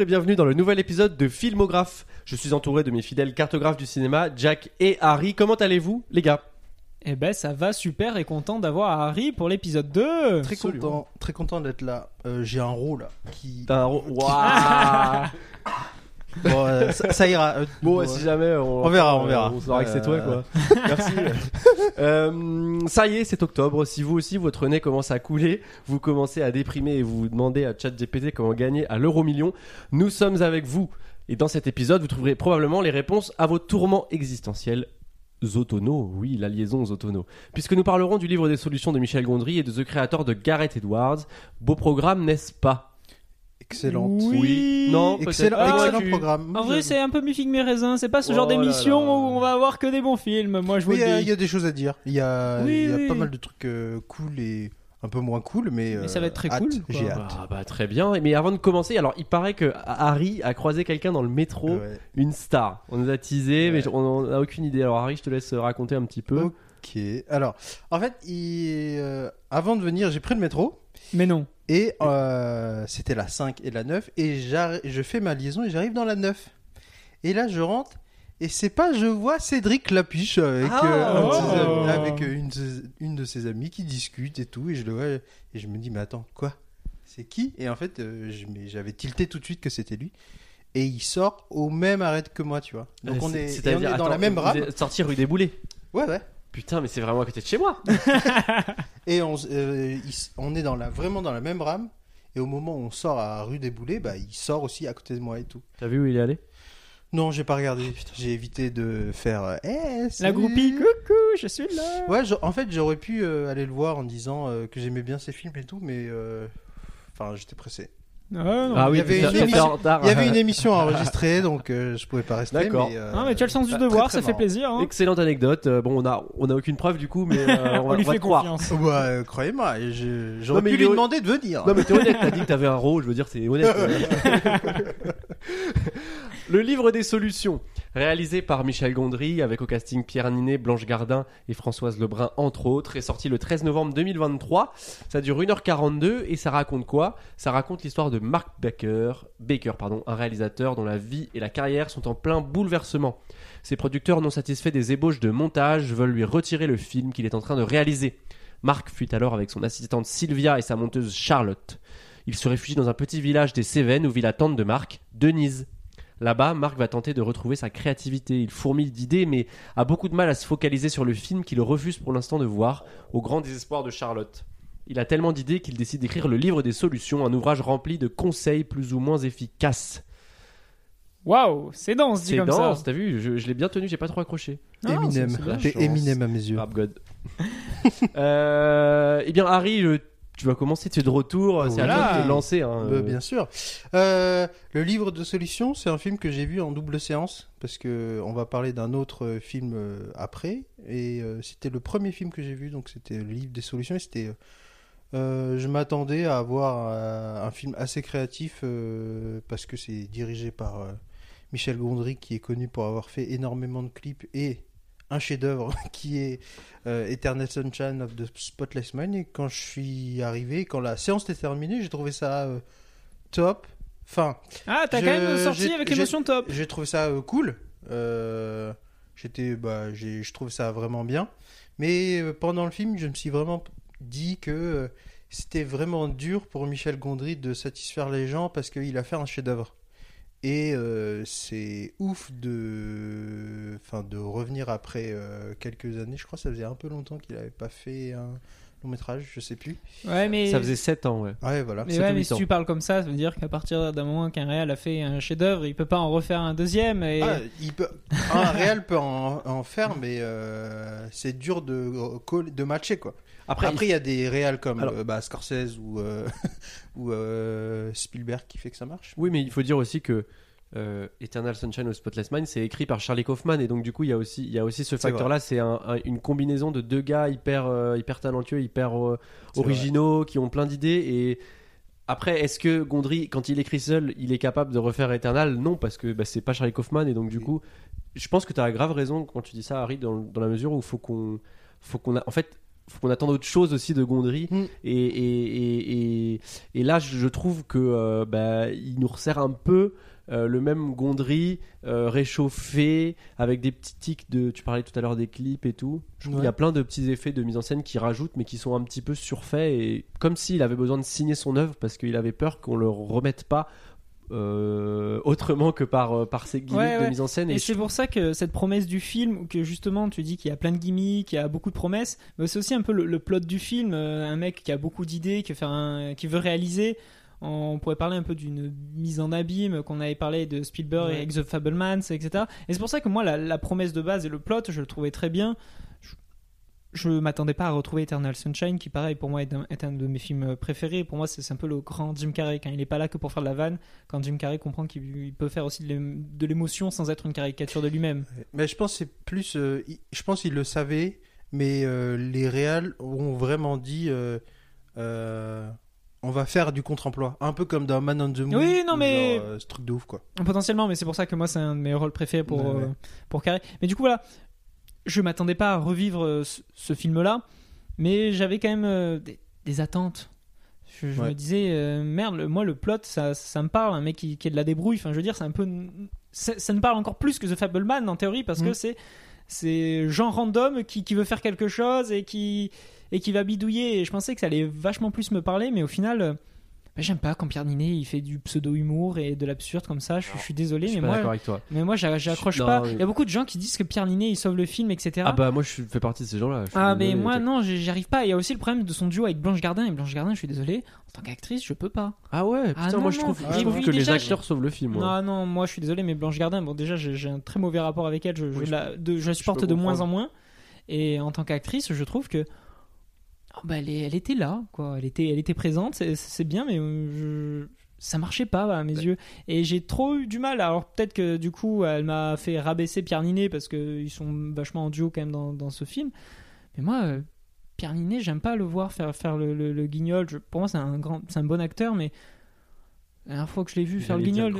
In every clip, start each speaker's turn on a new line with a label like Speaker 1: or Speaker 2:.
Speaker 1: et bienvenue dans le nouvel épisode de Filmographe. Je suis entouré de mes fidèles cartographes du cinéma, Jack et Harry. Comment allez-vous, les gars?
Speaker 2: Eh ben ça va super et content d'avoir Harry pour l'épisode 2
Speaker 3: Très
Speaker 1: Absolument.
Speaker 3: content, très content d'être là. Euh, J'ai un rôle là qui.
Speaker 1: T'as un Waouh
Speaker 3: Bon, euh, ça, ça ira. euh,
Speaker 1: Bon, si jamais on,
Speaker 3: On verra, on verra.
Speaker 1: On saura que c'est toi,
Speaker 3: Euh.
Speaker 1: quoi. Merci. Euh, ça y est, c'est octobre. Si vous aussi, votre nez commence à couler, vous commencez à déprimer et vous vous demandez à ChatGPT comment gagner à l'euro million, nous sommes avec vous. Et dans cet épisode, vous trouverez probablement les réponses à vos tourments existentiels. Zotono, oui, la liaison Zotono. Puisque nous parlerons du livre des solutions de Michel Gondry et de The Creator de Gareth Edwards. Beau programme, n'est-ce pas?
Speaker 3: Excellente.
Speaker 2: Oui.
Speaker 1: Non,
Speaker 3: Excellent, excellent programme.
Speaker 2: En vrai c'est un peu mi figue mes raisins, c'est pas ce
Speaker 1: Oh
Speaker 2: genre
Speaker 1: là
Speaker 2: d'émission où on va avoir que des bons films, moi je vous
Speaker 3: Oui, il y, a-
Speaker 2: le
Speaker 3: il
Speaker 2: dis.
Speaker 3: y a des choses à dire. Il y a,
Speaker 2: Oui,
Speaker 3: il y a
Speaker 2: oui.
Speaker 3: pas mal de trucs euh, cool et un peu moins cool, mais.
Speaker 2: Mais
Speaker 3: euh,
Speaker 2: ça va être très
Speaker 3: hâte,
Speaker 2: cool.
Speaker 3: J'ai hâte.
Speaker 1: Ah bah très bien. Mais avant de commencer, alors il paraît que Harry a croisé quelqu'un dans le métro,
Speaker 3: Ouais.
Speaker 1: une star. On nous a teasé, mais on n'a aucune idée. Alors Harry, je te laisse raconter un petit peu.
Speaker 3: Ok. Alors, en fait, il- euh, avant de venir, j'ai pris le métro.
Speaker 2: Mais non.
Speaker 3: Et euh, c'était la 5 et la 9. Et je fais ma liaison et j'arrive dans la 9. Et là, je rentre. Et c'est pas, je vois Cédric Lapiche avec,
Speaker 1: Ah,
Speaker 3: euh, un de ses
Speaker 2: oh.
Speaker 3: amis- avec euh, une, de ses- une de ses amies qui discute et tout. Et je le vois. Et je me dis, mais attends, quoi? C'est qui? Et en fait, euh, j'avais tilté tout de suite que c'était lui. Et il sort au même arrêt que moi, tu vois. Donc on est, on dans
Speaker 1: attends,
Speaker 3: la même rame.
Speaker 1: êtes sorti rue des Boulets.
Speaker 3: Ouais, ouais.
Speaker 1: Putain, mais c'est vraiment à côté de chez moi.
Speaker 3: Et on, euh, il s- on est dans la, vraiment dans la même rame. Et au moment où on sort à rue des Boulets, bah, il sort aussi à côté de moi et tout.
Speaker 1: T'as vu où il est allé?
Speaker 3: Non, j'ai pas regardé. J'ai évité de faire. euh, Eh,
Speaker 2: La groupie, coucou, je suis là.
Speaker 3: Ouais, je- en fait, j'aurais pu euh, aller le voir en disant euh, que j'aimais bien ses films et tout, mais. euh, Enfin, j'étais pressé.
Speaker 2: Ah.
Speaker 1: Ah oui,
Speaker 3: il y avait une émission-
Speaker 1: en retard.
Speaker 3: Il y avait une émission à enregistrer, donc euh, je pouvais pas rester.
Speaker 1: D'accord.
Speaker 3: Mais, euh,
Speaker 2: Ah, mais tu as le sens du
Speaker 3: bah,
Speaker 2: devoir,
Speaker 3: très,
Speaker 2: ça fait plaisir. Hein.
Speaker 1: Excellente anecdote. Euh, Bon, on a on a aucune preuve du coup, mais euh, on,
Speaker 2: On
Speaker 1: va,
Speaker 2: lui
Speaker 1: on
Speaker 2: fait confiance.
Speaker 3: Ouais, euh, croyez-moi, et je-
Speaker 1: Non,
Speaker 3: j'aurais
Speaker 1: mais
Speaker 3: pu
Speaker 1: il
Speaker 3: lui
Speaker 1: est-
Speaker 3: demander de venir.
Speaker 1: Non mais t'es honnête, t'as dit que t'avais un rôle, je veux dire c'est honnête. le livre des solutions, réalisé par Michel Gondry avec au casting Pierre Ninet, Blanche Gardin et Françoise Lebrun entre autres, est sorti le 13 novembre 2023. Ça dure 1h42 et ça raconte quoi? Ça raconte l'histoire de Mark Baker, Baker pardon, un réalisateur dont la vie et la carrière sont en plein bouleversement. Ses producteurs non satisfaits des ébauches de montage veulent lui retirer le film qu'il est en train de réaliser. Mark fuit alors avec son assistante Sylvia et sa monteuse Charlotte. Il se réfugie dans un petit village des Cévennes où vit la tante de Mark, Denise. Là-bas, Mark va tenter de retrouver sa créativité. Il fourmille d'idées, mais a beaucoup de mal à se focaliser sur le film qu'il refuse pour l'instant de voir, au grand désespoir de Charlotte. Il a tellement d'idées qu'il décide d'écrire le livre des solutions, un ouvrage rempli de conseils plus ou moins efficaces.
Speaker 2: Waouh, c'est dense, dit
Speaker 1: C'est
Speaker 2: comme
Speaker 1: dense,
Speaker 2: ça.
Speaker 1: t'as vu, je, je l'ai bien tenu, j'ai pas trop accroché.
Speaker 3: Eminem.
Speaker 2: c'est- c'est.
Speaker 3: T'es. Eminem à mes yeux.
Speaker 1: Rap God. euh, eh bien, Harry, je- tu vas commencer, tu es de retour, c'est à toi de te lancer. hein.
Speaker 3: Bah, bien sûr. Euh, le livre de solutions, c'est un film que j'ai vu en double séance parce que on va parler d'un autre euh, film euh, après. Et euh, c'était le premier film que j'ai vu, donc c'était le livre des solutions. Et c'était, euh, euh, je m'attendais à avoir euh, un film assez créatif euh, parce que c'est dirigé par euh, Michel Gondry qui est connu pour avoir fait énormément de clips et un chef-d'œuvre qui est euh, Eternal Sunshine of the Spotless Mind. Et quand je suis arrivé, quand la séance était terminée, j'ai trouvé ça euh, top. Enfin,
Speaker 2: Ah, t'as quand même sorti avec l'émotion top.
Speaker 3: j'ai trouvé ça euh, cool. Euh, j'étais, bah, j'ai, je trouve ça vraiment bien. Mais pendant le film, je me suis vraiment dit que c'était vraiment dur pour Michel Gondry de satisfaire les gens parce qu'il a fait un chef-d'œuvre. Et euh, c'est ouf de, enfin, de revenir après euh, quelques années. Je crois que ça faisait un peu longtemps qu'il n'avait pas fait un long métrage, je sais plus.
Speaker 2: Ouais, mais.
Speaker 1: Ça faisait 7 ans, ouais.
Speaker 3: Ouais, voilà.
Speaker 2: Mais ouais,
Speaker 1: ou
Speaker 2: mais si tu parles comme ça, ça veut dire qu'à partir d'un moment qu'un réal a fait un chef-d'œuvre, il peut pas en refaire un deuxième. Et...
Speaker 3: Ah, il peut, un réel peut en, en faire, mais euh, c'est dur de, de matcher quoi.
Speaker 1: Après,
Speaker 3: Après, il y a des réals comme
Speaker 1: Alors-
Speaker 3: euh, bah, Scorsese ou, euh, ou euh, Spielberg qui fait que ça marche.
Speaker 1: Oui, mais il faut dire aussi que Eternal Sunshine of Spotless Mind, c'est écrit par Charlie Kaufman, et donc du coup, il y a aussi, il y a aussi ce facteur-là. C'est un- un- une combinaison de deux gars hyper, hyper talentueux, hyper originaux, qui ont plein d'idées. Et après, est-ce que Gondry, quand il écrit seul, il est capable de refaire Eternal? Non, parce que bah, c'est pas Charlie Kaufman, et donc du coup, je pense que tu as grave raison quand tu dis ça, Harry, dans, dans la mesure où faut qu'on, faut qu'on, a, en fait, faut qu'on attende autre chose aussi de Gondry.
Speaker 3: Mm.
Speaker 1: Et, et, et, et, et là, je trouve que euh, bah, il nous resserre un peu euh, le même Gondry euh, réchauffé avec des petits tics de. Tu parlais tout à l'heure des clips et tout. Je trouve
Speaker 3: Ouais.
Speaker 1: qu'il y a plein de petits effets de mise en scène qui rajoutent, mais qui sont un petit peu surfaits et comme s'il avait besoin de signer son œuvre parce qu'il avait peur qu'on le remette pas. Euh, autrement que par, euh, par ses gimmicks
Speaker 2: Ouais,
Speaker 1: de mise en scène
Speaker 2: Et
Speaker 1: et
Speaker 2: c'est pour ça que cette promesse du film, que justement tu dis qu'il y a plein de gimmicks, qu'il y a beaucoup de promesses, mais c'est aussi un peu le, le plot du film. euh, un mec qui a beaucoup d'idées, qui, veut faire un- qui veut réaliser. On pourrait parler un peu d'une mise en abîme, qu'on avait parlé de Spielberg
Speaker 3: Ouais.
Speaker 2: avec The Fablemans, etc. Et c'est pour ça que moi, la, la promesse de base et le plot, je le trouvais très bien. Je, m'attendais pas à retrouver Eternal Sunshine, qui pareil pour moi est un, est un de mes films préférés. Pour moi, c'est un peu le grand Jim Carrey. Quand il est pas là que pour faire de la vanne, quand Jim Carrey comprend qu'il il peut faire aussi de l'ém- de l'émotion sans être une caricature de lui-même.
Speaker 3: Mais je pense c'est plus. euh, je pense qu'il le savait, mais euh, les réals ont vraiment dit euh, on va faire du contre-emploi. Un peu comme dans Man on the Moon.
Speaker 2: Oui, non, mais-
Speaker 3: genre, euh, ce truc de ouf, quoi.
Speaker 2: Potentiellement, mais c'est pour ça que moi, c'est un de mes rôles préférés pour,
Speaker 3: Ouais, ouais.
Speaker 2: euh, pour Carrey. Mais du coup, voilà, je m'attendais pas à revivre euh, ce, ce film-là, mais j'avais quand même euh, des, des attentes. Je, je
Speaker 3: Ouais.
Speaker 2: me disais, euh, merde, le- moi, le plot, ça, ça me parle, un mec qui, qui est de la débrouille. Enfin, je veux dire, c'est un peu. Ça, me parle encore plus que The Fableman, en théorie, parce que
Speaker 3: Mhm.
Speaker 2: c'est. C'est Jean random qui, qui veut faire quelque chose et qui, et qui va bidouiller. Et je pensais que ça allait vachement plus me parler, mais au final, j'aime pas quand Pierre Ninet il fait du pseudo-humour et de l'absurde comme ça. Je, suis- je suis désolé,
Speaker 1: je suis
Speaker 2: mais
Speaker 1: pas
Speaker 2: moi,
Speaker 1: d'accord avec toi.
Speaker 2: mais moi, j'a- j'accroche pas. Il y a beaucoup de gens qui disent que Pierre Ninet il sauve le film, etc.
Speaker 1: Ah bah moi je fais partie de ces gens-là. je suis
Speaker 2: Ah, mais moi non, j'y j'y arrive pas. Il y a aussi le problème de son duo avec Blanche Gardin. Et Blanche Gardin, je suis désolé, en tant qu'actrice, je peux pas.
Speaker 1: Ah ouais, putain,
Speaker 2: Ah non,
Speaker 1: moi je trouve,
Speaker 3: Ah,
Speaker 1: je trouve que les acteurs sauvent le film. moi.
Speaker 2: Non, non, moi je suis désolé, mais Blanche Gardin, bon, déjà j'ai un très mauvais rapport avec elle. Je, la, de- je la supporte de moins en moins. Et en tant qu'actrice, je trouve que. Oh, bah, elle, est- elle était là, quoi. Elle était, elle était présente, c'est- bien, mais euh, je- ça marchait pas à mes yeux. Et j'ai trop eu du mal. Alors peut-être que du coup, elle m'a fait rabaisser Pierre Ninet parce qu'ils sont vachement en duo quand même dans, dans ce film. Mais moi, euh, Pierre Ninet, j'aime pas le voir faire, faire le, le- le guignol. Je- pour moi, c'est un, grand, un bon acteur, mais la dernière fois que je l'ai vu faire le guignol.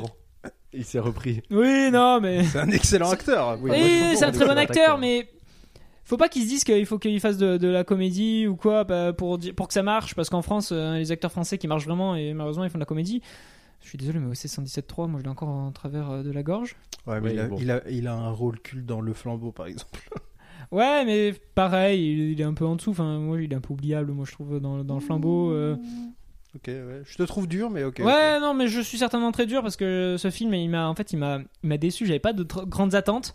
Speaker 1: Il s'est repris.
Speaker 2: Oui, non, mais.
Speaker 3: C'est un excellent acteur.
Speaker 1: Oui,
Speaker 2: Oui, c'est un très bon acteur, mais faut pas qu'il se dise qu'il faut qu'il fasse de, de la comédie ou quoi bah, pour, pour que ça marche, parce qu'en France, euh, les acteurs français qui marchent vraiment, et malheureusement, ils font de la comédie. Je suis désolé, mais OC 117.3, moi je l'ai encore en travers euh, de la gorge.
Speaker 3: Ouais, mais
Speaker 1: Oui,
Speaker 3: il, a,
Speaker 1: bon.
Speaker 3: il, a, il a un rôle culte dans Le Flambeau, par exemple.
Speaker 2: Ouais, mais pareil, il, il est un peu en dessous. Enfin, moi, il est un peu oubliable, moi je trouve, dans, dans le flambeau. euh.
Speaker 3: Ok, ouais. Je te trouve dur, mais ok.
Speaker 2: Ouais, non, mais je suis certainement très dur parce que ce film, il m'a, en fait, il m'a, il m'a déçu. J'avais pas de grandes attentes,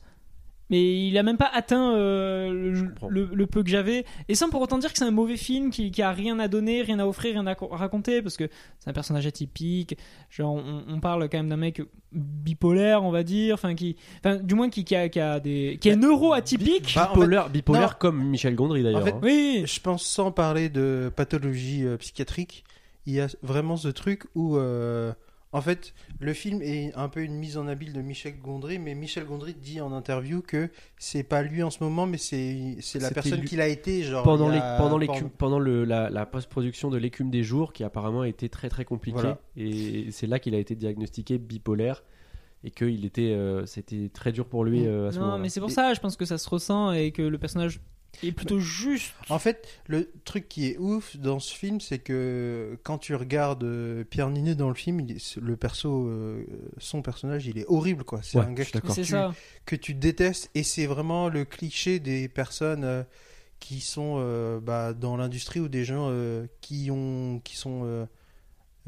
Speaker 2: mais il a même pas atteint euh, le,
Speaker 1: comprends.
Speaker 2: le- le peu que j'avais. Et sans pour autant dire que c'est un mauvais film qui, qui a rien à donner, rien à offrir, rien à co- raconter, parce que c'est un personnage atypique. Genre, on, on parle quand même d'un mec bipolaire, on va dire, enfin qui, enfin, du moins qui, qui a, qui a des, qui est neuro-atypique.
Speaker 3: Bah, en fait,
Speaker 1: Bipolaire, bipolaire
Speaker 3: non.
Speaker 1: comme Michel Gondry d'ailleurs.
Speaker 3: En fait,
Speaker 1: hein.
Speaker 2: oui,
Speaker 3: Je pense sans parler de pathologie euh, psychiatrique, il y a vraiment ce truc où, euh, en fait, le film est un peu une mise en habile de Michel Gondry, mais Michel Gondry dit en interview que c'est pas lui en ce moment, mais c'est c'est la personne qu'il a été, genre
Speaker 1: pendant les,
Speaker 3: a-
Speaker 1: pendant pendant le, la, la post-production de l'écume des jours qui apparemment a été très très compliquée
Speaker 3: Voilà.
Speaker 1: et c'est là qu'il a été diagnostiqué bipolaire et que il était euh, c'était très dur pour lui euh, à ce
Speaker 2: non,
Speaker 1: moment-là.
Speaker 2: mais c'est pour
Speaker 3: Et-
Speaker 2: ça, je pense que ça se ressent et que le personnage est plutôt juste.
Speaker 3: En fait, le truc qui est ouf dans ce film, c'est que quand tu regardes euh, Pierre Ninet dans le film, il est- le perso, euh, son personnage, il est horrible, quoi. C'est
Speaker 1: Ouais,
Speaker 3: un gars.
Speaker 2: C'est
Speaker 3: tu-
Speaker 2: ça.
Speaker 3: que tu détestes et c'est vraiment le cliché des personnes euh, qui sont euh, bah, dans l'industrie ou des gens euh, qui ont qui sont euh,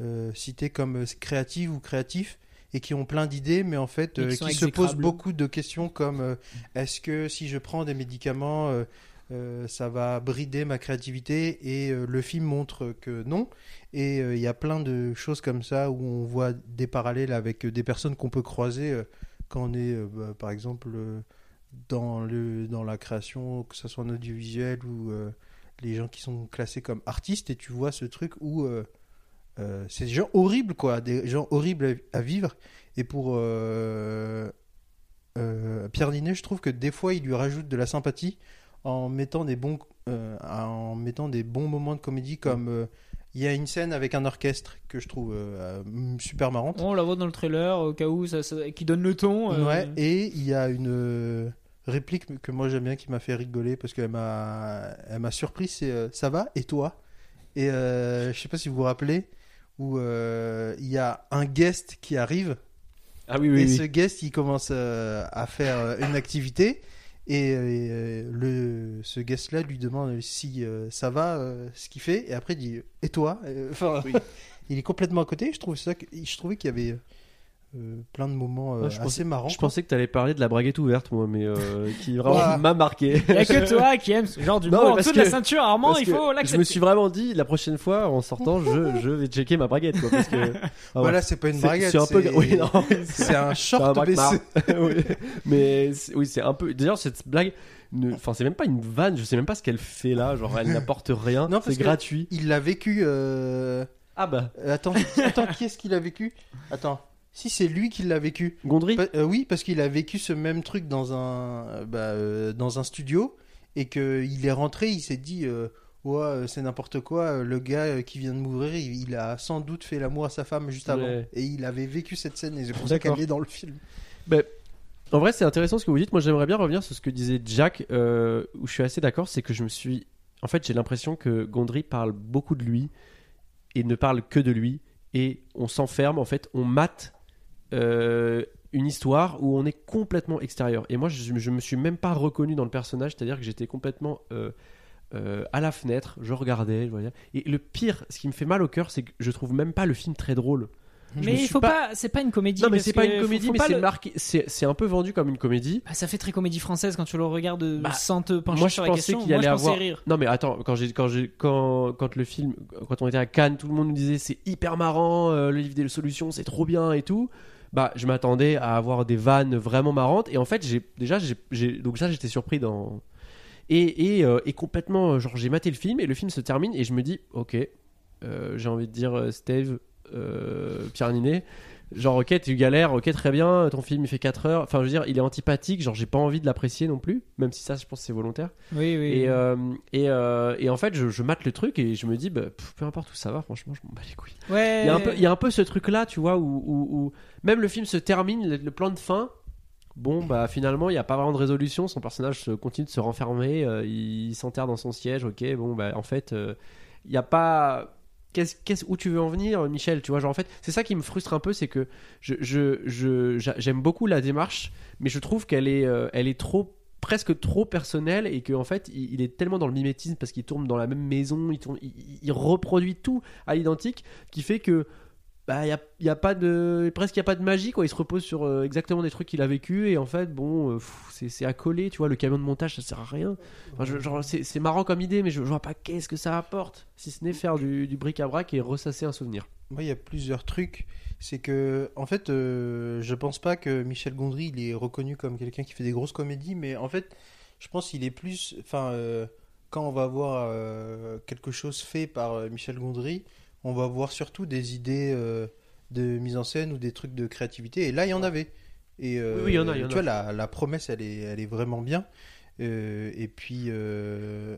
Speaker 3: euh, cités comme créatives ou créatifs et qui ont plein d'idées mais en fait euh,
Speaker 2: qui
Speaker 3: se posent beaucoup de questions comme euh, est-ce que si je prends des médicaments euh, ça va brider ma créativité et euh, le film montre que non et euh, il y a plein de choses comme ça où on voit des parallèles avec euh, des personnes qu'on peut croiser euh, quand on est, euh, bah, par exemple, euh, dans, le, dans la création, que ce soit en audiovisuel ou euh, les gens qui sont classés comme artistes, et tu vois ce truc où euh, euh, c'est des gens horribles, quoi, des gens horribles à, vivre. Et pour euh, euh, Pierre Ninet, je trouve que des fois, il lui rajoute de la sympathie en mettant des bons, euh, en mettant des bons moments de comédie, comme euh, il y a une scène avec un orchestre que je trouve euh, euh, super marrante.
Speaker 2: On la voit dans le trailer au cas où ça, ça- qui donne le ton. euh,
Speaker 3: Ouais, et il y a une euh, réplique que moi j'aime bien, qui m'a fait rigoler parce qu'elle m'a, elle m'a surpris. C'est euh, ça va et toi? Et euh, je sais pas si vous vous rappelez où euh, il y a un guest qui arrive
Speaker 1: Ah oui,
Speaker 3: et
Speaker 1: oui, oui.
Speaker 3: ce guest il commence euh, à faire euh, une activité et euh, le ce guest là lui demande si euh, ça va euh, ce qu'il fait et après il dit et toi? Enfin,
Speaker 1: Oui.
Speaker 3: il est complètement à côté. Je trouve ça, je trouvais qu'il y avait euh, plein de moments euh,
Speaker 1: je
Speaker 3: assez
Speaker 1: pensais-
Speaker 3: marrants.
Speaker 1: Je
Speaker 3: quoi.
Speaker 1: pensais que t'allais parler de la braguette ouverte, moi, mais euh, qui vraiment m'a marqué.
Speaker 2: Il y a que toi qui aime ce genre du
Speaker 1: Non,
Speaker 2: mot
Speaker 1: mais
Speaker 2: en
Speaker 1: parce
Speaker 2: dessous de la ceinture, Armand, il faut
Speaker 1: je
Speaker 2: l'accepter.
Speaker 1: me suis vraiment dit, la prochaine fois, en sortant, je, je vais checker ma braguette, quoi, parce que. Ah,
Speaker 3: Voilà,
Speaker 1: ouais.
Speaker 3: c'est pas une braguette.
Speaker 1: C'est un peu. Oui, non,
Speaker 3: C'est un
Speaker 1: un
Speaker 3: short baissé.
Speaker 1: Oui. Mais oui, c'est un peu. D'ailleurs, cette blague, ne- enfin, c'est même pas une vanne. Je sais même pas ce qu'elle fait là. Genre, elle n'apporte rien.
Speaker 3: Non,
Speaker 1: c'est gratuit.
Speaker 3: Il l'a vécu. euh,
Speaker 1: Ah bah,
Speaker 3: Attends, attends, qui est-ce qu'il a vécu? Attends. Si c'est lui qui l'a vécu.
Speaker 1: Gondry.
Speaker 3: Pa- euh, oui, parce qu'il a vécu ce même truc dans un, euh, bah, euh, dans un studio et que il est rentré, il s'est dit, euh, ouais, c'est n'importe quoi. Le gars qui vient de mourir, il, il a sans doute fait l'amour à sa femme juste avant
Speaker 1: Ouais.
Speaker 3: et il avait vécu cette scène et c'est pour ça qu'elle est dans le film.
Speaker 1: En vrai, c'est intéressant ce que vous dites. Moi, j'aimerais bien revenir sur ce que disait Jack, où je suis assez d'accord. C'est que je me suis. En fait, j'ai l'impression que Gondry parle beaucoup de lui et ne parle que de lui. Et on s'enferme, en fait, on mate euh, une histoire où on est complètement extérieur. Et moi, je, je me suis même pas reconnu dans le personnage, c'est-à-dire que j'étais complètement euh, euh, à la fenêtre, je regardais. je voyais. Et le pire, ce qui me fait mal au cœur, c'est que je trouve même pas le film très drôle. Je
Speaker 2: Mais il faut pas, c'est pas une comédie.
Speaker 1: Non, mais c'est pas une comédie,
Speaker 2: faut
Speaker 1: mais c'est
Speaker 2: le-
Speaker 1: marqué. C'est c'est un peu vendu comme une comédie.
Speaker 2: Bah, ça fait très comédie française quand tu le regardes
Speaker 1: Bah,
Speaker 2: sans te pencher
Speaker 1: moi,
Speaker 2: sur la question. Moi,
Speaker 1: allait
Speaker 2: je pensais
Speaker 1: avoir-
Speaker 2: rire.
Speaker 1: Non mais attends, quand j'ai quand j'ai quand quand le film quand on était à Cannes, tout le monde nous disait c'est hyper marrant, euh, le livre des solutions, c'est trop bien et tout. Bah, je m'attendais à avoir des vannes vraiment marrantes. Et en fait, j'ai déjà j'ai donc ça j'étais surpris dans et et, euh, complètement euh, genre j'ai maté le film et le film se termine et je me dis OK, euh, j'ai envie de dire Steve Pierre Ninet Genre, ok, tu galères, ok, très bien, ton film il fait 4 heures. Enfin, je veux dire, il est antipathique, genre, j'ai pas envie de l'apprécier non plus, même si ça, je pense c'est volontaire.
Speaker 2: Oui, oui.
Speaker 1: Et, euh, et, euh, et en fait, je, je mate le truc et je me dis, bah, pff, peu importe où ça va, franchement, je m'en bats les couilles.
Speaker 2: ouais.
Speaker 1: Il y, a un peu, il y a un peu ce truc-là, tu vois, où, où- où même le film se termine, le, le plan de fin. Bon, bah finalement, il n'y a pas vraiment de résolution. Son personnage continue de se renfermer. euh, il s'enterre dans son siège. Ok, bon, bah en fait, il n'y a pas. Qu'est-ce, où tu veux en venir, Michel Tu vois, en fait, c'est ça qui me frustre un peu, c'est que je, je, je- j'a- j'aime beaucoup la démarche, mais je trouve qu'elle est, euh, elle est trop presque trop personnelle et qu'en fait il, est tellement dans le mimétisme parce qu'il tourne dans la même maison, il reproduit tout à l'identique, qui fait que bah il y a, pas de presque il y a pas de magie quoi il se repose sur euh, exactement des trucs qu'il a vécu et en fait bon euh, c'est à coller tu vois le camion de montage ça sert à rien je- c'est marrant comme idée mais je, je vois pas qu'est-ce que ça apporte si ce n'est faire du, bric-à-brac et ressasser un souvenir
Speaker 3: Moi, il y a plusieurs trucs. C'est que, en fait, euh, je pense pas que Michel Gondry il est reconnu comme quelqu'un qui fait des grosses comédies, mais en fait, je pense qu'il est plus. Enfin, euh, quand on va voir quelque chose fait par Michel Gondry, on va voir surtout des idées euh, de mise en scène ou des trucs de créativité. Et là, il y en avait. Et euh,
Speaker 1: Oui, oui, il y en a, il y en
Speaker 3: tu
Speaker 1: a.
Speaker 3: vois, la, la promesse, elle est, elle est vraiment bien. Euh, et puis, euh,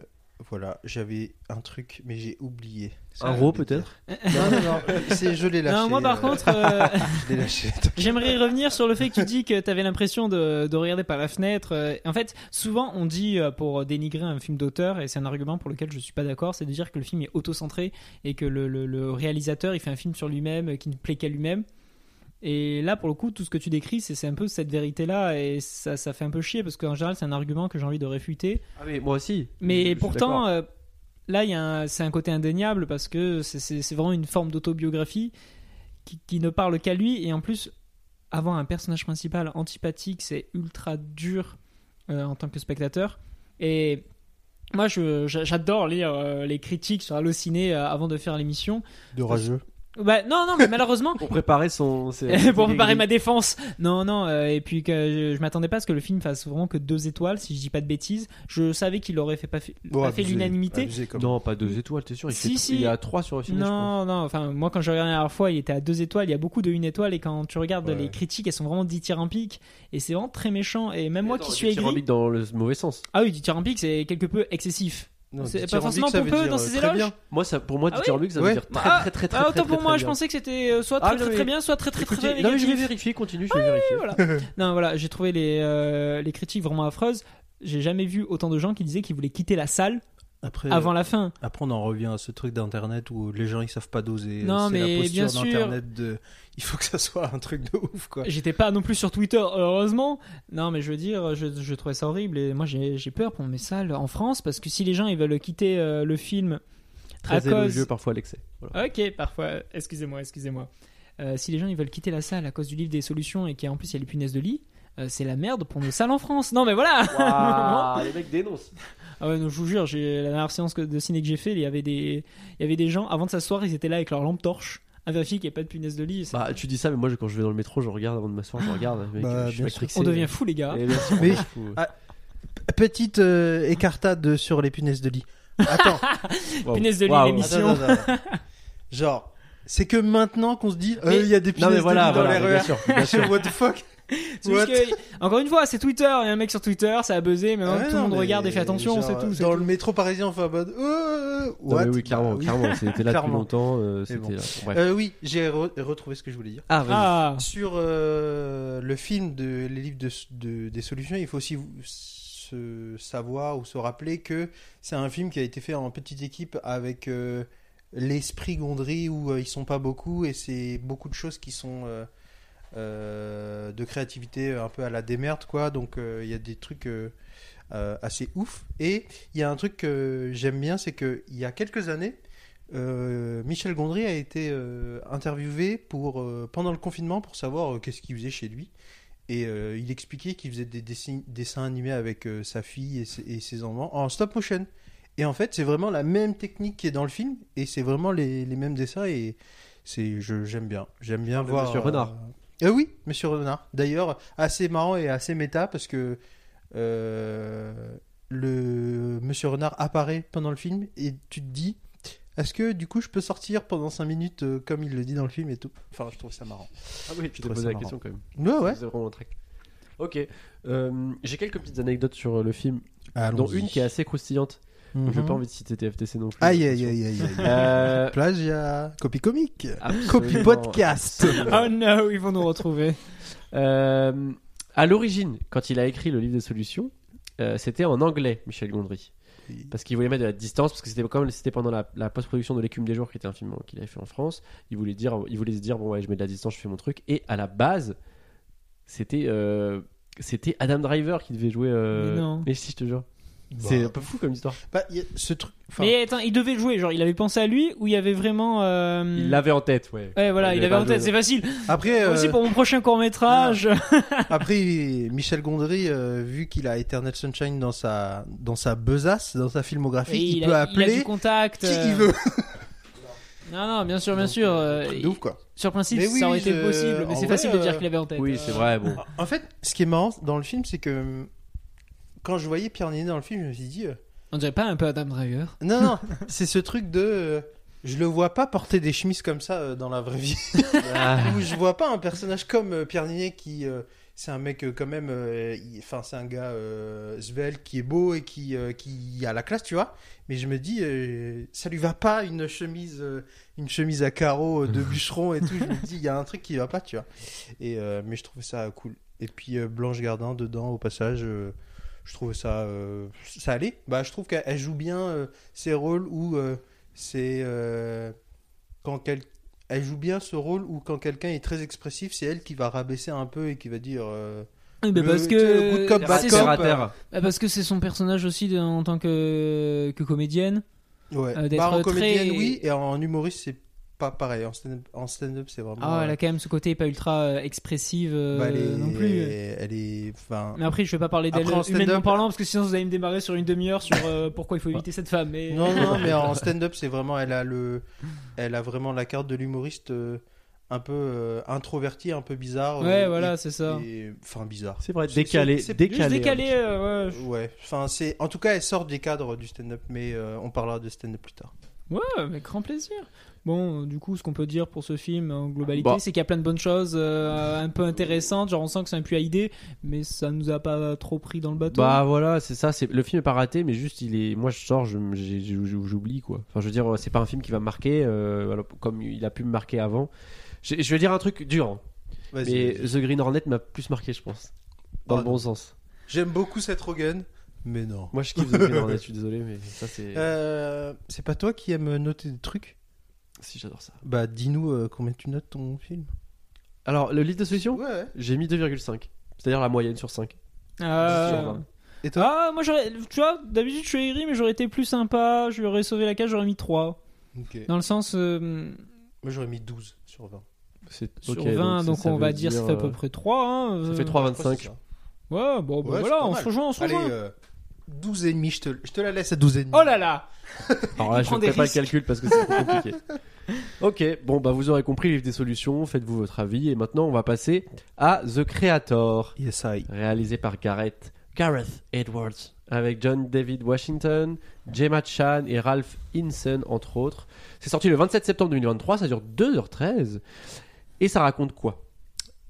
Speaker 3: voilà, j'avais un truc, mais j'ai oublié. Ça,
Speaker 1: un peut-être.
Speaker 3: Non, non, non, c'est, je l'ai lâché.
Speaker 2: Non, moi par
Speaker 3: euh,
Speaker 2: contre, euh,
Speaker 3: je l'ai lâché.
Speaker 2: j'aimerais revenir sur le fait que tu dis que tu avais l'impression de, de regarder par la fenêtre. Euh, En fait, souvent on dit pour dénigrer un film d'auteur, et c'est un argument pour lequel je suis pas d'accord, c'est de dire que le film est auto-centré et que le, le- le réalisateur il fait un film sur lui-même qui ne plaît qu'à lui-même. Et là, pour le coup, tout ce que tu décris, c'est un peu cette vérité-là, et ça, ça fait un peu chier parce qu'en général, c'est un argument que j'ai envie de réfuter.
Speaker 1: ah mais moi aussi
Speaker 2: Mais pourtant, euh, là, il y a un- c'est un côté indéniable parce que c'est- vraiment une forme d'autobiographie qui, qui ne parle qu'à lui. Et en plus, avoir un personnage principal antipathique, c'est ultra dur euh, en tant que spectateur. Et moi, j'adore lire euh, les critiques sur Allociné euh, avant de faire l'émission.
Speaker 3: De rageux.
Speaker 2: Bah, non, non, mais malheureusement,
Speaker 1: pour préparer son
Speaker 2: pour préparer ma défense. Non, non, euh, et puis que je, je m'attendais pas à ce que le film fasse vraiment que deux étoiles, si je dis pas de bêtises. Je savais qu'il aurait fait pas fait,
Speaker 3: Bon,
Speaker 2: pas fait
Speaker 3: abusé,
Speaker 2: l'unanimité.
Speaker 1: non pas deux étoiles t'es sûr il,
Speaker 2: Si,
Speaker 1: fait-
Speaker 2: si.
Speaker 1: il est à 3 sur le film je pense.
Speaker 2: Non, non, enfin, moi quand je regardais la dernière fois, il était à deux étoiles. Il y a beaucoup de une étoile, et quand tu regardes
Speaker 3: Ouais.
Speaker 2: les critiques, elles sont vraiment dithyrambiques, et c'est vraiment très méchant. Et même moi
Speaker 1: Attends,
Speaker 2: qui suis aigri.
Speaker 1: dans le mauvais sens
Speaker 2: Ah oui, dithyrambique, c'est quelque peu excessif.
Speaker 3: Non,
Speaker 2: C'est pas forcément
Speaker 3: ça
Speaker 2: pompeux dans
Speaker 3: euh,
Speaker 2: ses
Speaker 3: très
Speaker 2: éloges.
Speaker 1: Moi, ça, pour moi,
Speaker 2: Ah
Speaker 1: dithyrambique, ça
Speaker 3: Ouais.
Speaker 1: veut dire très,
Speaker 2: Ah,
Speaker 1: très, très, très,
Speaker 2: ah,
Speaker 1: très,
Speaker 2: autant
Speaker 1: très,
Speaker 2: pour
Speaker 1: très
Speaker 2: moi, je pensais que c'était euh, soit
Speaker 1: Ah,
Speaker 2: très
Speaker 1: non,
Speaker 2: très, très bien, soit très très très
Speaker 1: non, mais je vais vérifier, continue, je vais vérifier.
Speaker 2: voilà. non, voilà, j'ai trouvé les, euh, les critiques vraiment affreuses. J'ai jamais vu autant de gens qui disaient qu'ils voulaient quitter la salle
Speaker 3: Après,
Speaker 2: avant la fin.
Speaker 3: après, on en revient à ce truc d'internet où les gens ils savent pas doser.
Speaker 2: Non,
Speaker 3: C'est
Speaker 2: mais
Speaker 3: la posture
Speaker 2: bien sûr.
Speaker 3: d'internet de. Il faut que ça soit un truc de ouf quoi.
Speaker 2: J'étais pas non plus sur Twitter, heureusement. Non, mais je veux dire, je, je trouvais ça horrible et moi j'ai j'ai peur pour mes salles en France parce que si les gens ils veulent quitter euh, le film à
Speaker 1: Très
Speaker 2: cause.
Speaker 1: élogieux parfois à l'excès. Voilà.
Speaker 2: Ok, parfois, excusez-moi, excusez-moi. Euh, si les gens ils veulent quitter la salle à cause du livre des solutions et qu'en plus il y a les punaises de lit, euh, c'est la merde pour nos salles en France. Non, mais voilà
Speaker 1: les mecs dénoncent.
Speaker 2: Ah ouais, non, je vous jure, j'ai la dernière séance de ciné que j'ai fait, il y avait des, il y avait des gens avant de s'asseoir, ils étaient là avec leur lampe torche, à vérifier qu'il n'y ait pas de punaise de lit.
Speaker 1: Bah, tu dis ça, mais moi, je- quand je vais dans le métro, je regarde avant de m'asseoir, je regarde. Mec,
Speaker 3: Bah,
Speaker 1: je suis
Speaker 3: bien
Speaker 1: matrixé.
Speaker 2: On devient fou les gars.
Speaker 1: Et bien sûr,
Speaker 3: Mais-
Speaker 1: fou.
Speaker 3: Ah, Petite euh, écartade sur les punaises de lit. Attends.
Speaker 1: Waouh.
Speaker 2: punaise de lit, l'émission.
Speaker 3: attends, attends, attends. Genre, c'est que maintenant qu'on se dit, euh, il y a des
Speaker 1: Non,
Speaker 3: punaises
Speaker 1: mais voilà,
Speaker 3: de lit dans
Speaker 1: voilà,
Speaker 3: les
Speaker 1: bien
Speaker 3: RER.
Speaker 1: sûr, bien sûr.
Speaker 3: What the fuck?
Speaker 2: Que- encore une fois, c'est Twitter, il y a un mec sur Twitter, ça a buzzé, mais
Speaker 3: Ah
Speaker 2: maintenant
Speaker 3: ouais,
Speaker 2: tout le
Speaker 3: non,
Speaker 2: monde regarde et fait attention, c'est tout.
Speaker 3: Dans
Speaker 2: tout.
Speaker 3: le métro parisien, on fait en mode. euh,
Speaker 1: Non,
Speaker 3: what?
Speaker 1: mais oui, clairement,
Speaker 3: Bah oui.
Speaker 1: clairement. C'était là depuis longtemps. euh,
Speaker 3: bon.
Speaker 1: là. Bref.
Speaker 3: Euh, oui, j'ai re- retrouvé ce que je voulais dire.
Speaker 1: Ah.
Speaker 2: Ah,
Speaker 3: Sur euh, le film de les livres de, de- des solutions, il faut aussi se savoir ou se rappeler que c'est un film qui a été fait en petite équipe avec euh, l'esprit Gondry où euh, ils sont pas beaucoup et c'est beaucoup de choses qui sont euh, euh, de créativité un peu à la démerde quoi. Donc euh, il y a des trucs euh, euh, assez ouf et il y a un truc que j'aime bien, c'est que il y a quelques années. euh, Michel Gondry a été euh, interviewé pour, euh, pendant le confinement pour savoir euh, qu'est-ce qu'il faisait chez lui. Et euh, il expliquait qu'il faisait des dessins, dessins animés avec euh, sa fille et ses, et ses enfants en stop motion. Et en fait, c'est vraiment la même technique qui est dans le film et c'est vraiment les, les mêmes dessins et c'est je j'aime bien. J'aime bien voir.
Speaker 1: Monsieur Renard.
Speaker 3: Euh, oui, Monsieur Renard. D'ailleurs, assez marrant et assez méta parce que euh, le Monsieur Renard apparaît pendant le film et tu te dis est-ce que du coup je peux sortir pendant 5 minutes euh, comme il le dit dans le film et tout? Enfin, je trouve ça marrant.
Speaker 1: Ah oui, tu t'es posé la
Speaker 3: marrant.
Speaker 1: question quand même.
Speaker 3: Ouais, ouais.
Speaker 1: C'est vraiment un track. Ok. Euh, J'ai quelques petites anecdotes sur le film,
Speaker 3: Allons-y.
Speaker 1: dont une qui est assez croustillante.
Speaker 3: Mhm.
Speaker 1: Je n'ai pas envie de citer TFTC non plus.
Speaker 3: Aïe aïe aïe aïe aïe.
Speaker 1: Euh,
Speaker 3: Plagiat. Copie comique. Copie podcast.
Speaker 1: absolument.
Speaker 2: oh no, ils vont nous retrouver.
Speaker 1: Euh, à l'origine, quand il a écrit le livre des solutions, euh, c'était en anglais, Michel Gondry. Parce qu'il voulait mettre de la distance, parce que c'était comme c'était pendant la, la post-production de L'écume des jours, qui était un film qu'il avait fait en France. Il voulait dire, il voulait se dire bon ouais, je mets de la distance, je fais mon truc. Et à la base, c'était euh, c'était Adam Driver qui devait jouer. euh,
Speaker 2: Mais non.
Speaker 1: Mais si, je te jure.
Speaker 3: Bah,
Speaker 1: C'est un peu fou comme histoire.
Speaker 3: bah, y a ce truc. enfin,
Speaker 2: Mais attends, il devait le jouer, genre il avait pensé à lui ou il y avait vraiment. euh,
Speaker 1: Il l'avait en tête, ouais.
Speaker 2: Ouais, voilà,
Speaker 1: Il
Speaker 2: il,
Speaker 1: avait
Speaker 2: avait
Speaker 1: pas
Speaker 2: en tête, c'est facile.
Speaker 3: Après,
Speaker 2: aussi
Speaker 3: euh,
Speaker 2: pour mon prochain court métrage.
Speaker 3: après, Michel Gondry, euh, vu qu'il a Eternal Sunshine dans sa dans sa besace, dans sa filmographie, il,
Speaker 2: il,
Speaker 3: peut
Speaker 2: a, il a
Speaker 3: appeler
Speaker 2: du contact.
Speaker 3: qui il veut.
Speaker 2: Non, non, bien sûr, bien
Speaker 3: Donc,
Speaker 2: sûr.
Speaker 3: euh, ouf, quoi.
Speaker 2: Sur principe,
Speaker 3: oui,
Speaker 2: ça aurait été possible, mais c'est facile de dire qu'il avait en tête.
Speaker 1: Oui, c'est vrai, bon.
Speaker 3: En fait, ce qui est marrant dans le film, c'est que quand je voyais Pierre Ninet dans le film, je me suis dit, euh,
Speaker 2: On dirait pas un peu Adam Driver.
Speaker 3: non, non, c'est ce truc de, euh, je le vois pas porter des chemises comme ça euh, dans la vraie vie.
Speaker 1: Ah,
Speaker 3: Ou je vois pas un personnage comme euh, Pierre Ninet qui euh, c'est un mec euh, quand même euh, il- enfin c'est un gars euh, svelte qui est beau et qui euh, qui a la classe tu vois. Mais je me dis euh, ça lui va pas une chemise euh, une chemise à carreaux euh, de bûcheron et tout. Je me dis il y a un truc qui va pas tu vois. Et euh, mais je trouvais ça cool. Et puis euh, Blanche Gardin dedans au passage euh, je trouvais ça euh, ça allait bah je trouve qu'elle elle joue bien euh, ses rôles où euh, c'est euh, quand quel- elle joue bien ce rôle où quand quelqu'un est très expressif, c'est elle qui va rabaisser un peu et qui va dire Le-
Speaker 2: parce
Speaker 3: good cop,
Speaker 2: que
Speaker 3: bad cop,
Speaker 2: bah, parce que c'est son personnage aussi en tant que que comédienne.
Speaker 3: ouais. Bah, en
Speaker 2: très-
Speaker 3: comédienne oui et en humoriste c'est pas pareil. En stand-up, c'est vraiment.
Speaker 2: Ah, elle
Speaker 3: euh,
Speaker 2: a quand même ce côté pas ultra euh, expressive euh,
Speaker 3: bah, elle est,
Speaker 2: non plus.
Speaker 3: Elle est, enfin.
Speaker 2: Mais après, je vais pas parler d'elle
Speaker 3: Après, en stand-up-
Speaker 2: humainement parlant parce que sinon vous allez me démarrer sur une demi-heure sur euh, pourquoi il faut éviter cette femme. Mais
Speaker 3: Non, non, mais en stand-up, c'est vraiment, elle a le, elle a vraiment la carte de l'humoriste euh, un peu euh, introverti, un peu bizarre.
Speaker 2: ouais,
Speaker 3: euh,
Speaker 2: voilà, c'est ça.
Speaker 3: et- Enfin, bizarre.
Speaker 1: C'est vrai, décalé.
Speaker 3: c'est-
Speaker 1: décalé.
Speaker 2: Juste décalé, euh, ouais.
Speaker 3: Ouais, enfin, c'est, en tout cas, elle sort des cadres du stand-up, mais euh, on parlera de stand-up plus tard.
Speaker 2: Ouais, avec grand plaisir. Bon, euh, du coup, ce qu'on peut dire pour ce film en globalité,
Speaker 1: Bah.
Speaker 2: c'est qu'il y a plein de bonnes choses euh, un peu intéressantes. Genre, on sent que c'est un puits à idées, mais ça nous a pas trop pris dans le bateau.
Speaker 1: Bah voilà, c'est ça. C'est le film est pas raté, mais juste il est. Moi, je sors, j'oublie quoi. Enfin, je veux dire, c'est pas un film qui va me marquer euh, alors, comme il a pu me marquer avant. Je, je vais dire un truc dur, hein, mais. The Green Hornet m'a plus marqué, je pense, dans
Speaker 3: Oh,
Speaker 1: le bon
Speaker 3: non.
Speaker 1: sens.
Speaker 3: J'aime beaucoup cette Rogen, mais non.
Speaker 1: Moi, je kiffe The Green Hornet. Je suis désolé, mais ça c'est.
Speaker 3: Euh, c'est pas toi qui aime noter des trucs?
Speaker 1: Si j'adore ça.
Speaker 3: Bah, dis-nous euh, combien tu notes ton film?
Speaker 1: Alors, le livre de solution,
Speaker 3: Ouais, ouais.
Speaker 1: j'ai mis 2,5. C'est-à-dire la moyenne sur 5.
Speaker 2: Euh,
Speaker 1: Sur vingt.
Speaker 3: Et toi?
Speaker 2: Ah, moi j'aurais. Tu vois, d'habitude je suis aigri, mais j'aurais été plus sympa. Je lui aurais sauvé la cage, j'aurais mis 3.
Speaker 3: Ok.
Speaker 2: Dans le sens. euh,
Speaker 3: Moi, j'aurais mis 12 sur 20.
Speaker 1: C'est
Speaker 2: sur
Speaker 1: ok,
Speaker 2: 20, donc,
Speaker 1: ça-
Speaker 2: on
Speaker 1: veut
Speaker 2: va dire, ça fait à peu
Speaker 1: euh,
Speaker 2: près 3. Hein,
Speaker 1: Ça
Speaker 2: euh,
Speaker 1: fait 3,25.
Speaker 2: Ouais, bon, bah
Speaker 3: Ouais, c'est
Speaker 2: voilà,
Speaker 3: pas
Speaker 2: on
Speaker 3: mal.
Speaker 2: se rejoint, on se
Speaker 3: Allez,
Speaker 2: rejoint.
Speaker 3: euh, 12 et demi, je te, je te la laisse à 12 et demi.
Speaker 2: Oh là là
Speaker 1: Alors là,
Speaker 2: Il
Speaker 1: je
Speaker 2: prend
Speaker 1: ne
Speaker 2: des
Speaker 1: fais pas le
Speaker 2: risques.
Speaker 1: calcul parce que c'est trop compliqué. ok, bon, bah vous aurez compris livre des solutions, faites-vous votre avis. Et maintenant, on va passer à The Creator,
Speaker 3: Yes, I.
Speaker 1: réalisé par Gareth, Gareth Edwards, avec John David Washington, Gemma Chan et Ralph Hinson, entre autres. C'est sorti le 27 septembre 2023, ça dure 2h13. Et ça raconte quoi?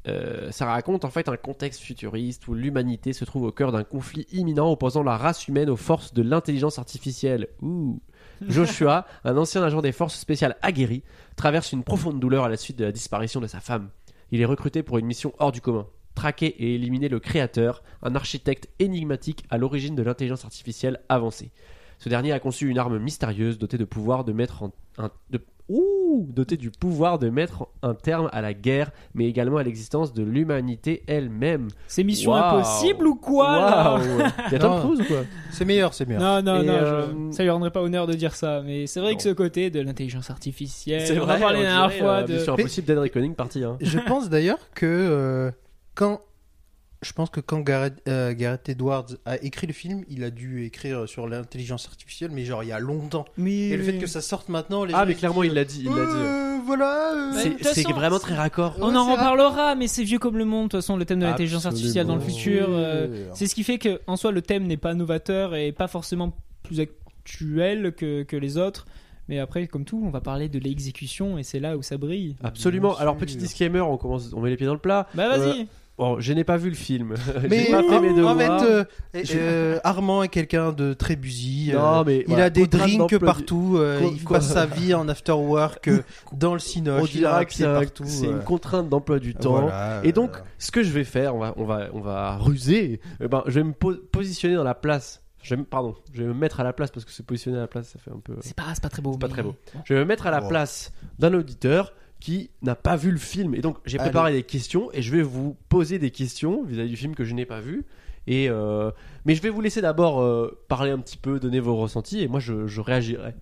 Speaker 1: Euh, ça raconte en fait un contexte futuriste où l'humanité se trouve au cœur d'un conflit imminent opposant la race humaine aux forces de l'intelligence artificielle. Ouh. Joshua, un ancien agent des forces spéciales aguerri, traverse une profonde douleur à la suite de la disparition de sa femme. Il est recruté pour une mission hors du commun. Traquer et éliminer le créateur, un architecte énigmatique à l'origine de l'intelligence artificielle avancée. Ce dernier a conçu une arme mystérieuse dotée de pouvoir de mettre en, un, de, ouh, dotée du pouvoir de mettre un terme à la guerre, mais également à l'existence de l'humanité elle-même.
Speaker 2: C'est mission
Speaker 1: Waouh.
Speaker 2: impossible ou quoi là
Speaker 1: Il y a Tom
Speaker 3: Non.
Speaker 1: Cruise ou quoi?
Speaker 3: C'est meilleur, c'est meilleur.
Speaker 2: Non, non,
Speaker 1: Et,
Speaker 2: non,
Speaker 1: euh,
Speaker 2: je- ça lui rendrait pas honneur de dire ça, mais c'est vrai
Speaker 1: Non.
Speaker 2: que ce côté de l'intelligence artificielle,
Speaker 1: C'est
Speaker 2: on parlé
Speaker 1: on
Speaker 2: la dernière fois
Speaker 1: euh,
Speaker 2: de...
Speaker 1: Mission Impossible Dead Reckoning partie 1.
Speaker 3: Je pense d'ailleurs que euh, quand. Je pense que quand Gareth, euh, Gareth Edwards a écrit le film, il a dû écrire sur l'intelligence artificielle, mais genre il y a longtemps.
Speaker 2: Mais...
Speaker 3: Et le fait que ça sorte maintenant, les
Speaker 1: Ah
Speaker 3: gens,
Speaker 1: mais clairement
Speaker 3: disent,
Speaker 1: il l'a dit, il l'a dit.
Speaker 3: Euh, voilà. euh,
Speaker 1: C'est vraiment très raccord.
Speaker 2: On
Speaker 3: Ouais,
Speaker 2: en reparlera, mais c'est vieux comme le monde, de toute façon, le thème de l'intelligence artificielle dans le futur. euh, c'est ce qui fait que, en soi, le thème n'est pas novateur et pas forcément plus actuel que, que les autres. Mais après, comme tout, on va parler de l'exécution et c'est là où ça brille.
Speaker 1: Absolument. Alors petit disclaimer, on commence, on met les pieds dans le plat.
Speaker 2: Bah vas-y
Speaker 1: Bon, je n'ai pas vu le film.
Speaker 3: Mais
Speaker 1: pas fait mes
Speaker 3: en fait, euh, euh, Armand est quelqu'un de très busy. euh,
Speaker 1: Non, mais
Speaker 3: il
Speaker 1: voilà,
Speaker 3: a des drinks partout. euh, il passe sa vie en after work dans le cinoche.
Speaker 1: on dira que c'est un-
Speaker 3: partout.
Speaker 1: c'est
Speaker 3: euh,
Speaker 1: une contrainte d'emploi du temps.
Speaker 3: voilà,
Speaker 1: Et donc, ce que je vais faire, on va, on va, on va ruser. Eh ben, je vais me po- positionner dans la place. Je vais, me- pardon, je vais me mettre à la place parce que se positionner à la place, ça fait un peu.
Speaker 2: C'est pas, c'est pas très beau.
Speaker 1: C'est pas très beau. Je vais me mettre à la
Speaker 3: Wow.
Speaker 1: place d'un auditeur qui n'a pas vu le film. Et donc, j'ai
Speaker 3: Allez.
Speaker 1: préparé des questions et je vais vous poser des questions vis-à-vis du film que je n'ai pas vu. Et euh, mais je vais vous laisser d'abord euh, parler un petit peu, donner vos ressentis et moi je, je réagirai.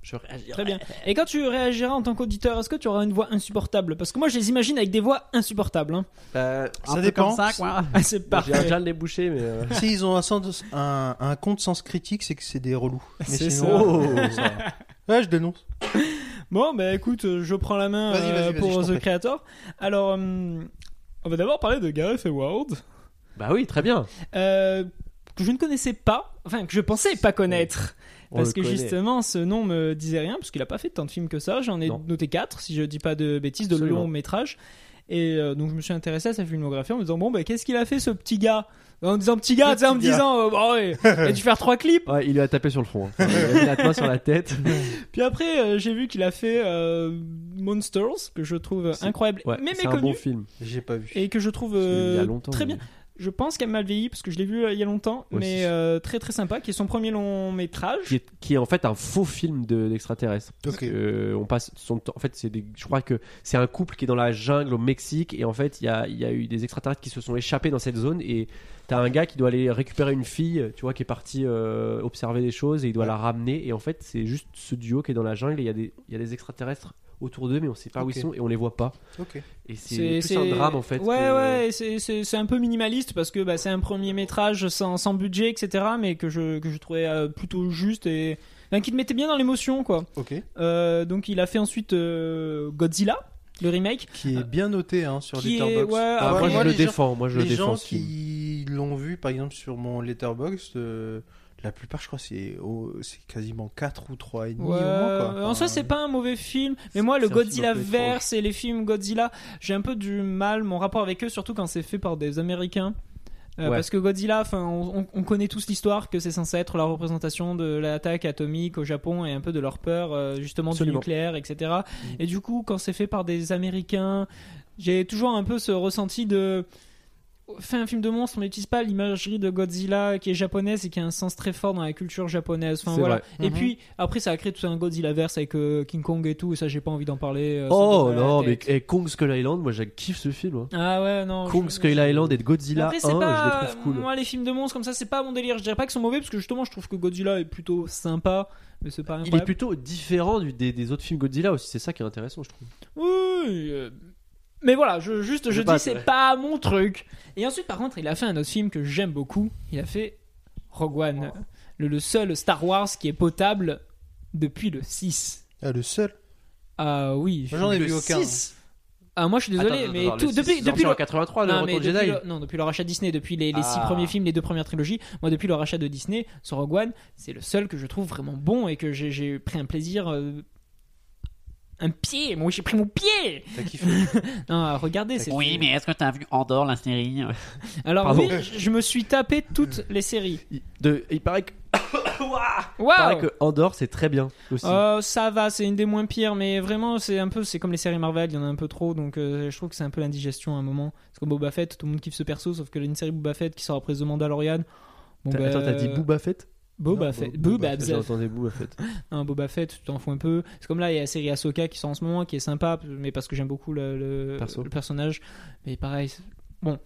Speaker 1: Je réagirai.
Speaker 2: Très bien. Et quand tu réagiras en tant qu'auditeur, est-ce que tu auras une voix insupportable? Parce que moi, je les imagine avec des voix insupportables. Hein.
Speaker 1: Euh,
Speaker 3: Ça dépend.
Speaker 1: comme ça, quoi.
Speaker 2: Ah, c'est
Speaker 1: Bon, J'ai
Speaker 2: parfait.
Speaker 1: déjà le nez bouché, mais. euh,
Speaker 3: Si ils ont un, sens, un, un compte sens critique, c'est que c'est des relous. Mais
Speaker 2: C'est
Speaker 3: sinon,
Speaker 1: ça.
Speaker 3: ça va. Ouais, je dénonce.
Speaker 2: Bon, bah écoute, euh, je prends la main
Speaker 3: Vas-y,
Speaker 2: euh,
Speaker 3: vas-y, vas-y,
Speaker 2: pour The. Creator. Alors, hum, on va d'abord parler de Gareth Edwards,
Speaker 1: Bah oui, très bien.
Speaker 2: euh, que je ne connaissais pas, enfin que je pensais pas connaître.
Speaker 1: On
Speaker 2: Parce
Speaker 1: le
Speaker 2: que
Speaker 1: connaît.
Speaker 2: justement, ce nom me disait rien, parce qu'il a pas fait tant de films que ça. J'en ai
Speaker 1: Non.
Speaker 2: noté 4, si je dis pas de bêtises, de
Speaker 1: Absolument.
Speaker 2: longs métrages. Et euh, donc je me suis intéressé à sa filmographie en me disant, bon, bah qu'est-ce qu'il a fait ce petit gars? En disant petit gars, tu sais, en me disant, euh, bah ouais, il a dû faire trois clips.
Speaker 1: Ouais, il lui a tapé sur le front. hein. Il a mis la main sur la tête.
Speaker 2: Puis après, euh, j'ai vu qu'il a fait euh, Monsters, que je trouve
Speaker 1: C'est-
Speaker 2: incroyable,
Speaker 1: Ouais,
Speaker 2: mais
Speaker 1: c'est un
Speaker 2: méconnu.
Speaker 1: bon film.
Speaker 3: J'ai pas vu.
Speaker 2: Et que je trouve
Speaker 1: Il y a
Speaker 2: euh,
Speaker 1: longtemps.
Speaker 2: très
Speaker 1: mais-
Speaker 2: bien. Je pense qu'elle m'a vieilli parce que je l'ai vu euh, il y a longtemps,
Speaker 1: Moi
Speaker 2: mais
Speaker 1: aussi.
Speaker 2: euh, très très sympa, qui est son premier long métrage.
Speaker 1: Qui est, qui est en fait un faux film de- d'extraterrestres. Parce
Speaker 3: Ok.
Speaker 1: que, euh, on passe son temps. En fait, c'est des- je crois que c'est un couple qui est dans la jungle au Mexique et en fait, il y a, il y a eu des extraterrestres qui se sont échappés dans cette zone et t'as un gars qui doit aller récupérer une fille, tu vois, qui est parti euh, observer des choses et il doit
Speaker 3: Ouais.
Speaker 1: la ramener. Et en fait, c'est juste ce duo qui est dans la jungle et il y a des, il y a des extraterrestres autour d'eux, mais on sait pas où ils sont et on les voit pas. Et c'est plus un drame en fait.
Speaker 2: Ouais,
Speaker 1: que-
Speaker 2: ouais, c'est- c'est c'est un peu minimaliste parce que bah, c'est un premier métrage sans, sans budget, etc. Mais que je, que je trouvais euh, plutôt juste et enfin, qui te mettait bien dans l'émotion, quoi.
Speaker 3: Ok.
Speaker 2: Euh, donc il a fait ensuite euh, Godzilla, le remake.
Speaker 3: Qui est bien noté hein, sur
Speaker 2: Qui est-
Speaker 3: Letterboxd.
Speaker 2: ouais,
Speaker 1: Ah, moi, je le
Speaker 3: les gens-
Speaker 1: défends. Moi, je le
Speaker 3: les
Speaker 1: défends.
Speaker 3: gens
Speaker 1: ce film.
Speaker 3: qui l'ont vu, par exemple, sur mon Letterboxd, euh, la plupart, je crois, c'est quasiment 4 ou 3 et demi
Speaker 2: Ouais,
Speaker 3: au moins, quoi.
Speaker 2: en soi, c'est pas un mauvais film, mais moi, le Godzilla verse et les films Godzilla, j'ai un peu du mal, mon rapport avec eux, surtout quand c'est fait par des Américains. Euh,
Speaker 1: Ouais.
Speaker 2: Parce que Godzilla, enfin, on, on- on connaît tous l'histoire que c'est censé être la représentation de l'attaque atomique au Japon et un peu de leur peur, euh, justement,
Speaker 1: Absolument.
Speaker 2: du nucléaire, etc.
Speaker 3: Mm.
Speaker 2: Et du coup, quand c'est fait par des Américains, j'ai toujours un peu ce ressenti de. Fait un film de monstre, on n'utilise pas l'imagerie de Godzilla qui est japonaise et qui a un sens très fort dans la culture japonaise. Enfin voilà.
Speaker 1: vrai.
Speaker 2: Et
Speaker 3: Mhm.
Speaker 2: puis après, ça a créé tout un Godzilla verse avec euh, King Kong et tout. Et ça, j'ai pas envie d'en parler. euh,
Speaker 1: Oh non, mais
Speaker 2: tête.
Speaker 1: eh, Kong Skull Island, moi je kiffe ce film. hein.
Speaker 2: Ah ouais, non.
Speaker 1: Kong
Speaker 2: je-
Speaker 1: Skull Island et de Godzilla
Speaker 2: Après,
Speaker 1: 1,
Speaker 2: c'est
Speaker 1: je les
Speaker 2: pas.
Speaker 1: trouve cool.
Speaker 2: Moi, les films de monstres comme ça, c'est pas mon délire. Je dirais pas qu'ils sont mauvais parce que justement, je trouve que Godzilla est plutôt sympa, mais c'est pas
Speaker 1: Il est plutôt différent du- des, des autres films Godzilla aussi, c'est ça qui est intéressant, je trouve.
Speaker 2: Oui. euh, Mais voilà, je, juste, je dis,
Speaker 1: pas
Speaker 2: c'est pas mon truc. Et ensuite, par contre, il a fait un autre film que j'aime beaucoup. Il a fait Rogue One. Le, le seul Star Wars qui est potable depuis le 6.
Speaker 3: Ah, le seul
Speaker 2: Ah oui.
Speaker 3: J'en ai
Speaker 1: Le
Speaker 3: vu aucun.
Speaker 1: 6.
Speaker 2: Ah, moi, je suis désolé,
Speaker 1: Attends,
Speaker 2: mais
Speaker 1: attends,
Speaker 2: tout,
Speaker 1: le
Speaker 2: depuis,
Speaker 1: 6
Speaker 2: depuis le.
Speaker 1: en 83, le
Speaker 2: Non,
Speaker 1: Retour de Jedi.
Speaker 2: le, non, depuis le rachat Disney, depuis les, les six
Speaker 1: Ah.
Speaker 2: premiers films, les deux premières trilogies, moi depuis le rachat de Disney, sur Rogue One, c'est le seul que je trouve vraiment bon et que j'ai- j'ai pris un plaisir. euh, un pied, moi j'ai pris mon pied
Speaker 3: T'as kiffé
Speaker 2: Non, regardez, c'est
Speaker 4: Oui, mais est-ce que t'as vu Andorre, la série?
Speaker 2: Alors
Speaker 1: Pardon.
Speaker 2: oui, je me suis tapé toutes les séries.
Speaker 1: Il, de- il paraît que, il
Speaker 2: Waouh
Speaker 1: paraît que Andorre c'est très bien aussi.
Speaker 2: Euh, ça va, c'est une des moins pires, mais vraiment, c'est un peu, c'est comme les séries Marvel, il y en a un peu trop, donc euh, je trouve que c'est un peu l'indigestion à un moment. C'est comme Boba Fett, tout le monde kiffe ce perso, sauf que là, une série Boba Fett qui sort après The Mandalorian. Bon,
Speaker 1: T'as-
Speaker 2: bah,
Speaker 1: Attends, t'as dit Booba Fett?
Speaker 2: Boba
Speaker 3: Non,
Speaker 2: Fett.
Speaker 3: Bo-
Speaker 2: Boba
Speaker 3: Boba Fett,
Speaker 1: entendu Booba Fett.
Speaker 2: Un Boba Fett, tu t'en fous un peu. C'est comme là, il y a la série Ahsoka qui sort en ce moment, qui est sympa, mais parce que j'aime beaucoup le, le-
Speaker 1: Perso.
Speaker 2: le personnage. Mais pareil, bon.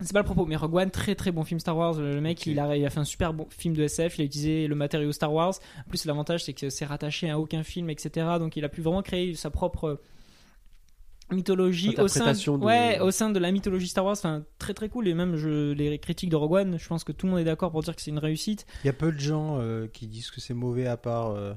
Speaker 2: C'est pas le propos, mais Rogue One, très très bon film Star Wars. Le mec, il, a, il a fait un super bon film de SF, il a utilisé le matériau Star Wars. En plus, l'avantage, c'est que c'est rattaché à aucun film, etc. Donc, il a pu vraiment créer sa propre mythologie au sein,
Speaker 1: de-
Speaker 2: ouais, au sein de la mythologie Star Wars. Enfin, très très cool. Et même je, les critiques de Rogue One, je pense que tout le monde est d'accord pour dire que c'est une réussite.
Speaker 3: Il y a peu de gens euh, qui disent que c'est mauvais à part. euh,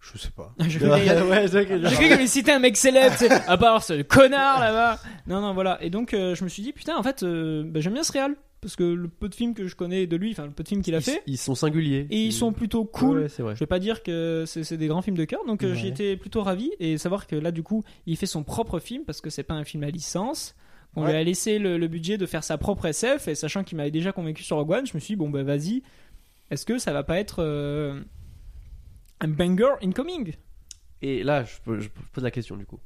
Speaker 3: je sais pas.
Speaker 1: Que-
Speaker 2: J'ai cru qu'il avait cité un mec célèbre, à part ce connard là-bas. Non, non, voilà. Et donc, euh, je me suis dit, putain, en fait, euh, bah, j'aime bien ce réal. Parce que le peu de films que je connais de lui, enfin, le peu de films qu'il a
Speaker 1: Ils-
Speaker 2: fait,
Speaker 1: Ils sont singuliers.
Speaker 2: et ils sont plutôt cool.
Speaker 1: Ouais, c'est vrai.
Speaker 2: Je vais pas dire que c'est c'est des grands films de cœur, donc euh,
Speaker 3: Ouais.
Speaker 2: été plutôt ravi. Et savoir que là, du coup, il fait son propre film, parce que c'est pas un film à licence. On
Speaker 3: Ouais.
Speaker 2: lui a laissé le, le budget de faire sa propre SF, et sachant qu'il m'avait déjà convaincu sur Rogue One, je me suis dit, bon, bah vas-y, est-ce que ça va pas être euh, un banger incoming?
Speaker 1: Et là, je, peux- je pose la question du coup.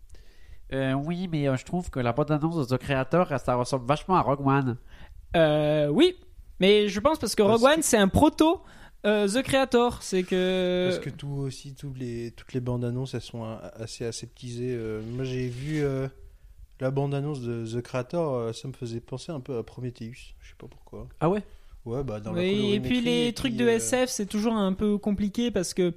Speaker 4: Euh, Oui, mais euh, je trouve que la bande-annonce de The Creator, ça ressemble vachement à Rogue One.
Speaker 2: Euh, oui, mais je pense parce que Rogue One c'est un proto euh, The Creator, c'est que
Speaker 3: Parce que tout aussi, tous les, toutes les bandes annonces, elles sont assez aseptisées. Euh, moi, j'ai vu euh, la bande annonce de The Creator, ça me faisait penser un peu à Prometheus. Je sais pas pourquoi.
Speaker 1: Ah ouais?
Speaker 3: Ouais, bah dans la
Speaker 2: Oui, et puis les trucs de SF c'est toujours un peu compliqué parce que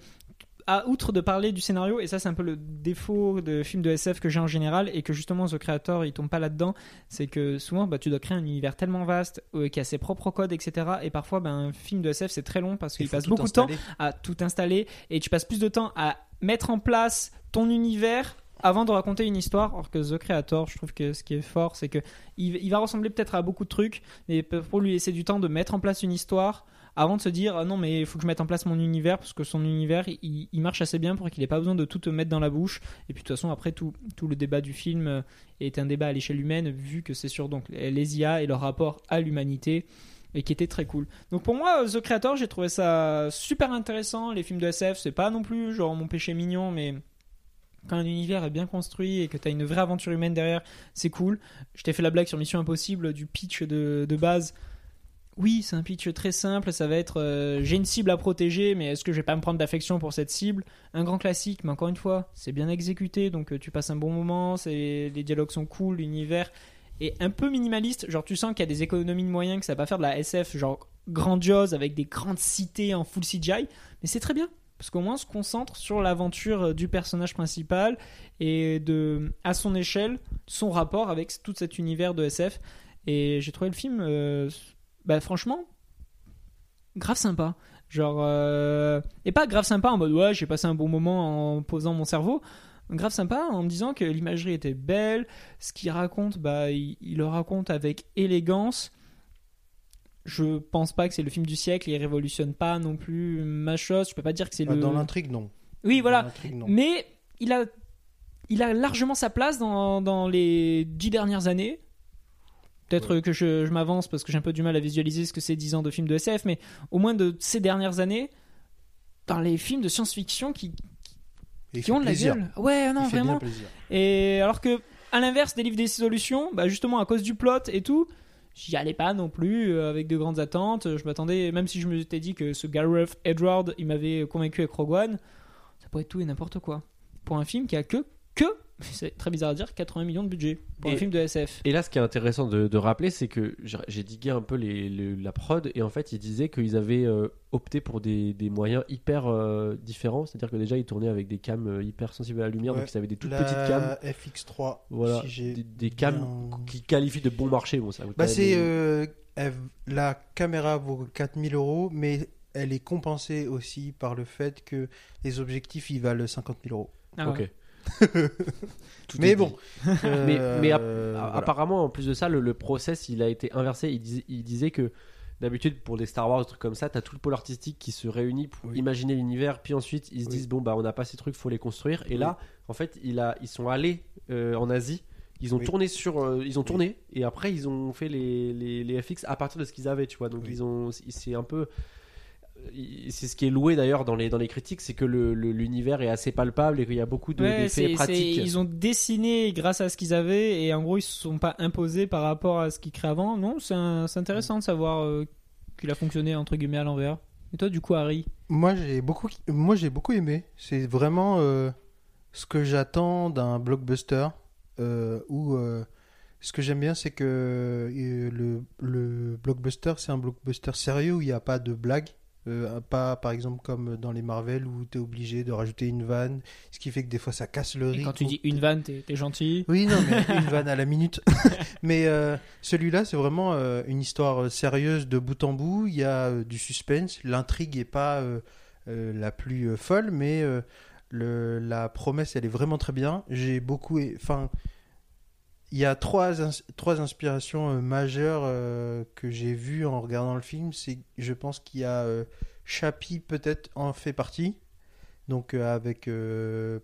Speaker 2: à outre de parler du scénario et ça c'est un peu le défaut de films de SF que j'ai en général et que justement The Creator il tombe pas là-dedans c'est que souvent bah, tu dois créer un univers tellement vaste euh, qui a ses propres codes etc et parfois bah, un film de SF c'est très long parce
Speaker 3: il
Speaker 2: qu'il passe beaucoup de temps à tout installer et tu passes plus de temps à mettre en place ton univers avant de raconter une histoire. Alors que The Creator, je trouve que ce qui est fort, c'est que il, il va ressembler peut-être à beaucoup de trucs, mais pour lui laisser du temps de mettre en place une histoire avant de se dire ah non mais il faut que je mette en place mon univers parce que son univers il, marche assez bien pour qu'il ait pas besoin de tout te mettre dans la bouche et puis de toute façon après tout, tout le débat du film euh, est un débat à l'échelle humaine vu que c'est sur donc les IA et leur rapport à l'humanité et qui était très cool. Donc pour moi, The Creator, j'ai trouvé ça super intéressant. Les films de SF, c'est pas non plus genre mon péché mignon, mais quand un univers est bien construit et que t'as une vraie aventure humaine derrière, c'est cool. Je t'ai fait la blague sur Mission Impossible du pitch de, de base. Oui, c'est un pitch très simple. Ça va être euh, j'ai une cible à protéger, mais est-ce que je vais pas me prendre d'affection pour cette cible? Un grand classique, mais encore une fois, c'est bien exécuté, donc euh, tu passes un bon moment. Les dialogues sont cool, l'univers est un peu minimaliste. Genre, tu sens qu'il y a des économies de moyens, que ça va pas faire de la SF genre grandiose avec des grandes cités en full CGI, mais c'est très bien. Parce qu'au moins, on se concentre sur l'aventure euh, du personnage principal et de, à son échelle, son rapport avec tout cet univers de SF. Et j'ai trouvé le film, bah, franchement, grave sympa. Genre, euh, et pas grave sympa en mode ouais, j'ai passé un bon moment en posant mon cerveau. Grave sympa en me disant que l'imagerie était belle, ce qu'il raconte, bah, il, il le raconte avec élégance. je pense pas que c'est le film du siècle. Il révolutionne pas non plus ma chose. Je peux pas dire que c'est
Speaker 3: Ah,
Speaker 2: le.
Speaker 3: Dans l'intrigue, non.
Speaker 2: Oui, voilà.
Speaker 3: non.
Speaker 2: Mais il a, il a largement sa place dans, dans les dix dernières années. Peut-être que je, je m'avance parce que j'ai un peu du mal à visualiser ce que c'est 10 ans de films de SF, mais au moins de ces dernières années, dans les films de science-fiction qui, qui ont de la
Speaker 3: plaisir.
Speaker 2: gueule. Ouais, non, vraiment. Et alors que, à l'inverse des livres des solutions, bah justement à cause du plot et tout, j'y allais pas non plus euh, avec de grandes attentes. Je m'attendais, même si je me t'ai dit que ce Gareth Edward, il m'avait convaincu avec Rogue One, ça pourrait être tout et n'importe quoi. Pour un film qui a que, que, c'est très bizarre à dire, 80 millions de budget pour
Speaker 1: Et-
Speaker 2: un film de SF.
Speaker 1: Et là, ce qui est intéressant de, de rappeler, c'est que j'ai- digué un peu les, les- la prod, et en fait, ils disaient qu'ils avaient euh, opté pour des, des moyens hyper euh, différents. C'est-à-dire que déjà, ils tournaient avec des cams euh, hyper sensibles à la lumière,
Speaker 3: Ouais.
Speaker 1: donc ils avaient des toutes
Speaker 3: La
Speaker 1: petites cams.
Speaker 3: FX3.
Speaker 1: Voilà,
Speaker 3: si
Speaker 1: des, des cams
Speaker 3: bien-
Speaker 1: qui qualifient de bon marché. Bon,
Speaker 3: Bah c'est euh, elle- la caméra vaut 4000 euros, mais elle est compensée aussi par le fait que les objectifs ils valent 50 000 euros.
Speaker 2: Ah
Speaker 1: Ok.
Speaker 2: ouais.
Speaker 1: Tout
Speaker 3: mais
Speaker 1: est
Speaker 3: bon,
Speaker 1: mais,
Speaker 3: euh,
Speaker 1: mais ap-
Speaker 3: voilà.
Speaker 1: apparemment, en plus de ça, le, le process il a été inversé. Il disait, il disait que d'habitude, pour des Star Wars, des trucs comme ça, t'as tout le pôle artistique qui se réunit pour
Speaker 3: Oui.
Speaker 1: imaginer l'univers, puis ensuite ils se
Speaker 3: Oui.
Speaker 1: disent bon, bah on n'a pas ces trucs, faut les construire. Et
Speaker 3: Oui.
Speaker 1: là, en fait, il a, ils sont allés euh, en Asie. Ils ont
Speaker 3: Oui.
Speaker 1: tourné sur, euh, ils ont tourné et après ils ont fait les, les, les FX à partir de ce qu'ils avaient, tu vois. Donc
Speaker 3: Oui.
Speaker 1: ils ont, c'est un peu, c'est ce qui est loué d'ailleurs dans les dans les critiques, c'est que le- le- l'univers est assez palpable et qu'il y a beaucoup de-
Speaker 2: Ouais,
Speaker 1: d'effets pratiques.
Speaker 2: ils ont dessiné grâce à ce qu'ils avaient et en gros ils se sont pas imposés par rapport à ce qu'ils créaient avant. Non, c'est intéressant de savoir euh, qu'il a fonctionné entre guillemets à l'envers. Et toi, du coup, Harry?
Speaker 3: Moi j'ai beaucoup, moi j'ai beaucoup aimé. C'est vraiment euh, ce que j'attends d'un blockbuster. Euh, où euh, ce que j'aime bien, c'est que le, le blockbuster, c'est un blockbuster sérieux où il n'y a pas de blague. Euh, pas par exemple comme dans les Marvel où tu es obligé de rajouter une vanne, ce qui fait que des fois ça casse le
Speaker 2: Et
Speaker 3: rythme.
Speaker 2: quand tu dis une vanne, t'es t'es gentil.
Speaker 3: Oui, non, mais une vanne à la minute. mais euh, celui-là, c'est vraiment euh, une histoire sérieuse de bout en bout. Il y a du suspense. L'intrigue n'est pas la plus folle, mais le, la promesse, elle est vraiment très bien. J'ai beaucoup. Enfin, il y a trois, ins- trois inspirations euh, majeures euh, que j'ai vues en regardant le film. C'est, je pense qu'il y a euh, Chappie peut-être en fait partie. Donc euh, avec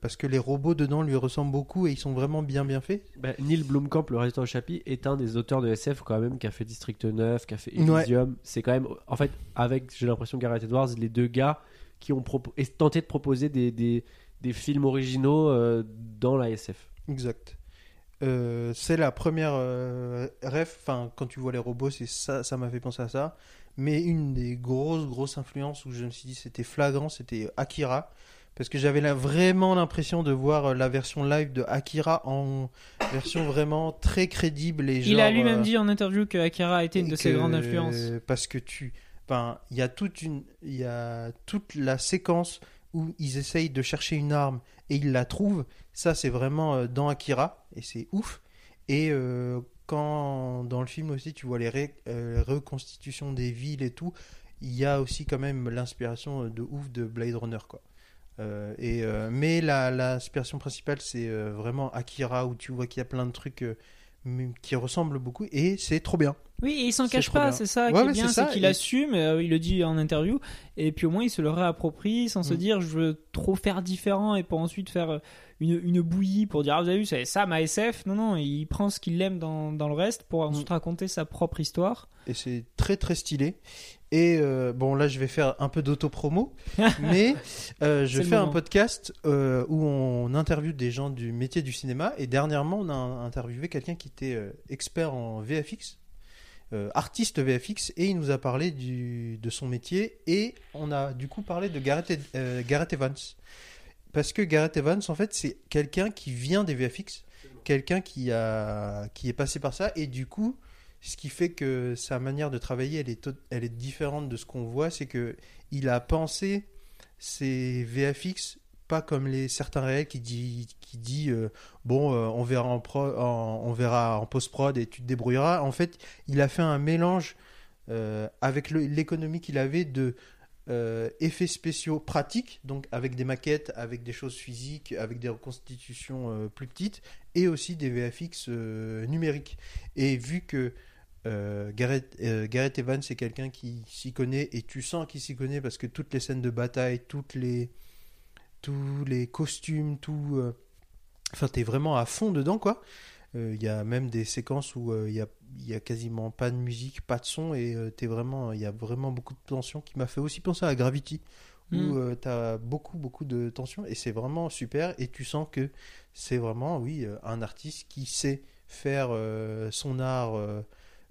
Speaker 3: parce que les robots dedans lui ressemblent beaucoup et ils sont vraiment bien bien faits.
Speaker 1: Bah, Neil Blomkamp, le réalisateur de Chappie, est un des auteurs de SF quand même qui a fait District 9, qui a fait
Speaker 3: Ouais.
Speaker 1: Elysium. C'est quand même, en fait, avec, j'ai l'impression, Gareth Edwards, les deux gars qui ont tenté de proposer des, des, des films originaux dans la SF.
Speaker 3: Exact. Euh, c'est la première euh, ref. Enfin, quand tu vois les robots, c'est ça, ça m'a fait penser à ça. Mais une des grosses grosses influences où je me suis dit c'était flagrant, c'était Akira, parce que j'avais vraiment l'impression de voir euh, la version live de Akira en version vraiment très crédible et
Speaker 2: Il a lui-même
Speaker 3: euh,
Speaker 2: dit en interview que Akira a été une de ses grandes influences.
Speaker 3: Parce que tu, enfin, il y a toute une, il y a toute la séquence où ils essayent de chercher une arme et ils la trouvent. Ça, c'est vraiment euh, dans Akira et c'est ouf. Et euh, quand dans le film aussi, tu vois les euh, reconstitutions des villes et tout, il y a aussi quand même l'inspiration de ouf de Blade Runner, quoi. Et mais l'inspiration principale, c'est vraiment Akira où tu vois qu'il y a plein de trucs qui ressemblent beaucoup et c'est trop bien.
Speaker 2: Oui, et il s'en cache pas, c'est ça
Speaker 3: Ouais,
Speaker 2: qui est bien,
Speaker 3: c'est
Speaker 2: qu'il
Speaker 3: et-
Speaker 2: assume, euh, il le dit en interview, et puis au moins il se le réapproprie sans se
Speaker 3: Mm.
Speaker 2: dire je veux trop faire différent et pour ensuite faire euh, une, une bouillie pour dire ah vous avez vu c'est ça ma SF. Non, non, il prend ce qu'il aime dans, dans le reste pour ensuite
Speaker 3: Mm.
Speaker 2: raconter sa propre histoire.
Speaker 3: et c'est très très stylé. Et euh, bon, là, je vais faire un peu d'auto-promo, mais euh, je fais un podcast euh, où on interviewe des gens du métier du cinéma. Et dernièrement, on a interviewé quelqu'un qui était expert en VFX, euh, artiste VFX, et il nous a parlé du, de son métier. Et on a du coup parlé de Gareth, euh, Gareth Evans. Parce que Gareth Evans, en fait, c'est quelqu'un qui vient des VFX, quelqu'un qui, a, qui est passé par ça, et du coup, ce qui fait que sa manière de travailler, elle est, elle est différente de ce qu'on voit, c'est que il a pensé ses VFX pas comme les certains réels qui dit qui dit euh, bon euh, on verra en pro, on verra en post prod et tu te débrouilleras. En fait, il a fait un mélange euh, avec l'économie qu'il avait de effets spéciaux pratiques, donc avec des maquettes, avec des choses physiques, avec des reconstitutions plus petites, et aussi des VFX numériques. Et vu que euh, Gareth, euh, Evans, c'est quelqu'un qui s'y connaît et tu sens qu'il s'y connaît parce que toutes les scènes de bataille, toutes les, tous les costumes, tout. euh, Enfin, t'es vraiment à fond dedans, quoi. Euh, Il y a même des séquences où euh, il y, a, il y a quasiment pas de musique, pas de son et euh, t'es vraiment, il y a vraiment beaucoup de tension qui m'a fait aussi penser à Gravity où
Speaker 2: Mm.
Speaker 3: euh, t'as beaucoup beaucoup de tension et c'est vraiment super et tu sens que c'est vraiment oui euh, un artiste qui sait faire euh, son art euh,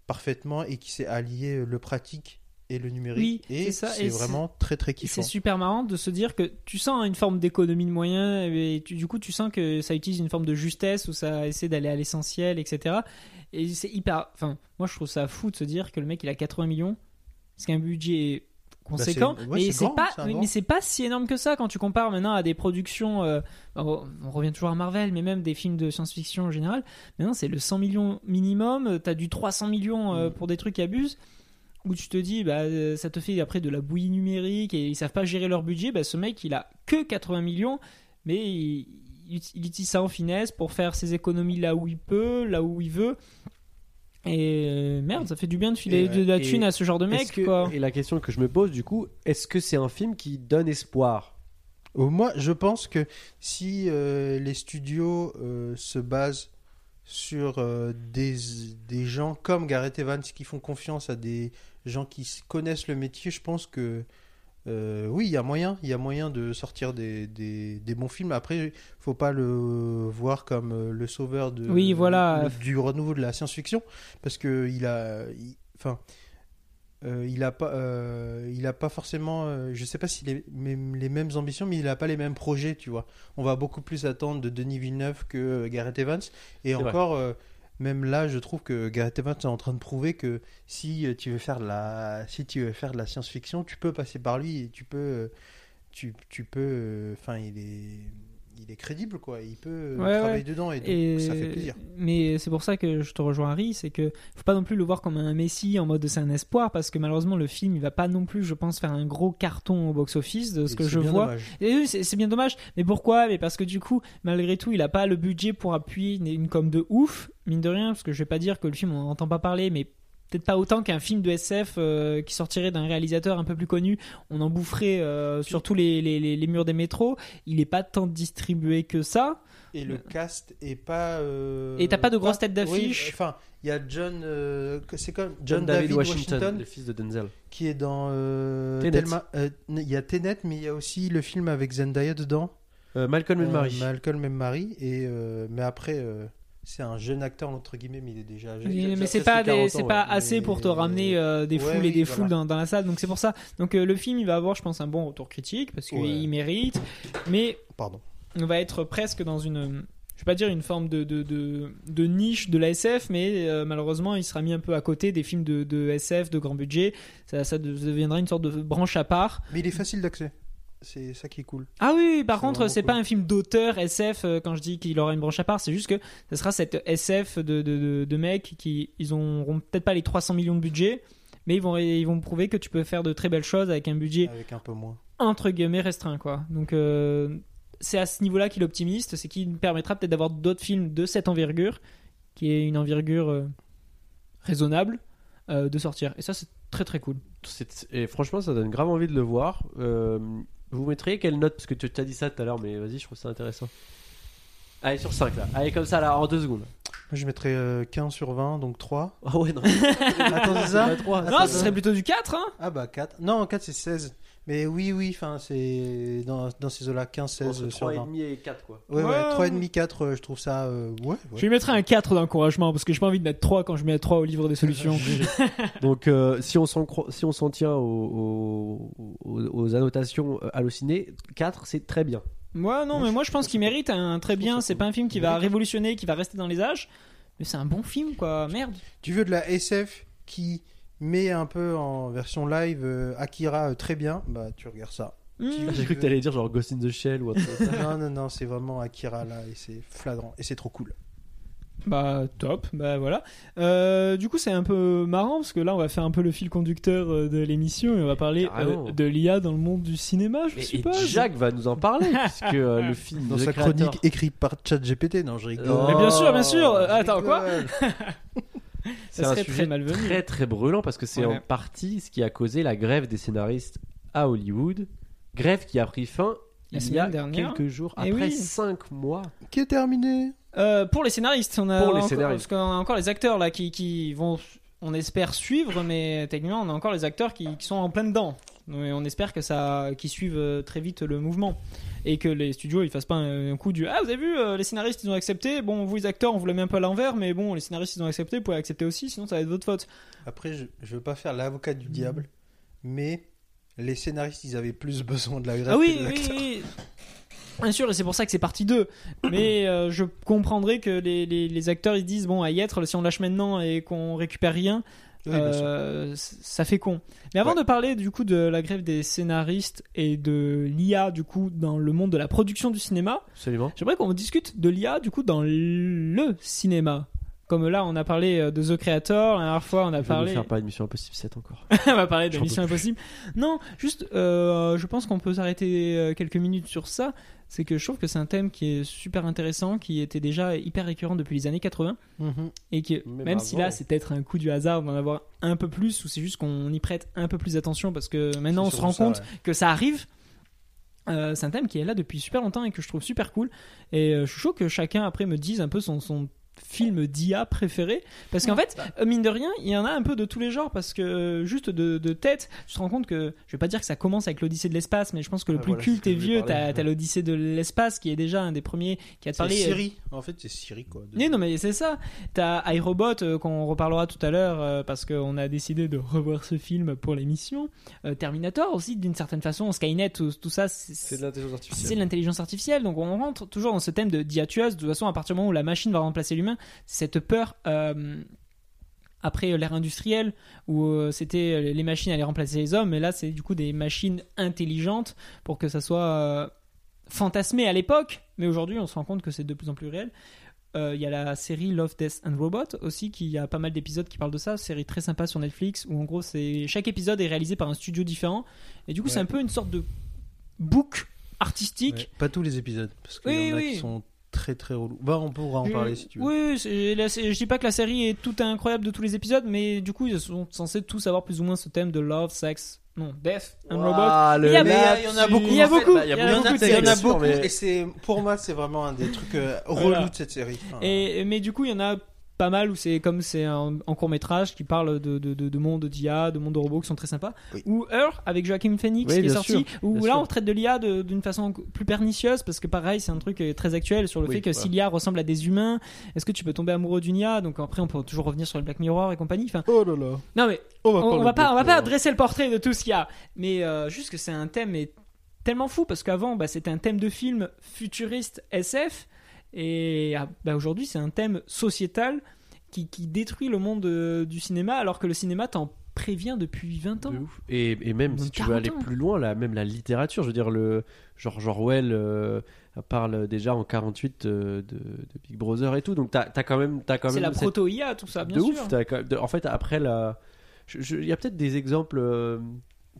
Speaker 3: parfaitement et qui sait allier le pratique et le numérique
Speaker 2: Oui,
Speaker 3: et
Speaker 2: c'est
Speaker 3: vraiment très très kiffant.
Speaker 2: C'est super marrant de se dire que tu sens une forme d'économie de moyens et tu- du coup tu sens que ça utilise une forme de justesse où ça essaie d'aller à l'essentiel, etc. Et c'est hyper. Enfin, moi je trouve ça fou de se dire que le mec il a 80 millions, c'est qu'un budget conséquent,
Speaker 3: Bah, ouais,
Speaker 2: mais
Speaker 3: c'est
Speaker 2: pas, mais, c'est pas si énorme que ça quand tu compares maintenant à des productions. euh, on on revient toujours à Marvel, mais même des films de science-fiction en général. Maintenant c'est le 100 millions minimum, t'as du 300 millions euh,
Speaker 3: Mm.
Speaker 2: pour des trucs qui abusent où tu te dis bah euh, ça te fait après de la bouillie numérique et ils savent pas gérer leur budget bah ce mec il a que 80 millions mais il, il- il utilise ça en finesse pour faire ses économies là où il peut là où il veut. Et euh, merde ça fait du bien de filer
Speaker 3: Et,
Speaker 2: de la thune à ce genre de mec
Speaker 1: que-
Speaker 2: quoi.
Speaker 1: Et la question que je me pose du coup, est-ce que c'est un film qui donne espoir?
Speaker 3: Euh, Moi, je pense que si euh, les studios euh, se basent sur euh, des, des gens comme Gareth Evans qui font confiance à des gens qui connaissent le métier, je pense que euh, oui, il y a moyen, il y a moyen de sortir des, des, des bons films. Après, faut pas le voir comme euh, le sauveur de,
Speaker 2: Oui, voilà.
Speaker 3: le- du renouveau de la science-fiction, parce que il a, il- enfin, euh, il a pas, euh, il a pas forcément, euh, je sais pas s'il a même- les mêmes ambitions, mais il a pas les mêmes projets, tu vois. On va beaucoup plus attendre de Denis Villeneuve que Gareth Evans, et encore. euh, même là, je trouve que Gareth Evans est en train de prouver que si tu veux faire de la, si tu veux faire de la science-fiction, tu peux passer par lui et tu peux, euh, tu, tu peux, euh, enfin, il est, il est crédible quoi. Il peut
Speaker 2: Ouais,
Speaker 3: travailler
Speaker 2: ouais.
Speaker 3: dedans et, donc,
Speaker 2: Et-
Speaker 3: ça fait plaisir.
Speaker 2: Mais c'est pour ça que je te rejoins Harry, c'est que faut pas non plus le voir comme un messie en mode c'est un espoir parce que malheureusement le film il va pas non plus je pense faire un gros carton au box office de ce
Speaker 3: Et
Speaker 2: que je vois.
Speaker 3: dommage.
Speaker 2: Et c'est bien dommage. Mais pourquoi? Mais parce que du coup, malgré tout, il a pas le budget pour appuyer une, une com de ouf, mine de rien, parce que je vais pas dire que le film on n'entend pas parler, mais peut-être pas autant qu'un film de SF euh, qui sortirait d'un réalisateur un peu plus connu. On en boufferait euh, sur tous les, les, les- les murs des métros. Il est pas tant distribué que ça.
Speaker 3: Et le cast est pas. euh,
Speaker 2: Et t'as pas de grosses têtes
Speaker 3: oui,
Speaker 2: d'affiche.
Speaker 3: Enfin, il y a John, euh, c'est comme
Speaker 1: John, David, Washington, le fils de Denzel.
Speaker 3: qui est dans euh, euh, Il y a Tenet, mais il y a aussi le film avec Zendaya dedans.
Speaker 1: Euh, Malcolm and
Speaker 3: Euh,
Speaker 1: Marie.
Speaker 3: Malcolm et Marie. Et euh, mais après, euh, c'est un jeune acteur entre guillemets, mais il est déjà.
Speaker 2: Oui,
Speaker 1: ça-
Speaker 2: mais c'est pas, des-
Speaker 1: 40
Speaker 2: c'est
Speaker 1: ans,
Speaker 2: pas
Speaker 3: ouais.
Speaker 2: assez pour te ramener euh, des
Speaker 3: Ouais,
Speaker 2: foules et des
Speaker 3: voilà.
Speaker 2: foules dans, dans la salle. Donc c'est pour ça. Donc euh, le film, il va avoir, je pense, un bon retour critique parce qu'il
Speaker 3: Ouais.
Speaker 2: mérite. Mais
Speaker 3: Pardon.
Speaker 2: on va être presque dans une je vais pas dire une forme de, de, de, de niche de la SF mais euh, malheureusement il sera mis un peu à côté des films de, de SF de grand budget ça, ça deviendra une sorte de branche à part
Speaker 3: Mais il est facile d'accès. C'est ça qui est cool.
Speaker 2: ah oui par contre c'est
Speaker 3: cool.
Speaker 2: pas un film d'auteur SF euh, quand je dis qu'il aura une branche à part c'est juste que ça sera cette SF de, de, de, de mecs qui ils auront peut-être pas les 300 millions de budget mais ils vont, ils vont prouver que tu peux faire de très belles choses avec un budget
Speaker 3: Avec un peu moins.
Speaker 2: entre guillemets restreint quoi. Donc euh, c'est à ce niveau-là qu'il est optimiste, c'est qu'il nous permettra peut-être d'avoir d'autres films de cette envergure, qui est une envergure euh, raisonnable, euh, de sortir. Et ça c'est très très cool.
Speaker 1: Et franchement, ça donne grave envie de le voir. Vous mettriez quelle note Parce que tu t'as dit ça tout à l'heure, mais vas-y, je trouve ça intéressant. Allez, sur 5 là. Allez, comme ça, là, en 2 secondes.
Speaker 3: Moi, je mettrais euh, 15 sur 20, donc 3.
Speaker 1: Ah ouais, non.
Speaker 3: Attends, c'est ça
Speaker 1: Pas trois.
Speaker 2: non, ce serait plutôt du 4 hein
Speaker 3: Ah bah 4. Non, 4 c'est 16. Mais oui, oui, enfin c'est dans, dans ces eaux-là, 15, 16
Speaker 1: Entre
Speaker 3: sur 20.
Speaker 1: 3,5 et 4 quoi.
Speaker 3: Ouais, ouais,
Speaker 2: Ouais.
Speaker 3: 3,5, 4, euh, je trouve ça. euh, ouais,
Speaker 2: Je
Speaker 3: ouais.
Speaker 2: lui mettrais un 4 d'encouragement, parce que j'ai pas envie de mettre 3 quand je mets 3 au livre des solutions.
Speaker 1: Donc, euh, si on s'en si on s'en tient aux, aux, aux- annotations euh, hallucinées, 4 c'est très bien.
Speaker 2: Ouais, non,
Speaker 3: Moi,
Speaker 2: mais
Speaker 3: je
Speaker 2: moi je pense qu'il mérite un très
Speaker 3: je
Speaker 2: bien. C'est pas un film qui va révolutionner, qui va rester dans les âges, mais c'est un bon film quoi. Merde.
Speaker 3: Tu veux de la SF qui met un peu en version live euh, Akira euh, très bien, bah tu regardes ça.
Speaker 2: Hmm.
Speaker 1: J'ai cru que t'allais dire genre Ghost in the Shell ou ça.
Speaker 3: non, non, non, c'est vraiment Akira là et c'est flagrant et c'est trop cool.
Speaker 2: Bah top, bah voilà. Euh, du coup c'est un peu marrant parce que là on va faire un peu le fil conducteur de l'émission et on va parler euh, de l'IA dans le monde du cinéma, je
Speaker 1: Et, et
Speaker 2: suppose.
Speaker 1: Jacques va nous en parler, puisque euh, le film
Speaker 3: Dans sa chronique écrite par ChatGPT, non, je rigole.
Speaker 1: Oh,
Speaker 2: Mais bien sûr, bien sûr. Attends quoi.
Speaker 1: C'est
Speaker 2: Ça
Speaker 1: un
Speaker 2: serait
Speaker 1: sujet
Speaker 2: très malvenu.
Speaker 1: très très brûlant parce que c'est
Speaker 2: Ouais.
Speaker 1: en partie ce qui a causé la grève des scénaristes à Hollywood. Grève qui a pris fin
Speaker 2: La
Speaker 1: il y a
Speaker 2: dernière.
Speaker 1: quelques jours,
Speaker 2: Eh
Speaker 1: après
Speaker 2: oui.
Speaker 1: 5 mois.
Speaker 3: Qui est terminé?
Speaker 2: Euh, pour les scénaristes, on a
Speaker 1: Pour les
Speaker 2: encore,
Speaker 1: scénaristes.
Speaker 2: parce qu'on a encore les acteurs là qui, qui vont, on espère suivre, mais techniquement on a encore les acteurs qui, qui sont en plein dedans. Et on espère que ça, qu'ils suivent euh, très vite le mouvement et que les studios ils fassent pas un, un coup du ah vous avez vu euh, les scénaristes ils ont accepté bon vous les acteurs on vous la met un peu à l'envers mais bon les scénaristes ils ont accepté vous pouvez accepter aussi sinon ça va être votre faute
Speaker 3: Après, je, je veux pas faire l'avocat du diable, mais les scénaristes, ils avaient plus besoin de la grève
Speaker 2: Ah oui,
Speaker 3: que
Speaker 2: oui, oui. Bien sûr, et c'est pour ça que c'est partie 2. Mais euh, je comprendrais que les, les, les acteurs ils disent bon, à y être, si on lâche maintenant et qu'on récupère rien,
Speaker 3: Oui,
Speaker 2: euh, ça fait con. Mais avant
Speaker 3: Ouais.
Speaker 2: de parler du coup de la grève des scénaristes et de l'IA du coup dans le monde de la production du cinéma, j'aimerais qu'on discute de l'IA du coup dans le cinéma. Comme là, on a parlé euh, de The Creator, la dernière fois, on a
Speaker 1: Je vais nous
Speaker 2: parlé.
Speaker 1: faire pas une mission impossible 7 encore.
Speaker 2: on va parler de Mission. Impossible. Non, juste, euh, je pense qu'on peut s'arrêter euh, quelques minutes sur ça. C'est que je trouve que c'est un thème qui est super intéressant, qui était déjà hyper récurrent depuis les années 80.
Speaker 3: Mhm.
Speaker 2: Et que
Speaker 1: Même
Speaker 2: si là, c'est peut-être un coup du hasard d'en avoir un peu plus, ou c'est juste qu'on y prête un peu plus attention parce que maintenant on se rend
Speaker 3: ça,
Speaker 2: compte
Speaker 3: ouais.
Speaker 2: que ça arrive. Euh, c'est un thème qui est là depuis super longtemps et que je trouve super cool. Et euh, je suis chaud que chacun après me dise un peu son, son film d'IA préféré. Parce qu'en fait, euh, mine de rien, il y en a un peu de tous les genres. Parce que euh, juste de, de tête, tu te rends compte que, je vais pas dire que ça commence avec l'Odyssée de l'espace, mais je pense que le
Speaker 1: Ah,
Speaker 2: plus
Speaker 1: voilà,
Speaker 2: culte et vieux, t'as l'Odyssée de l'espace qui est déjà un des premiers qui a parlé. euh,
Speaker 3: Siri. En fait, c'est Siri, quoi. de-
Speaker 2: non, mais c'est ça. T'as iRobot euh, qu'on reparlera tout à l'heure euh, parce qu'on a décidé de revoir ce film pour l'émission. Euh, Terminator aussi, d'une certaine façon. Skynet, tout, tout ça, c'est
Speaker 1: de l'intelligence
Speaker 2: c'est de
Speaker 1: artificielle.
Speaker 2: l'intelligence artificielle. Donc on rentre toujours dans ce thème de d'IA tueuse. De toute façon, à partir du moment où la machine va remplacer cette peur. euh, après l'ère industrielle où euh, c'était euh, les machines allaient remplacer les hommes, mais là c'est du coup des machines intelligentes pour que ça soit euh, fantasmé à l'époque, mais aujourd'hui on se rend compte que c'est de plus en plus réel. Euh, Il y a la série Love, Death and Robot aussi, qui a pas mal d'épisodes qui parlent de ça. Série très sympa sur Netflix où en gros c'est chaque épisode est réalisé par un studio différent et du coup c'est un peu une sorte de book artistique.
Speaker 3: Ouais, Pas tous les épisodes, parce qu'il
Speaker 2: Oui,
Speaker 3: y en a
Speaker 2: oui.
Speaker 3: qui sont très très relous. Bah, on pourra en parler si tu veux.
Speaker 2: Oui, la- je dis pas que la série est tout incroyable de tous les épisodes, mais du coup ils sont censés tous avoir plus ou moins ce thème de love, sex, non, death and robot.
Speaker 1: Ah, le
Speaker 2: Il y a-
Speaker 3: il y en a beaucoup.
Speaker 2: Il y a beaucoup.
Speaker 1: Il y
Speaker 2: en
Speaker 3: a,
Speaker 1: de
Speaker 3: il y en a
Speaker 1: textes,
Speaker 3: beaucoup, et c'est pour moi c'est vraiment un des trucs euh,
Speaker 2: Voilà.
Speaker 3: relous de cette série. Enfin,
Speaker 2: Et mais du coup, il y en a pas mal où c'est comme c'est en, court métrage qui parle de, de, de, de monde d'IA, de monde de robots qui sont très sympas.
Speaker 3: Oui.
Speaker 2: Ou Her avec Joaquin Phoenix
Speaker 1: Oui,
Speaker 2: qui est sorti.
Speaker 1: sûr,
Speaker 2: où là
Speaker 1: sûr.
Speaker 2: on traite de l'IA d'une façon plus pernicieuse parce que pareil c'est un truc euh, très actuel sur le
Speaker 1: Oui,
Speaker 2: fait que
Speaker 1: voilà.
Speaker 2: si l'IA ressemble à des humains, est-ce que tu peux tomber amoureux d'une IA Donc après on peut toujours revenir sur le Black Mirror et compagnie. Enfin,
Speaker 3: Oh là là.
Speaker 2: non mais
Speaker 3: On va,
Speaker 2: on, on
Speaker 3: parler
Speaker 2: va
Speaker 3: de
Speaker 2: pas, on va pas
Speaker 3: Mirror.
Speaker 2: dresser le portrait de tout ce qu'il y a, mais euh, juste que c'est un thème tellement fou parce qu'avant bah, c'était un thème de film futuriste SF et ah, bah, aujourd'hui c'est un thème sociétal qui, qui détruit le monde euh, du cinéma alors que le cinéma t'en prévient depuis 20 ans.
Speaker 1: De ouf. Et, et même si tu veux
Speaker 2: 40
Speaker 1: aller
Speaker 2: ans.
Speaker 1: plus loin, là, même la littérature, je veux dire, le George Orwell euh, parle déjà en 48 euh, de, de Big Brother et tout. Donc t'as as quand même, as quand
Speaker 2: C'est la proto-IA tout ça bien
Speaker 1: de
Speaker 2: sûr.
Speaker 1: ouf. de- en fait, après la, il y a peut-être des exemples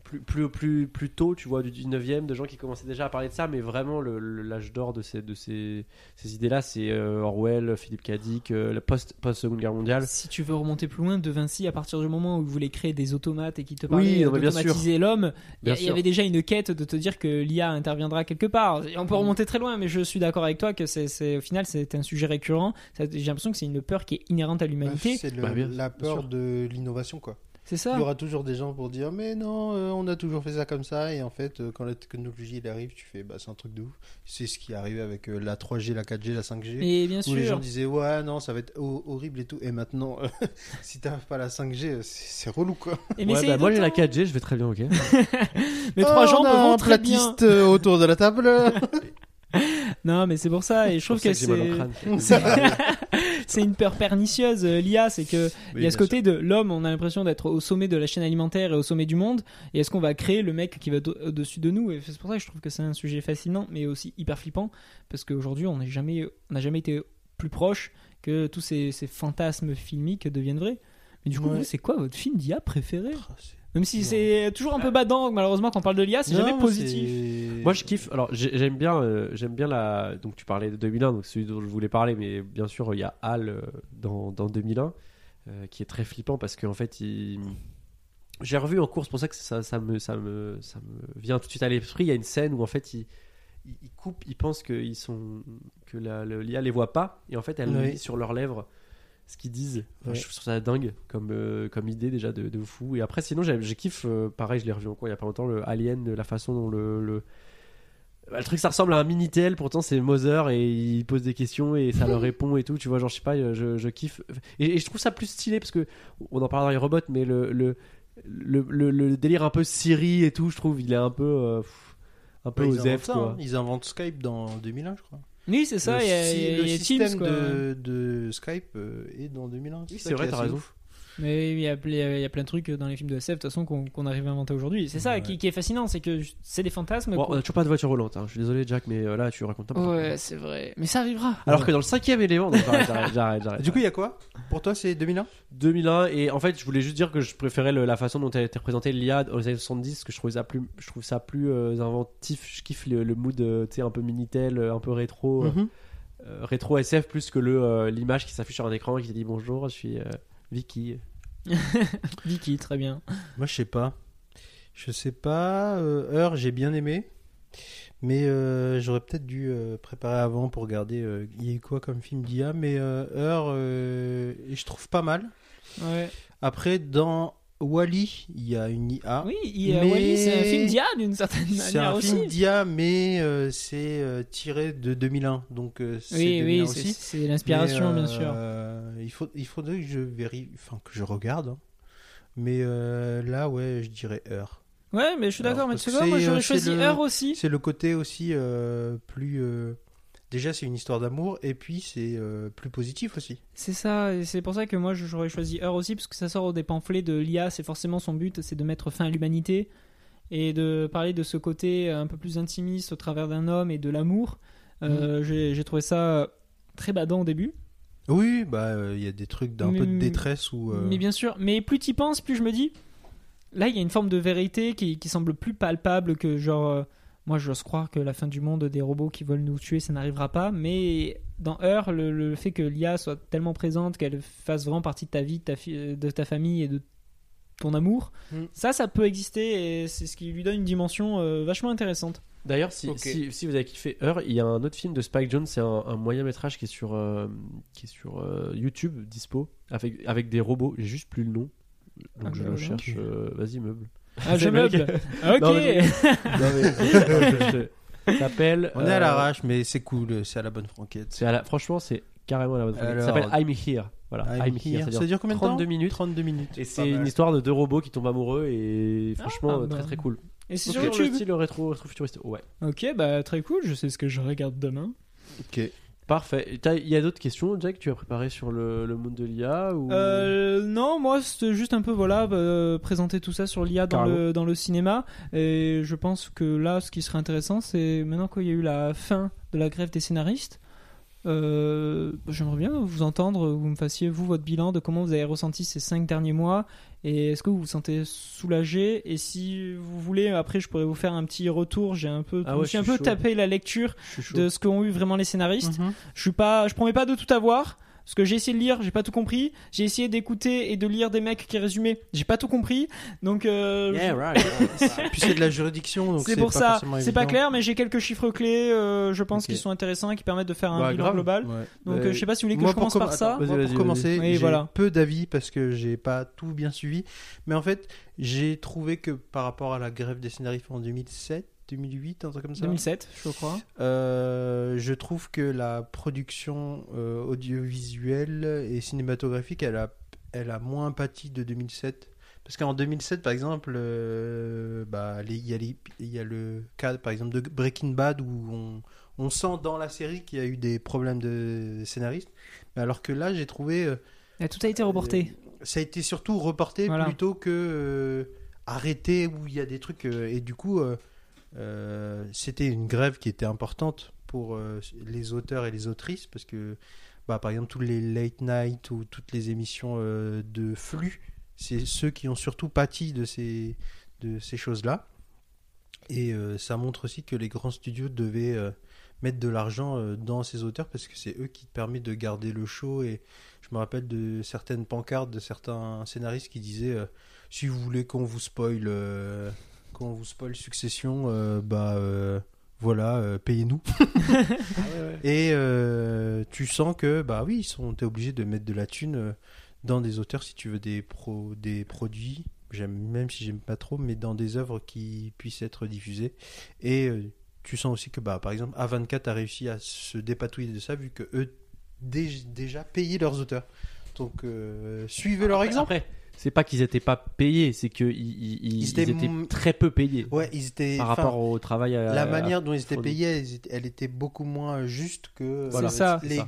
Speaker 1: plus, plus, plus, plus tôt, tu vois, du 19e, de gens qui commençaient déjà à parler de ça, mais vraiment l'âge d'or de ces, de ces, ces idées-là, c'est euh, Orwell, Philippe Cadic, euh, la post, post-seconde guerre mondiale.
Speaker 2: Si tu veux remonter plus loin, De Vinci, à partir du moment où il voulait créer des automates et qui te parlait
Speaker 1: Oui,
Speaker 2: d'automatiser l'homme, il y, avait déjà une quête de te dire que l'IA interviendra quelque part. Et on peut remonter très loin, mais je suis d'accord avec toi que c'est, c'est- au final c'est un sujet récurrent. J'ai l'impression que c'est une peur qui est inhérente à l'humanité.
Speaker 3: C'est le-
Speaker 1: Bah,
Speaker 3: la peur de l'innovation, quoi.
Speaker 2: C'est
Speaker 3: Il y aura toujours des gens pour dire mais non, euh, on a toujours fait ça comme ça et en fait euh, quand la technologie elle arrive, tu fais bah c'est un truc de ouf. C'est ce qui est arrivé avec euh, la 3G, la 4G, la 5G.
Speaker 2: Et bien
Speaker 3: Où les gens disaient ouais non ça va être ho- horrible et tout et maintenant euh, si t'arrives pas à la 5G euh, c'est c'est relou quoi.
Speaker 2: Et mais
Speaker 1: Ouais, bah, moi j'ai la
Speaker 2: d'autant-
Speaker 1: 4G, je vais très bien, ok.
Speaker 2: Mes trois
Speaker 3: Oh,
Speaker 2: jambes
Speaker 3: on a
Speaker 2: vont
Speaker 3: un platiste autour de la table.
Speaker 2: Non, mais c'est pour ça. Et je trouve que c'est, une peur pernicieuse. euh, L'IA, c'est que il y a ce côté de l'homme, on a l'impression d'être au sommet de la chaîne alimentaire et au sommet du monde. Et est-ce qu'on va créer le mec qui va au- au-dessus de nous? Et c'est pour ça que je trouve que c'est un sujet fascinant, mais aussi hyper flippant, parce qu'aujourd'hui, on n'a jamais, on n'a jamais été plus proche que tous ces, ces fantasmes filmiques deviennent vrais. Mais du coup,
Speaker 3: Ouais.
Speaker 2: c'est quoi votre film d'IA préféré?
Speaker 3: Ah,
Speaker 2: Même si c'est toujours un peu badant, malheureusement, quand on parle de l'IA, c'est jamais positif.
Speaker 1: Moi je kiffe. Alors j'ai- j'aime bien, euh, j'aime bien la. Donc tu parlais de 2001, donc celui dont je voulais parler, mais bien sûr il y a HAL euh, dans, dans 2001. euh, qui est très flippant parce qu'en fait, il... j'ai revu en course, c'est pour ça que ça, ça, me, ça, me, ça me vient tout de suite à l'esprit. Il y a une scène où en fait, il, il, coupe, il pense qu'ils sont, que le- l'IA les voit pas, et en fait, elle
Speaker 3: Oui.
Speaker 1: lit sur leurs lèvres ce qu'ils disent. Enfin,
Speaker 3: Ouais.
Speaker 1: Je trouve ça dingue comme, euh, comme idée déjà de, de fou. Et après, sinon, j'ai kiffe, euh, pareil, je l'ai revu encore il y a pas longtemps, le Alien, de la façon dont le. le... bah, le truc, ça ressemble à un Minitel, pourtant c'est Mother et il pose des questions et ça leur répond et tout. Tu vois, genre, je sais pas, je, je kiffe. Et, et je trouve ça plus stylé parce que, on en parlera dans les robots, mais le, le, le, le- le délire un peu Siri et tout, je trouve, il est un peu. euh, pff, un peu
Speaker 3: Ouais,
Speaker 1: aux F, quoi.
Speaker 3: hein. Ils inventent Skype dans 2001, je crois.
Speaker 2: Oui, c'est ça,
Speaker 3: le
Speaker 2: il y a, il y a-
Speaker 3: le
Speaker 2: il y a
Speaker 3: système
Speaker 2: Teams, quoi.
Speaker 3: de, de Skype euh, est dans 2001.
Speaker 1: Oui, c'est vrai, t'as raison.
Speaker 3: ouf.
Speaker 2: Mais il y, a, il y a- il y a plein de trucs dans les films de SF, de toute façon, qu'on arrive à inventer aujourd'hui. C'est ça
Speaker 3: Ouais.
Speaker 2: qui, qui est fascinant, c'est que c'est des fantasmes.
Speaker 1: Bon, on a toujours pas de voiture volante, hein. je suis désolé, Jack, mais euh, là, tu racontes n'importe quoi.
Speaker 2: Ouais, c'est vrai. Mais ça arrivera.
Speaker 1: Alors que dans le cinquième élément, non, j'arrête, j'arrête.
Speaker 3: Du coup, il y a quoi Pour toi, c'est 2001
Speaker 1: 2001 et en fait je voulais juste dire que je préférais le- la façon dont elle était représentée l'IA aux années 70 parce que je trouvais ça plus je trouve ça plus euh, inventif je kiffe le, le mood euh, tu sais un peu minitel un peu rétro euh, rétro SF plus que le euh, l'image qui s'affiche sur un écran et qui te dit bonjour je suis euh, Vicky
Speaker 2: Vicky, très bien.
Speaker 3: Moi, je sais pas. Je sais pas. euh, Heure, j'ai bien aimé. Mais euh, j'aurais peut-être dû euh, préparer avant pour regarder euh, il y a eu quoi comme film d'IA. Mais euh, Heure, euh, je trouve pas mal.
Speaker 2: Ouais.
Speaker 3: Après, dans Wally, il y a une IA.
Speaker 2: Oui, il y a
Speaker 3: Mais-
Speaker 2: Wally, c'est un film d'IA d'une certaine
Speaker 3: C'est
Speaker 2: manière
Speaker 3: un
Speaker 2: aussi.
Speaker 3: film d'IA, mais euh, c'est euh, tiré de 2001. Donc, euh, c'est
Speaker 2: oui,
Speaker 3: 2001
Speaker 2: oui, c'est-
Speaker 3: aussi.
Speaker 2: c'est l'inspiration, bien sûr.
Speaker 3: Il, faut, il faudrait que je vérifie, enfin que je regarde. hein. Mais là, ouais, je dirais Heure.
Speaker 2: Ouais, mais je suis d'accord, mais tu quoi, moi
Speaker 3: c'est,
Speaker 2: j'aurais choisi
Speaker 3: c'est
Speaker 2: Heure aussi.
Speaker 3: C'est le côté aussi plus. Déjà, c'est une histoire d'amour, et puis c'est euh, plus positif aussi.
Speaker 2: C'est ça, et c'est pour ça que moi j'aurais choisi Heure aussi, parce que ça sort des pamphlets de l'IA, c'est forcément son but, c'est de mettre fin à l'humanité et de parler de ce côté un peu plus intimiste au travers d'un homme et de l'amour. Euh, j'ai j'ai trouvé ça très badant au début.
Speaker 3: Oui, bah euh, il y a des trucs d'un
Speaker 2: Mais-
Speaker 3: peu de détresse ou.
Speaker 2: Mais bien sûr, mais plus tu penses, plus je me dis, là il y a une forme de vérité qui, qui semble plus palpable que genre, moi j'ose croire que la fin du monde des robots qui veulent nous tuer, ça n'arrivera pas, mais dans Heure, le, le fait que l'IA soit tellement présente, qu'elle fasse vraiment partie de ta vie, de ta, fi- de ta famille et de ton amour,
Speaker 3: Mm.
Speaker 2: ça, ça peut exister et c'est ce qui lui donne une dimension euh, vachement intéressante.
Speaker 1: d'ailleurs si,
Speaker 3: Ok.
Speaker 1: si, si vous avez kiffé Heure il y a un autre film de Spike Jones c'est un, un moyen métrage qui est sur euh, qui est sur euh, YouTube dispo avec, avec des robots j'ai juste plus le nom donc
Speaker 2: Ah
Speaker 1: je
Speaker 2: bah
Speaker 1: le cherche euh, vas-y meuble
Speaker 2: Ah, je meuble. Ok.
Speaker 1: Non, mais Non, mais- Ça s'appelle.
Speaker 3: On est à
Speaker 1: euh,
Speaker 3: l'arrache, mais c'est cool, c'est à la bonne franquette.
Speaker 1: C'est à la- Franchement, c'est carrément à la bonne franquette. Ça
Speaker 3: Alors-
Speaker 1: s'appelle I'm Here. Voilà, I'm, Here.
Speaker 3: Ça dure combien de temps
Speaker 1: 32 minutes.
Speaker 3: 32 minutes.
Speaker 1: Et c'est une histoire de deux robots qui tombent amoureux et franchement
Speaker 2: Ah, bah.
Speaker 1: très très cool.
Speaker 2: Et c'est
Speaker 1: Sur
Speaker 2: sur
Speaker 1: le
Speaker 2: YouTube.
Speaker 1: style rétro, rétro futuriste. Ouais.
Speaker 2: Ok, bah très cool, je sais ce que je regarde demain.
Speaker 3: Ok.
Speaker 1: Parfait. Il y a d'autres questions, Jack, que tu as préparé sur le, le monde de l'IA ou...
Speaker 2: Euh, non, moi c'était juste un peu voilà euh, présenter tout ça sur l'IA dans le, dans le cinéma. Et je pense que là ce qui serait intéressant c'est maintenant qu'il y a eu la fin de la grève des scénaristes euh, j'aimerais bien vous entendre vous me fassiez vous votre bilan de comment vous avez ressenti ces cinq derniers mois et est-ce que vous vous sentez soulagé et si vous voulez après je pourrais vous faire un petit retour j'ai un peu
Speaker 1: Ah ouais,
Speaker 2: suis un peu
Speaker 1: chaud.
Speaker 2: tapé la lecture de ce qu'ont eu vraiment les scénaristes
Speaker 3: Mhm.
Speaker 2: je suis pas, je promets pas de tout avoir. Parce que j'ai essayé de lire, j'ai pas tout compris. J'ai essayé d'écouter et de lire des mecs qui résumaient, j'ai pas tout compris. Donc euh,
Speaker 1: Yeah, right.
Speaker 3: Puis c'est de la juridiction, donc
Speaker 2: c'est pour
Speaker 3: pas
Speaker 2: ça. C'est pas clair, mais j'ai quelques chiffres clés. euh, je pense qu'ils sont intéressants et qui permettent de faire un
Speaker 1: Bah,
Speaker 2: bilan
Speaker 1: grave.
Speaker 2: global.
Speaker 3: Ouais.
Speaker 2: Donc euh, je sais pas si vous voulez que
Speaker 3: Moi,
Speaker 2: je commence
Speaker 3: com-
Speaker 2: par ça.
Speaker 3: attends, moi,
Speaker 1: Vas-y,
Speaker 3: pour commencer.
Speaker 2: Oui,
Speaker 3: j'ai
Speaker 2: voilà.
Speaker 3: peu d'avis parce que j'ai pas tout bien suivi. Mais en fait, j'ai trouvé que par rapport à la grève des scénaristes en 2007, 2008, un truc comme ça,
Speaker 2: 2007, je crois.
Speaker 3: euh, je trouve que la production euh, audiovisuelle et cinématographique, elle a, elle a moins pâti de 2007. Parce qu'en 2007, par exemple, euh, bah, les- il y, a les- il y a le cas, par exemple, de Breaking Bad où on, on sent dans la série qu'il y a eu des problèmes de scénariste. Mais alors que là, j'ai trouvé. euh,
Speaker 2: tout a été reporté.
Speaker 3: euh, ça a été surtout reporté
Speaker 2: Voilà.
Speaker 3: plutôt que euh, arrêté où il y a des trucs. euh, et du coup, euh, c'était une grève qui était importante pour euh, les auteurs et les autrices parce que, bah, par exemple, tous les late night ou toutes les émissions euh, de flux, c'est ceux qui ont surtout pâti de ces, choses-là. Et euh, ça montre aussi que les grands studios devaient euh, mettre de l'argent euh, dans ces auteurs parce que c'est eux qui permettent de garder le show. Et je me rappelle de certaines pancartes de certains scénaristes qui disaient euh, si vous voulez qu'on vous spoil, euh, qu'on vous spoil Succession, euh, bah euh, voilà, euh, payez-nous. Et euh, tu sens que bah oui, ils sont t'es obligé de mettre de la thune dans des auteurs si tu veux des pro, des produits. J'aime même si j'aime pas trop, mais dans des œuvres qui puissent être diffusées. Et euh, tu sens aussi que bah par exemple A24 a réussi à se dépatouiller de ça vu que eux dé- déjà payaient leurs auteurs. Donc suivez leur
Speaker 1: Après-
Speaker 3: exemple.
Speaker 1: Après, c'est pas qu'ils étaient pas payés, c'est qu'ils ils, ils-
Speaker 3: Ils
Speaker 1: ils
Speaker 3: étaient
Speaker 1: très peu payés
Speaker 3: Ouais, ils étaient
Speaker 1: par rapport au travail. à-
Speaker 3: la
Speaker 1: à-
Speaker 3: manière dont ils étaient payés, elle était, beaucoup moins juste que
Speaker 2: Voilà.
Speaker 3: euh,
Speaker 2: C'est ça.
Speaker 3: les
Speaker 1: C'est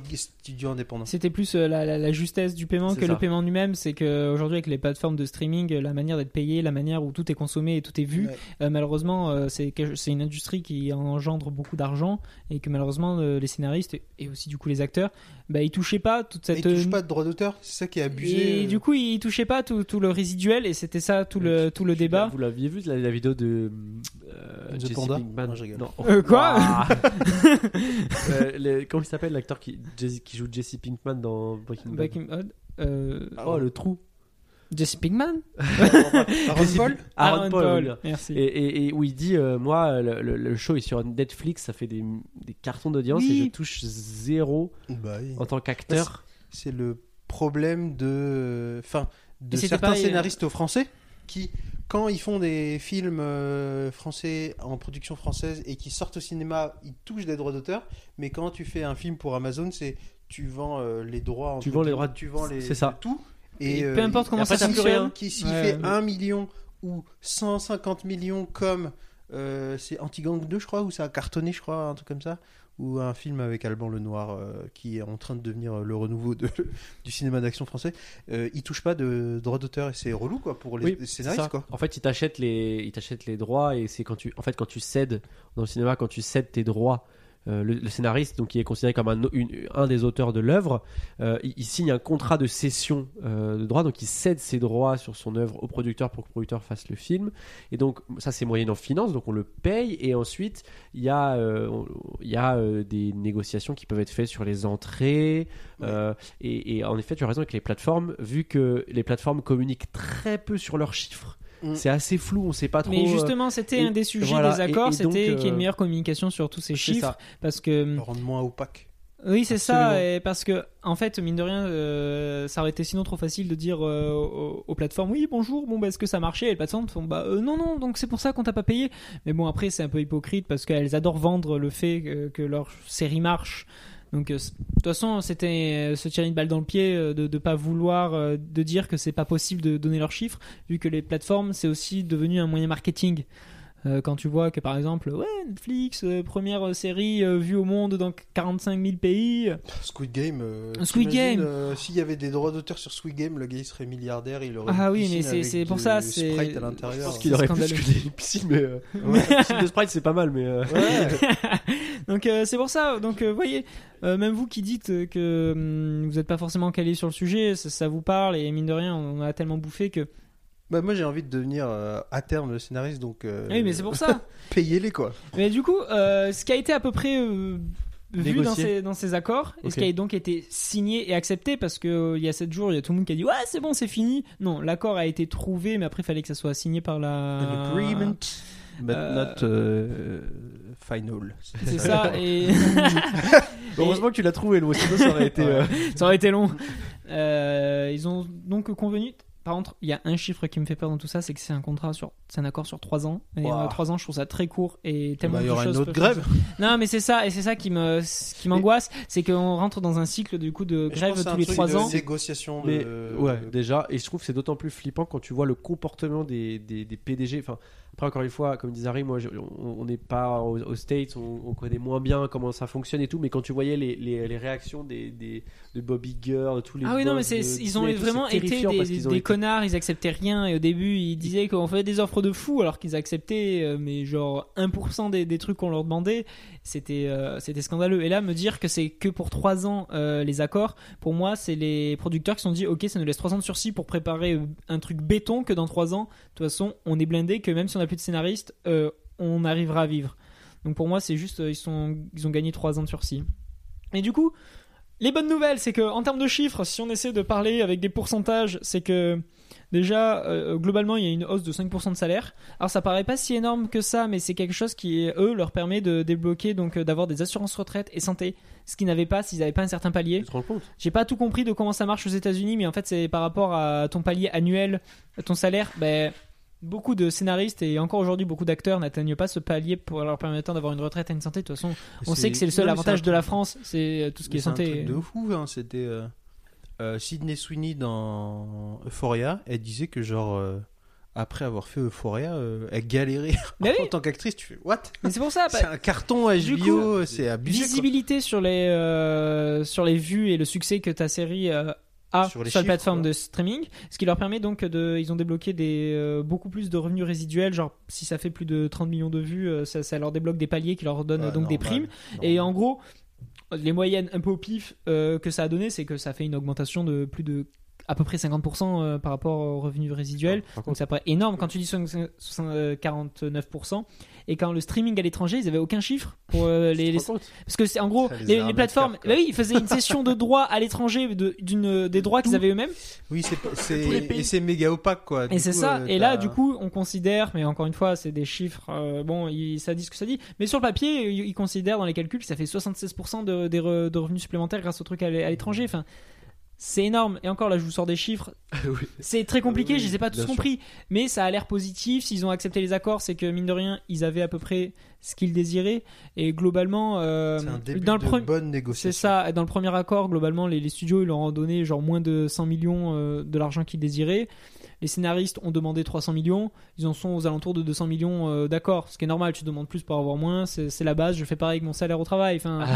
Speaker 2: C'était plus euh, la, la- la justesse du paiement que
Speaker 1: ça.
Speaker 2: le paiement lui-même. C'est qu'aujourd'hui, avec les plateformes de streaming, euh, la manière d'être payé, la manière où tout est consommé et tout est vu,
Speaker 3: Ouais.
Speaker 2: euh, malheureusement, euh, c'est une industrie qui engendre beaucoup d'argent et que malheureusement, les scénaristes et, aussi du coup les acteurs, bah, ils touchaient pas toute
Speaker 3: Ils
Speaker 2: cette.
Speaker 3: touchent pas de droit d'auteur, c'est ça qui est abusé.
Speaker 2: et du coup, ils touchaient pas tout, tout le résiduel et c'était ça tout le, tout le débat.
Speaker 1: Vous l'aviez vu la, la vidéo de euh,
Speaker 3: The Panda Non, je rigole.
Speaker 1: Non.
Speaker 2: Euh, quoi?
Speaker 1: Euh, les- Comment il s'appelle l'acteur qui, Jesse- qui joue Jesse Pinkman dans Breaking Bad
Speaker 2: Breaking Bad. Euh,
Speaker 1: Oh le trou.
Speaker 2: Jesse Pinkman
Speaker 3: Aaron Paul
Speaker 1: Aaron Paul.
Speaker 2: Merci.
Speaker 1: Et, et- et où il dit euh, moi le, le- le show est sur Netflix ça fait des, des cartons d'audience
Speaker 2: Oui.
Speaker 1: et je touche zéro
Speaker 3: Bah oui.
Speaker 1: en tant qu'acteur
Speaker 3: C'est le problème de, enfin, de certains
Speaker 2: pareil, euh,
Speaker 3: scénaristes français qui, quand ils font des films euh, français en production française et qui sortent au cinéma, ils touchent des droits d'auteur. Mais quand tu fais un film pour Amazon, c'est tu vends euh, les droits.
Speaker 1: Tu vends les droits
Speaker 3: tu vends les
Speaker 1: c'est ça.
Speaker 3: tout.
Speaker 2: Et
Speaker 3: Et,
Speaker 2: peu importe comment ça fonctionne.
Speaker 3: qui s'il
Speaker 2: Ouais.
Speaker 3: fait 1 million ou 150 millions comme euh, c'est Anti-Gang 2 je crois ou ça a cartonné je crois un truc comme ça ou un film avec Alban Lenoir euh, qui est en train de devenir le renouveau de, du cinéma d'action français euh, il touche pas de droit d'auteur et c'est relou quoi pour les,
Speaker 1: Oui,
Speaker 3: scénaristes quoi
Speaker 1: En fait, ils t'achètent les, ils t'achètent les droits et c'est quand tu, en fait, quand tu cèdes dans le cinéma, quand tu cèdes tes droits, euh, le, le scénariste, donc qui est considéré comme un, une- un des auteurs de l'œuvre, euh, il, il signe un contrat de cession euh, de droits, donc il cède ses droits sur son œuvre au producteur pour que le producteur fasse le film. Et donc ça, c'est moyennant finance, donc on le paye et ensuite il y a, euh, il y a euh, des négociations qui peuvent être faites sur les entrées. euh, et, et en effet, tu as raison avec les plateformes, vu que les plateformes communiquent très peu sur leurs chiffres.
Speaker 3: Mm.
Speaker 1: C'est assez flou, on sait pas trop.
Speaker 2: Mais
Speaker 1: euh,
Speaker 2: justement, c'était un des sujets
Speaker 1: voilà,
Speaker 2: des accords, c'était qu'il y ait
Speaker 1: euh,
Speaker 2: une meilleure communication sur tous ces
Speaker 1: c'est
Speaker 2: chiffres.
Speaker 1: ça.
Speaker 2: Parce que
Speaker 3: le rendement opaque
Speaker 2: Oui, c'est ça, et parce que en fait, mine de rien, euh, ça aurait été sinon trop facile de dire euh, aux, aux plateformes oui, bonjour, bon, bah, est-ce que ça marchait Et les plateformes font bah euh, non, non, donc c'est pour ça qu'on t'a pas payé. Mais bon, après, c'est un peu hypocrite parce qu'elles adorent vendre le fait que, que leur série marche. Donc, euh, de toute façon, c'était euh, se tirer une balle dans le pied euh, de ne pas vouloir de dire que c'est pas possible de donner leurs chiffres, vu que les plateformes, c'est aussi devenu un moyen marketing. Euh, quand tu vois que par exemple, ouais, Netflix, euh, première euh, série euh, vue au monde dans 45 000 pays,
Speaker 3: Squid Game euh,
Speaker 2: Squid Game.
Speaker 3: euh, s'il y avait des droits d'auteur sur Squid Game le gars il serait milliardaire il aurait
Speaker 2: Ah
Speaker 3: une
Speaker 2: oui, mais c'est- pour ça, c'est-
Speaker 3: Sprite à
Speaker 1: Je
Speaker 3: l'intérieur
Speaker 1: pense qu'il aurait plus que des piscines, mais. euh,
Speaker 3: Ouais.
Speaker 1: piscine de Sprite, c'est pas mal, mais. euh,
Speaker 3: Ouais.
Speaker 2: Donc euh, c'est pour ça. Donc vous voyez, euh, même vous qui dites que hum, vous n'êtes pas forcément calé sur le sujet, ça, ça vous parle et mine de rien, on a tellement bouffé que.
Speaker 3: Bah, moi j'ai envie de devenir euh, à terme le scénariste donc euh,
Speaker 2: Oui, mais c'est pour ça.
Speaker 3: payez-les quoi
Speaker 2: mais du coup, euh, ce qui a été à peu près euh, vu dans ces, dans ces accords et
Speaker 1: Ok.
Speaker 2: ce qui a donc été signé et accepté parce que euh, il y a 7 jours, il y a tout le monde qui a dit ouais c'est bon c'est fini. Non, l'accord a été trouvé, mais après il fallait que ça soit signé par la.
Speaker 3: An agreement but
Speaker 2: Euh,
Speaker 3: not euh, final
Speaker 2: C'est ça et.
Speaker 1: Heureusement que tu l'as trouvé, le mot, sinon ça aurait été. euh,
Speaker 2: ça aurait été long. Euh, ils ont donc convenu. Par contre, il y a un chiffre qui me fait peur dans tout ça, c'est que c'est un contrat sur, c'est un accord sur 3 ans. Et
Speaker 3: Wow.
Speaker 2: 3 ans, je trouve ça très court et tellement
Speaker 3: Bah, il y
Speaker 2: de
Speaker 3: aura une autre grève.
Speaker 2: Non, mais c'est ça, et c'est ça qui me, qui m'angoisse, c'est qu'on rentre dans un cycle du coup de
Speaker 3: Mais
Speaker 2: grève tous
Speaker 3: un
Speaker 2: les
Speaker 3: truc
Speaker 2: 3
Speaker 3: de
Speaker 2: ans.
Speaker 3: négociation de-
Speaker 1: Mais ouais, déjà, et je trouve que c'est d'autant plus flippant quand tu vois le comportement des, des, des PDG. Enfin, après, encore une fois, comme disait Harry, moi, je- on n'est pas aux, aux States, on, on connaît moins bien comment ça fonctionne et tout, mais quand tu voyais les, les, les réactions des, des, de Bob Iger, de tous les.
Speaker 2: Ah oui, non, mais
Speaker 1: de
Speaker 2: ils ont vraiment été des,
Speaker 1: ont été-
Speaker 2: connards, ils acceptaient rien. Et au début, ils disaient qu'on faisait des offres de fous alors qu'ils acceptaient, euh, mais genre 1% des, des trucs qu'on leur demandait. C'était, euh, c'était scandaleux. Et là, me dire que c'est que pour 3 ans euh, les accords, pour moi, c'est les producteurs qui se sont dit Ok, ça nous laisse 3 ans de sursis pour préparer euh, un truc béton que dans 3 ans, de toute façon, on est blindé, que même si on n'a plus de scénariste, on arrivera à vivre. Donc pour moi, c'est juste, ils, sont, ils ont gagné 3 ans de sursis. Et du coup, les bonnes nouvelles, c'est que en termes de chiffres, si on essaie de parler avec des pourcentages, c'est que déjà, euh, globalement, il y a une hausse de 5% de salaire. Alors ça paraît pas si énorme que ça, mais c'est quelque chose qui, eux, leur permet de débloquer, donc euh, d'avoir des assurances retraite et santé, ce qu'ils n'avaient pas s'ils n'avaient pas un certain palier.
Speaker 1: Tu te rends compte?
Speaker 2: J'ai pas tout compris de comment ça marche aux États-Unis, mais en fait, c'est par rapport à ton palier annuel, ton salaire. Ben, beaucoup de scénaristes et encore aujourd'hui beaucoup d'acteurs n'atteignent pas ce palier pour leur permettant d'avoir une retraite et une santé. De toute façon, on sait que c'est le seul
Speaker 3: non,
Speaker 2: avantage de la France, c'est euh, tout ce qui
Speaker 3: mais
Speaker 2: est
Speaker 3: c'est un
Speaker 2: santé.
Speaker 3: truc de fou, hein. C'était euh, euh, Sydney Sweeney dans Euphoria. Elle disait que genre euh, après avoir fait Euphoria, euh, elle galérait en
Speaker 2: oui,
Speaker 3: tant qu'actrice. Tu fais what?
Speaker 2: Mais c'est pour ça. bah,
Speaker 3: C'est un carton HBO, c'est abusé. quoi.
Speaker 2: visibilité sur les euh, sur les vues et le succès que ta série euh, a
Speaker 3: Sur
Speaker 2: sur,
Speaker 3: les
Speaker 2: la
Speaker 3: chiffres,
Speaker 2: plateforme de streaming, ce qui leur permet donc de ils ont débloqué des euh, beaucoup plus de revenus résiduels, genre si ça fait plus de 30 millions de vues, euh, ça, ça leur débloque des paliers qui leur donnent
Speaker 3: Ouais,
Speaker 2: donc des
Speaker 3: normal,
Speaker 2: primes. Et en gros, les moyennes un peu au pif euh, que ça a donné, c'est que ça fait une augmentation de plus de à peu près 50% euh, par rapport aux revenus résiduels.
Speaker 1: Par
Speaker 2: Donc ça paraît énorme quand tu dis 60 euh, 49%. Et quand le streaming à l'étranger, ils avaient aucun chiffre pour euh, les, parce que c'est en gros
Speaker 3: les
Speaker 2: les, les
Speaker 3: arnaque,
Speaker 2: plateformes. Bah oui, ils faisaient une session de droit à l'étranger de- d'une des droits qu'ils avaient eux-mêmes.
Speaker 3: Oui, c'est et c'est méga opaque quoi.
Speaker 2: Et c'est
Speaker 3: coup,
Speaker 2: ça.
Speaker 3: euh,
Speaker 2: et là, du coup, on considère, mais encore une fois, c'est des chiffres. euh, bon, il- ça dit ce que ça dit. Mais sur le papier, ils ils considèrent dans les calculs que ça fait 76% de, des re- de revenus supplémentaires grâce au truc à l'étranger. Enfin, c'est énorme. Et encore là, je vous sors des chiffres.
Speaker 1: Oui.
Speaker 2: C'est très compliqué.
Speaker 1: Oui,
Speaker 2: je les ai pas tous
Speaker 1: sûr.
Speaker 2: compris. Mais ça a l'air positif. S'ils ont accepté les accords, c'est que mine de rien, ils avaient à peu près ce qu'ils désiraient. Et globalement, euh,
Speaker 3: c'est un début
Speaker 2: dans le
Speaker 3: de
Speaker 2: premier.
Speaker 3: bonne
Speaker 2: C'est
Speaker 3: négociation.
Speaker 2: ça, dans le premier accord, globalement, les, les studios ils leur ont donné genre moins de 100 millions euh, de l'argent qu'ils désiraient. Les scénaristes ont demandé 300 millions, ils en sont aux alentours de 200 millions euh, d'accords, ce qui est normal, tu demandes plus pour avoir moins, c'est la base, je fais pareil avec mon salaire au travail. Enfin,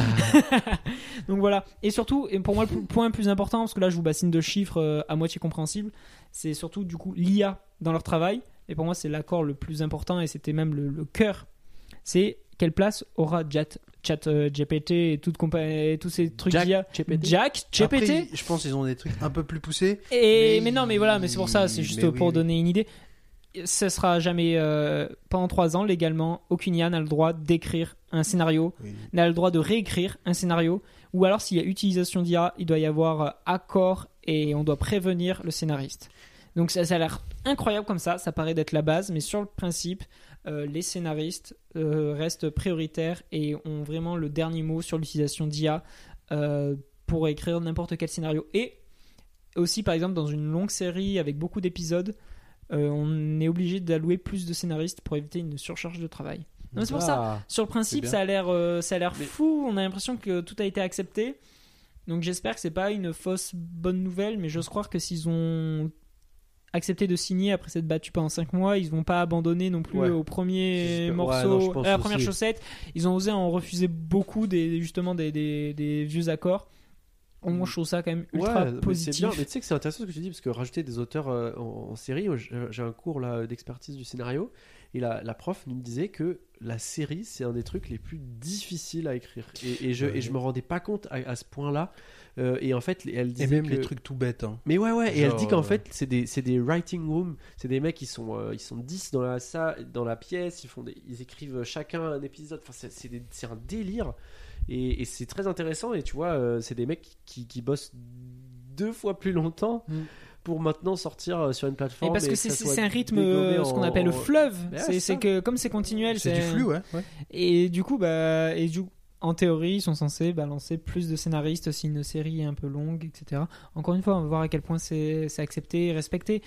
Speaker 2: donc voilà. Et surtout, et pour moi, le point le plus important, parce que là je vous bassine de chiffres euh, à moitié compréhensibles, c'est surtout du coup l'IA dans leur travail. Et pour moi, c'est l'accord le plus important et c'était même le, le cœur. C'est quelle place aura Chat, chat euh, GPT et, toute et tous ces trucs
Speaker 1: Jack GPT.
Speaker 2: Jack,
Speaker 3: Après,
Speaker 2: GPT.
Speaker 3: je pense qu'ils ont des trucs un peu plus poussés.
Speaker 2: Et, mais,
Speaker 3: Mais
Speaker 2: non, mais voilà, mais c'est pour ça, c'est juste pour
Speaker 3: oui, oui.
Speaker 2: donner une idée. Ce sera jamais, euh, pendant trois ans, légalement, aucune IA n'a le droit d'écrire un scénario,
Speaker 3: Oui.
Speaker 2: n'a le droit de réécrire un scénario, ou alors s'il y a utilisation d'IA, il doit y avoir euh, accord et on doit prévenir le scénariste. Donc ça, ça a l'air incroyable comme ça, ça paraît d'être la base, mais sur le principe, euh, les scénaristes euh, restent prioritaires et ont vraiment le dernier mot sur l'utilisation d'IA euh, pour écrire n'importe quel scénario. Et aussi, par exemple, dans une longue série avec beaucoup d'épisodes, on est obligé d'allouer plus de scénaristes pour éviter une surcharge de travail. Non, c'est pour ça.
Speaker 1: Ah.
Speaker 2: Sur le principe, ça a l'air, ça a l'air
Speaker 1: Mais-
Speaker 2: fou. On a l'impression que tout a été accepté. Donc j'espère que c'est pas une fausse bonne nouvelle, mais j'ose croire que s'ils ont accepté de signer après s'être battu pendant 5 mois, ils vont pas abandonner non plus
Speaker 1: Ouais.
Speaker 2: au premier
Speaker 1: ouais,
Speaker 2: morceau,
Speaker 1: non,
Speaker 2: à la première
Speaker 1: aussi.
Speaker 2: chaussette. Ils ont osé en refuser beaucoup des justement des, des, des vieux accords. Au moins, je trouve ça quand même ultra
Speaker 1: Ouais, mais
Speaker 2: positif.
Speaker 1: bien. Mais tu sais que c'est intéressant ce que tu dis parce que rajouter des auteurs euh, en, en série, j'ai un cours là d'expertise du scénario et la, la prof nous disait que la série c'est un des trucs les plus difficiles à écrire et, et je
Speaker 3: Ouais.
Speaker 1: et je me rendais pas compte à, à ce point-là Euh, et en fait elle disait
Speaker 3: Et même
Speaker 1: que-
Speaker 3: les trucs tout bêtes. hein.
Speaker 1: mais ouais ouais et elle dit qu'en
Speaker 3: euh,
Speaker 1: fait c'est des c'est des writing rooms c'est des mecs qui sont euh, ils sont 10 dans la salle dans la pièce ils font des, ils écrivent chacun un épisode enfin c'est des- un délire et, et c'est très intéressant et tu vois euh, c'est des mecs qui, qui bossent deux fois plus longtemps
Speaker 2: Mm.
Speaker 1: pour maintenant sortir euh, sur une
Speaker 2: Et
Speaker 1: plateforme
Speaker 2: parce que
Speaker 1: et
Speaker 2: c'est un rythme, euh, ce qu'on
Speaker 1: en-
Speaker 2: appelle le fleuve. C'est que comme c'est continuel,
Speaker 3: C'est du flux, ouais. ouais.
Speaker 2: Et du coup, bah, et du en théorie, ils sont censés balancer plus de scénaristes si une série est un peu longue, etc. Encore une fois, on va voir à quel point c'est accepté et respecté.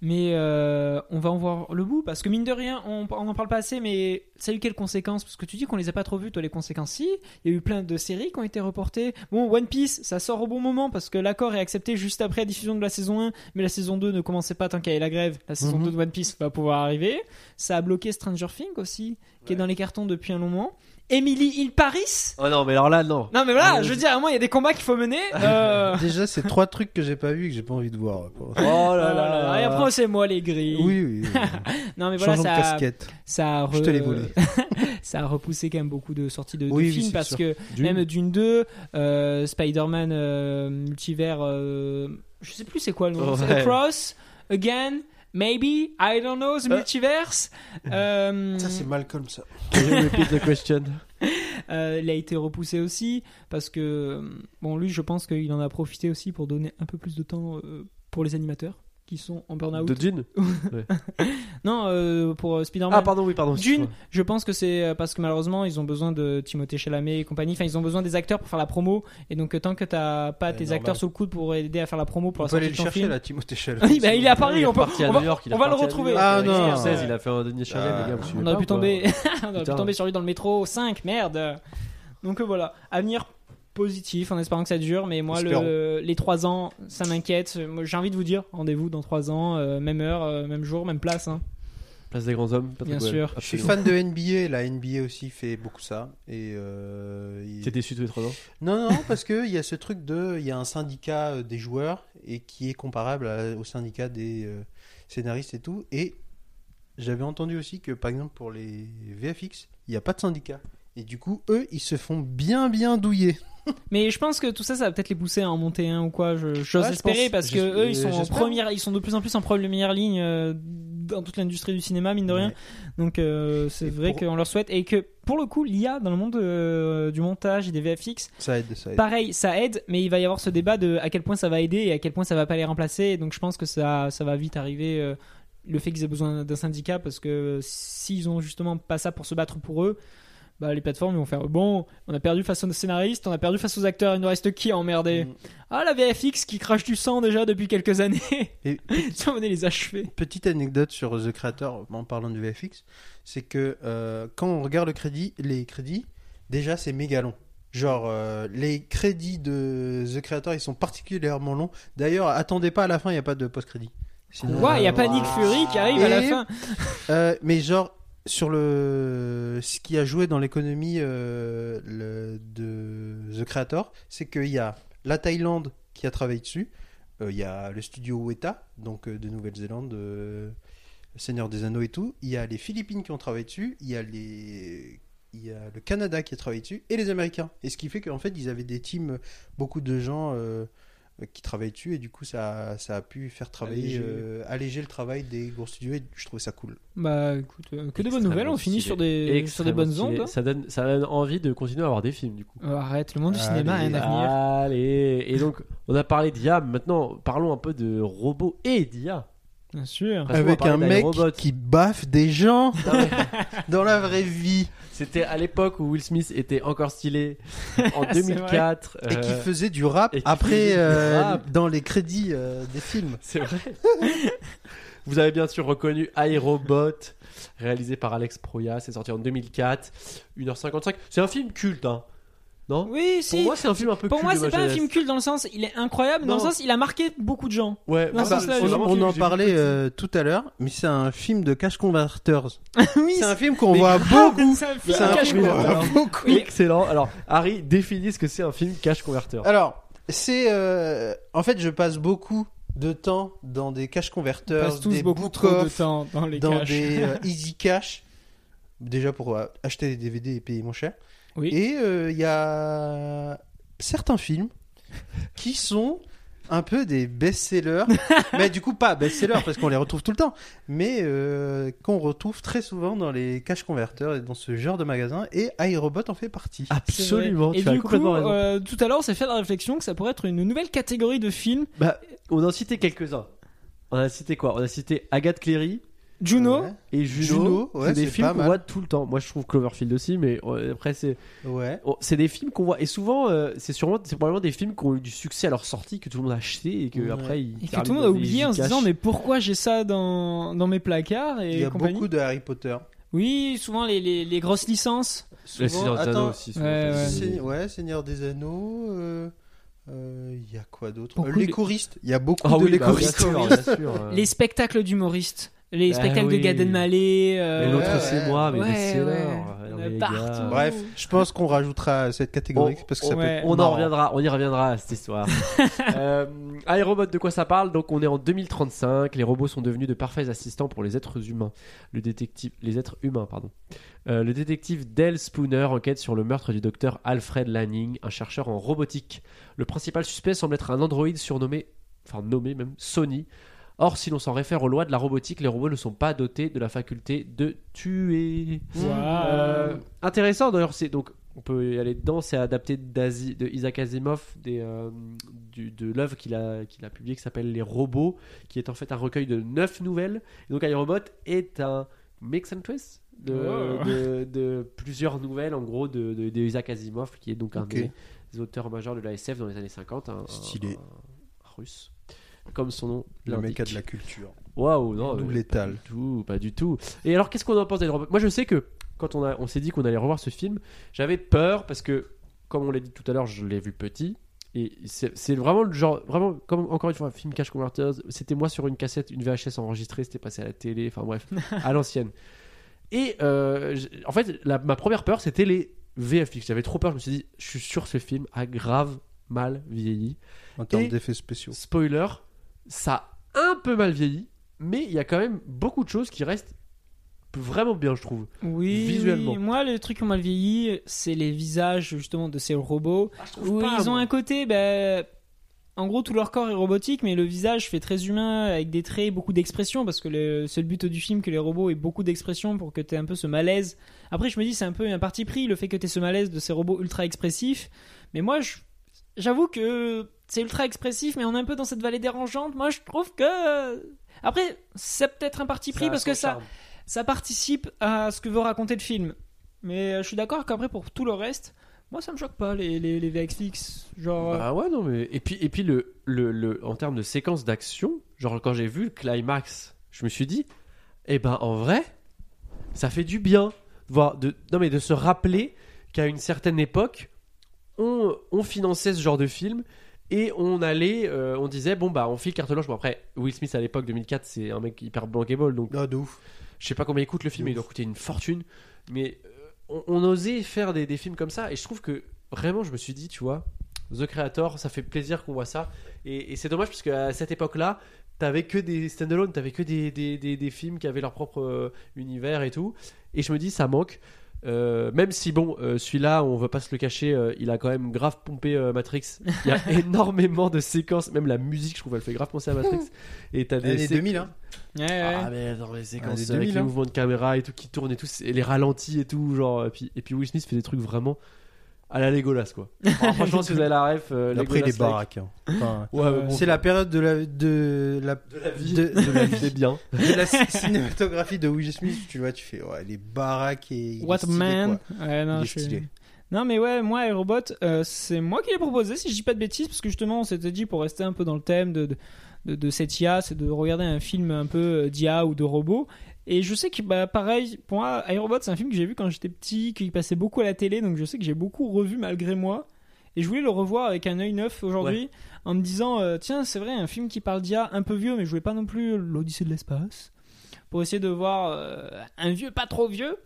Speaker 2: Mais euh, on va en voir le bout parce que mine de rien, on, on en parle pas assez, mais ça a eu quelles conséquences? Parce que tu dis qu'on les a pas trop vues, toi, les conséquences. Si, il y a eu plein de séries qui ont été reportées. Bon, One Piece, ça sort au bon moment parce que l'accord est accepté juste après la diffusion de la saison 1, mais la saison 2 ne commençait pas tant qu'il y avait la grève. La saison
Speaker 3: Mhm.
Speaker 2: 2 de One Piece va pouvoir arriver. Ça a bloqué Stranger Things aussi, qui est dans les cartons depuis un moment. Emily in Paris?
Speaker 1: Oh non mais alors là non
Speaker 2: Non mais voilà,
Speaker 1: Ah,
Speaker 2: je veux
Speaker 1: je-
Speaker 2: dire, à un moment il y a des combats qu'il faut mener. Euh...
Speaker 3: Déjà, c'est trois trucs que j'ai pas vu et que j'ai pas envie de voir. quoi.
Speaker 1: oh là
Speaker 2: oh
Speaker 1: là
Speaker 2: là là, Et après c'est moi les gris.
Speaker 3: Oui, oui. oui.
Speaker 2: Non mais voilà,
Speaker 3: Changeons de
Speaker 2: ça,
Speaker 3: casquette.
Speaker 2: ça a
Speaker 3: Je te l'ai volé.
Speaker 2: ça a repoussé quand même beaucoup de sorties de, de
Speaker 3: Oui,
Speaker 2: films parce
Speaker 3: sûr.
Speaker 2: que
Speaker 3: Dune.
Speaker 2: même Dune 2, euh, Spider-Man euh, multivers, euh, je sais plus c'est quoi le nom,
Speaker 1: Ouais.
Speaker 2: c'est Across, Again, maybe, I don't know, the multiverse. Euh,
Speaker 3: Ça, c'est Malcolm, ça.
Speaker 1: Can you repeat the question
Speaker 2: euh, il a été repoussé aussi parce que, bon, lui, je pense qu'il en a profité aussi pour donner un peu plus de temps euh, pour les animateurs qui sont en burn-out.
Speaker 1: De Dune
Speaker 2: Non, euh, pour euh, Spider-Man.
Speaker 1: Ah, pardon, oui, pardon.
Speaker 2: Dune,
Speaker 1: excuse-moi.
Speaker 2: je pense que c'est euh, parce que malheureusement ils ont besoin de Timothée Chalamet et compagnie. Enfin, ils ont besoin des acteurs pour faire la promo. Et donc, tant que t'as pas
Speaker 3: Ouais,
Speaker 2: tes
Speaker 3: normal.
Speaker 2: acteurs sous le coude pour aider à faire la promo pour
Speaker 3: On
Speaker 2: la sortie
Speaker 3: le
Speaker 2: de ton
Speaker 3: chercher,
Speaker 2: film.
Speaker 3: là, Timothée Chalamet.
Speaker 2: Oui, bah, il est à Paris. On peut,
Speaker 1: parti à
Speaker 2: on va,
Speaker 1: New York, il est
Speaker 2: on va le
Speaker 1: à
Speaker 2: retrouver.
Speaker 3: Ah, non.
Speaker 1: Scorsese, il a fait un Denis
Speaker 3: Ah,
Speaker 1: les gars,
Speaker 2: on aurait pu tomber, on aurait pu tomber sur lui dans le métro 5, merde. Donc voilà, avenir positif en espérant que ça dure, mais moi le, les 3 ans, ça m'inquiète. J'ai envie de vous dire, rendez-vous dans 3 ans, euh, même heure, euh, même jour, même place. hein.
Speaker 1: Place des grands hommes, Patrick
Speaker 2: Bien sûr.
Speaker 3: Je suis fan de NBA, la NBA aussi fait beaucoup ça. Et euh, il-
Speaker 1: T'es déçu tous les trois ans?
Speaker 3: Non, non, parce qu'il y a ce truc de. Il y a un syndicat euh, des joueurs et qui est comparable à- au syndicat des euh, scénaristes et tout. Et j'avais entendu aussi que, par exemple, pour les VFX, il n'y a pas de syndicat. Et du coup, eux, ils se font bien, bien douiller.
Speaker 2: Mais je pense que tout ça, ça va peut-être les pousser à en monter un ou quoi. Je- J'ose
Speaker 3: Ouais,
Speaker 2: espérer parce que eux, ils sont en première, ils sont de plus en plus en première ligne euh, dans toute l'industrie du cinéma, mine de rien.
Speaker 3: Ouais.
Speaker 2: Donc euh, c'est vrai
Speaker 3: pour-
Speaker 2: qu'on leur souhaite et que pour le coup, l'IA dans le monde euh, du montage et des VFX,
Speaker 3: Ça aide, ça aide.
Speaker 2: pareil, ça aide, mais il va y avoir ce débat de à quel point ça va aider et à quel point ça va pas les remplacer. Et donc je pense que ça, ça va vite arriver. le fait qu'ils aient besoin d'un syndicat parce que s'ils ont justement pas ça pour se battre pour eux. Bah, les plateformes vont faire bon, on a perdu face aux scénaristes, on a perdu face aux acteurs, il nous reste qui à emmerder
Speaker 3: Mm.
Speaker 2: Ah, la VFX qui crache du sang déjà depuis quelques années.
Speaker 3: Et
Speaker 2: Ça venait les achever.
Speaker 3: petite anecdote sur The Creator en parlant du VFX, c'est que euh, quand on regarde le crédit, les crédits, déjà c'est méga long. Genre euh, les crédits de The Creator ils sont particulièrement longs. D'ailleurs, attendez pas à la fin, il n'y a pas de post-crédit. Sinon,
Speaker 2: Ouais, il y a
Speaker 3: euh,
Speaker 2: pas Nick Fury qui arrive à la fin.
Speaker 3: euh, mais genre sur le ce qui a joué dans l'économie euh, de The Creator, c'est qu'il y a la Thaïlande qui a travaillé dessus, Euh, il y a le studio Weta, donc euh, de Nouvelle-Zélande, Seigneur des Anneaux et tout. Il y a les Philippines qui ont travaillé dessus. Il y a les il y a le Canada qui a travaillé dessus et les Américains. Et ce qui fait qu'en fait ils avaient des teams, beaucoup de gens qui travaillaient dessus et du coup ça, ça a pu faire travailler
Speaker 1: Alléger.
Speaker 3: euh, alléger le travail des gros studios et je trouvais ça cool.
Speaker 2: Bah écoute, euh, que de bonnes nouvelles, on finit sur des, sur des bonnes
Speaker 1: stylé.
Speaker 2: ondes.
Speaker 1: Ça donne, ça donne envie de continuer à avoir des films, du coup.
Speaker 2: Euh, arrête, le monde du
Speaker 3: Allez.
Speaker 2: cinéma a un avenir.
Speaker 1: Allez, et donc on a parlé d'IA, maintenant parlons un peu de robots et d'IA.
Speaker 2: Bien sûr.
Speaker 1: Parce
Speaker 3: Avec un mec qui baffe des gens dans la vraie vie
Speaker 1: C'était à l'époque où Will Smith était encore stylé en
Speaker 2: C'est
Speaker 1: 2004.
Speaker 3: et qui
Speaker 1: euh,
Speaker 3: faisait du rap
Speaker 1: et
Speaker 3: après
Speaker 1: du
Speaker 3: euh,
Speaker 1: rap.
Speaker 3: dans les crédits euh, des films.
Speaker 1: C'est vrai. Vous avez bien sûr reconnu iRobot, réalisé par Alex Proya. C'est sorti en 2004, 1h55. C'est un film culte, hein Non
Speaker 2: Oui, si.
Speaker 1: Pour moi, c'est un film un peu
Speaker 2: Pour
Speaker 1: culte.
Speaker 2: moi,
Speaker 1: de
Speaker 2: c'est
Speaker 1: ma
Speaker 2: pas un
Speaker 1: jeunesse.
Speaker 2: film culte dans le sens, il est incroyable, dans le sens, il a marqué beaucoup de gens.
Speaker 1: Ouais,
Speaker 2: Non,
Speaker 1: bah, vraiment un
Speaker 3: on
Speaker 1: film
Speaker 3: en
Speaker 1: j'ai
Speaker 3: parlait euh, tout à l'heure, mais c'est un film de Cash Converters.
Speaker 2: oui,
Speaker 3: C'est un film qu'on
Speaker 1: Mais
Speaker 3: voit
Speaker 1: grave,
Speaker 3: beaucoup.
Speaker 2: c'est un film
Speaker 3: C'est un
Speaker 2: cache
Speaker 3: film qu'on
Speaker 2: converter.
Speaker 3: voit beaucoup.
Speaker 1: Excellent. Alors, Harry, définis ce que c'est un film cash converter.
Speaker 3: Alors, c'est euh, en fait, je passe beaucoup de temps dans des cash
Speaker 2: On
Speaker 3: converters,
Speaker 2: passe tous
Speaker 3: des
Speaker 2: beaucoup trop de temps dans les
Speaker 3: dans
Speaker 2: caches.
Speaker 3: des euh, easy cash. Déjà pour euh, acheter des DVD et payer moins cher.
Speaker 2: Oui.
Speaker 3: Et euh, il y a certains films qui sont un peu des best-sellers, mais du coup pas best-sellers parce qu'on les retrouve tout le temps, mais euh, qu'on retrouve très souvent dans les cash converters et dans ce genre de magasin. Et iRobot en fait partie.
Speaker 2: C'est
Speaker 1: Absolument.
Speaker 2: vrai. Et
Speaker 1: tu as
Speaker 2: du coup,
Speaker 1: complètement raison.
Speaker 2: euh, tout à l'heure, on s'est fait la réflexion que ça pourrait être une nouvelle catégorie de films.
Speaker 1: Bah, on en a cité quelques-uns. On a cité quoi? On a cité Agathe Cléry
Speaker 2: Juno,
Speaker 3: Ouais.
Speaker 1: et Juno.
Speaker 3: Juno, ouais,
Speaker 1: c'est des films qu'on voit tout le temps. Moi, je trouve Cloverfield aussi, mais euh, après, c'est
Speaker 3: Ouais.
Speaker 1: oh, c'est des films qu'on voit. Et souvent, euh, c'est sûrement, c'est probablement des films qui ont eu du succès à leur sortie, que tout le monde a acheté et que
Speaker 3: Ouais.
Speaker 1: après, ils
Speaker 2: et que
Speaker 1: terminent
Speaker 2: tout le monde a oublié en se disant mais pourquoi j'ai ça dans, dans mes placards et
Speaker 3: Il y a
Speaker 2: compagnie.
Speaker 3: beaucoup de Harry Potter.
Speaker 2: Oui, souvent les, les, les grosses licences.
Speaker 1: Les
Speaker 3: Souvent-
Speaker 1: Seigneurs des Anneaux aussi.
Speaker 2: Ouais, ouais.
Speaker 3: C'est- ouais, Seigneur des Anneaux. euh, euh, Il y a quoi d'autre? Euh, Les choristes. Il y a beaucoup
Speaker 1: Ah
Speaker 3: de
Speaker 1: oui,
Speaker 3: les
Speaker 1: bah, bien
Speaker 3: choristes.
Speaker 1: sûr, bien sûr. euh.
Speaker 2: Les spectacles d'humoristes. Les
Speaker 1: Bah
Speaker 2: spectacles
Speaker 1: oui.
Speaker 2: de Gad Elmaleh. euh,
Speaker 1: Mais l'autre,
Speaker 3: ouais,
Speaker 1: c'est
Speaker 3: ouais.
Speaker 1: moi, mais
Speaker 2: Ouais,
Speaker 1: c'est
Speaker 2: ouais.
Speaker 1: les
Speaker 2: partout.
Speaker 1: gars.
Speaker 3: Bref, je pense qu'on rajoutera cette catégorie
Speaker 1: On-
Speaker 3: parce que ça
Speaker 2: ouais.
Speaker 3: peut être
Speaker 1: On en reviendra, on y reviendra à cette histoire. euh, iRobot, de quoi ça parle? Donc, on est en 2035. Les robots sont devenus de parfaits assistants pour les êtres humains. Le détective, les êtres humains, pardon. Euh, le détective Dale Spooner enquête sur le meurtre du docteur Alfred Lanning, un chercheur en robotique. Le principal suspect semble être un androïde surnommé, enfin nommé même Sony, Or, si l'on s'en réfère aux lois de la robotique, les robots ne sont pas dotés de la faculté de tuer. Euh, intéressant d'ailleurs, c'est donc on peut y aller dedans. C'est adapté de Isaac Asimov, des, euh, du- de l'œuvre qu'il a, qu'il a publiée qui s'appelle Les Robots, qui est en fait un recueil de neuf nouvelles. Et donc iRobot est un mix and twist de,
Speaker 2: Wow.
Speaker 1: de, de plusieurs nouvelles, en gros, de, de, de Isaac Asimov, qui est donc un
Speaker 3: Ok.
Speaker 1: des, des auteurs majeurs de la SF dans les années 50, un, un-
Speaker 3: Stylé.
Speaker 1: un russe, comme son nom
Speaker 3: Le mec a de la culture.
Speaker 1: Waouh, non,
Speaker 3: D'où
Speaker 1: mais
Speaker 3: létal.
Speaker 1: Pas du tout, pas du tout. Et alors, qu'est-ce qu'on en pense Moi, je sais que quand on, a, on s'est dit qu'on allait revoir ce film, j'avais peur parce que, comme on l'a dit tout à l'heure, je l'ai vu petit. Et c'est vraiment le genre, vraiment, comme encore une fois, un film Cash Converters, c'était moi sur une cassette, une VHS enregistrée, c'était passé à la télé, enfin bref, à l'ancienne. Et euh, en fait, la- ma première peur, c'était les VFX. J'avais trop peur, je me suis dit, je suis sûr que ce film a grave mal vieilli.
Speaker 3: En termes
Speaker 1: Et-
Speaker 3: d'effets spéciaux.
Speaker 1: Spoiler, ça a un peu mal vieilli, mais il y a quand même beaucoup de choses qui restent vraiment bien, je trouve.
Speaker 2: Oui,
Speaker 1: Visuellement.
Speaker 2: oui. Moi, les trucs qui mal vieilli, c'est les visages justement de ces robots. où
Speaker 1: pas,
Speaker 2: ils ont un côté, ben, en gros, tout leur corps est robotique, mais le visage fait très humain, avec des traits, beaucoup d'expressions, parce que le- c'est le but du film que les robots aient beaucoup d'expressions pour que tu aies un peu ce malaise. Après, je me dis, c'est un peu un parti pris, le fait que tu aies ce malaise de ces robots ultra expressifs. Mais moi, j'avoue que c'est ultra expressif, mais on est un peu dans cette vallée dérangeante. Moi, je trouve que. Après, c'est peut-être un parti pris,
Speaker 1: a
Speaker 2: parce que ça,
Speaker 1: charme.
Speaker 2: ça participe à ce que veut raconter le film. Mais euh, je suis d'accord qu'après, pour tout le reste, moi, ça me choque pas, les, les, les VFX. Genre. euh,
Speaker 1: Bah ouais, non, mais. Et puis, et puis le, le, le- en termes de séquence d'action, genre quand j'ai vu le climax, je me suis dit, eh ben en vrai, ça fait du bien. de Voir, de, non, mais de se rappeler qu'à une certaine époque, on, on finançait ce genre de film et on allait, euh, on disait, bon bah on file carte blanche. Bon après, Will Smith à l'époque 2004, c'est un mec hyper bankable, donc
Speaker 3: Ah, de ouf.
Speaker 1: je sais pas combien il coûte le film, mais il doit coûter une fortune. Mais euh, on, on osait faire des, des films comme ça, et je trouve que vraiment, je me suis dit, tu vois, The Creator, ça fait plaisir qu'on voit ça. Et, et c'est dommage, parce qu'à cette époque-là, t'avais que des stand-alone, t'avais que des, des, des, des films qui avaient leur propre euh, univers et tout. Et je me dis, ça manque. Euh, même si bon, euh, celui-là, on va pas se le cacher, euh, il a quand même grave pompé euh, Matrix. Il y a énormément de séquences, même la musique, je trouve, elle fait grave penser à Matrix. Et t'as des
Speaker 3: Années
Speaker 1: sé-
Speaker 3: 2000, hein.
Speaker 2: ouais, ouais.
Speaker 1: ah mais dans les séquences
Speaker 3: Ah,
Speaker 1: avec
Speaker 3: 2000,
Speaker 1: les
Speaker 3: hein.
Speaker 1: mouvements de caméra et tout qui tournent et tout, et les ralentis et tout, genre et puis, et puis Will Smith fait des trucs vraiment à la Legolas quoi. Franchement si vous avez la ref, euh,
Speaker 3: Après, les
Speaker 1: Legolas-like.
Speaker 3: baraques. hein. Enfin,
Speaker 1: Ouais, mais bon,
Speaker 3: c'est la période de la, de la,
Speaker 1: de la vie,
Speaker 3: de, de la vie.
Speaker 1: c'est bien.
Speaker 3: de la cinématographie de Will Smith, tu vois, tu fais ouais, les baraques et. il est
Speaker 2: What
Speaker 3: stylé,
Speaker 2: man
Speaker 3: quoi.
Speaker 2: Ouais, non,
Speaker 3: Il est
Speaker 2: je suis-
Speaker 3: stylé.
Speaker 2: Non, mais ouais, moi, iRobot, euh, c'est moi qui l'ai proposé, si je dis pas de bêtises, parce que justement, on s'était dit pour rester un peu dans le thème de, de, de, de cette IA, c'est de regarder un film un peu euh, d'IA ou de robot. Et je sais que, bah, pareil, pour moi, iRobot, c'est un film que j'ai vu quand j'étais petit, qui passait beaucoup à la télé, donc je sais que j'ai beaucoup revu malgré moi. Et je voulais le revoir avec un œil neuf aujourd'hui, en me disant, euh, tiens, c'est vrai, un film qui parle d'IA un peu vieux, mais je voulais pas non plus l'Odyssée de l'espace, pour essayer de voir euh, un vieux pas trop vieux.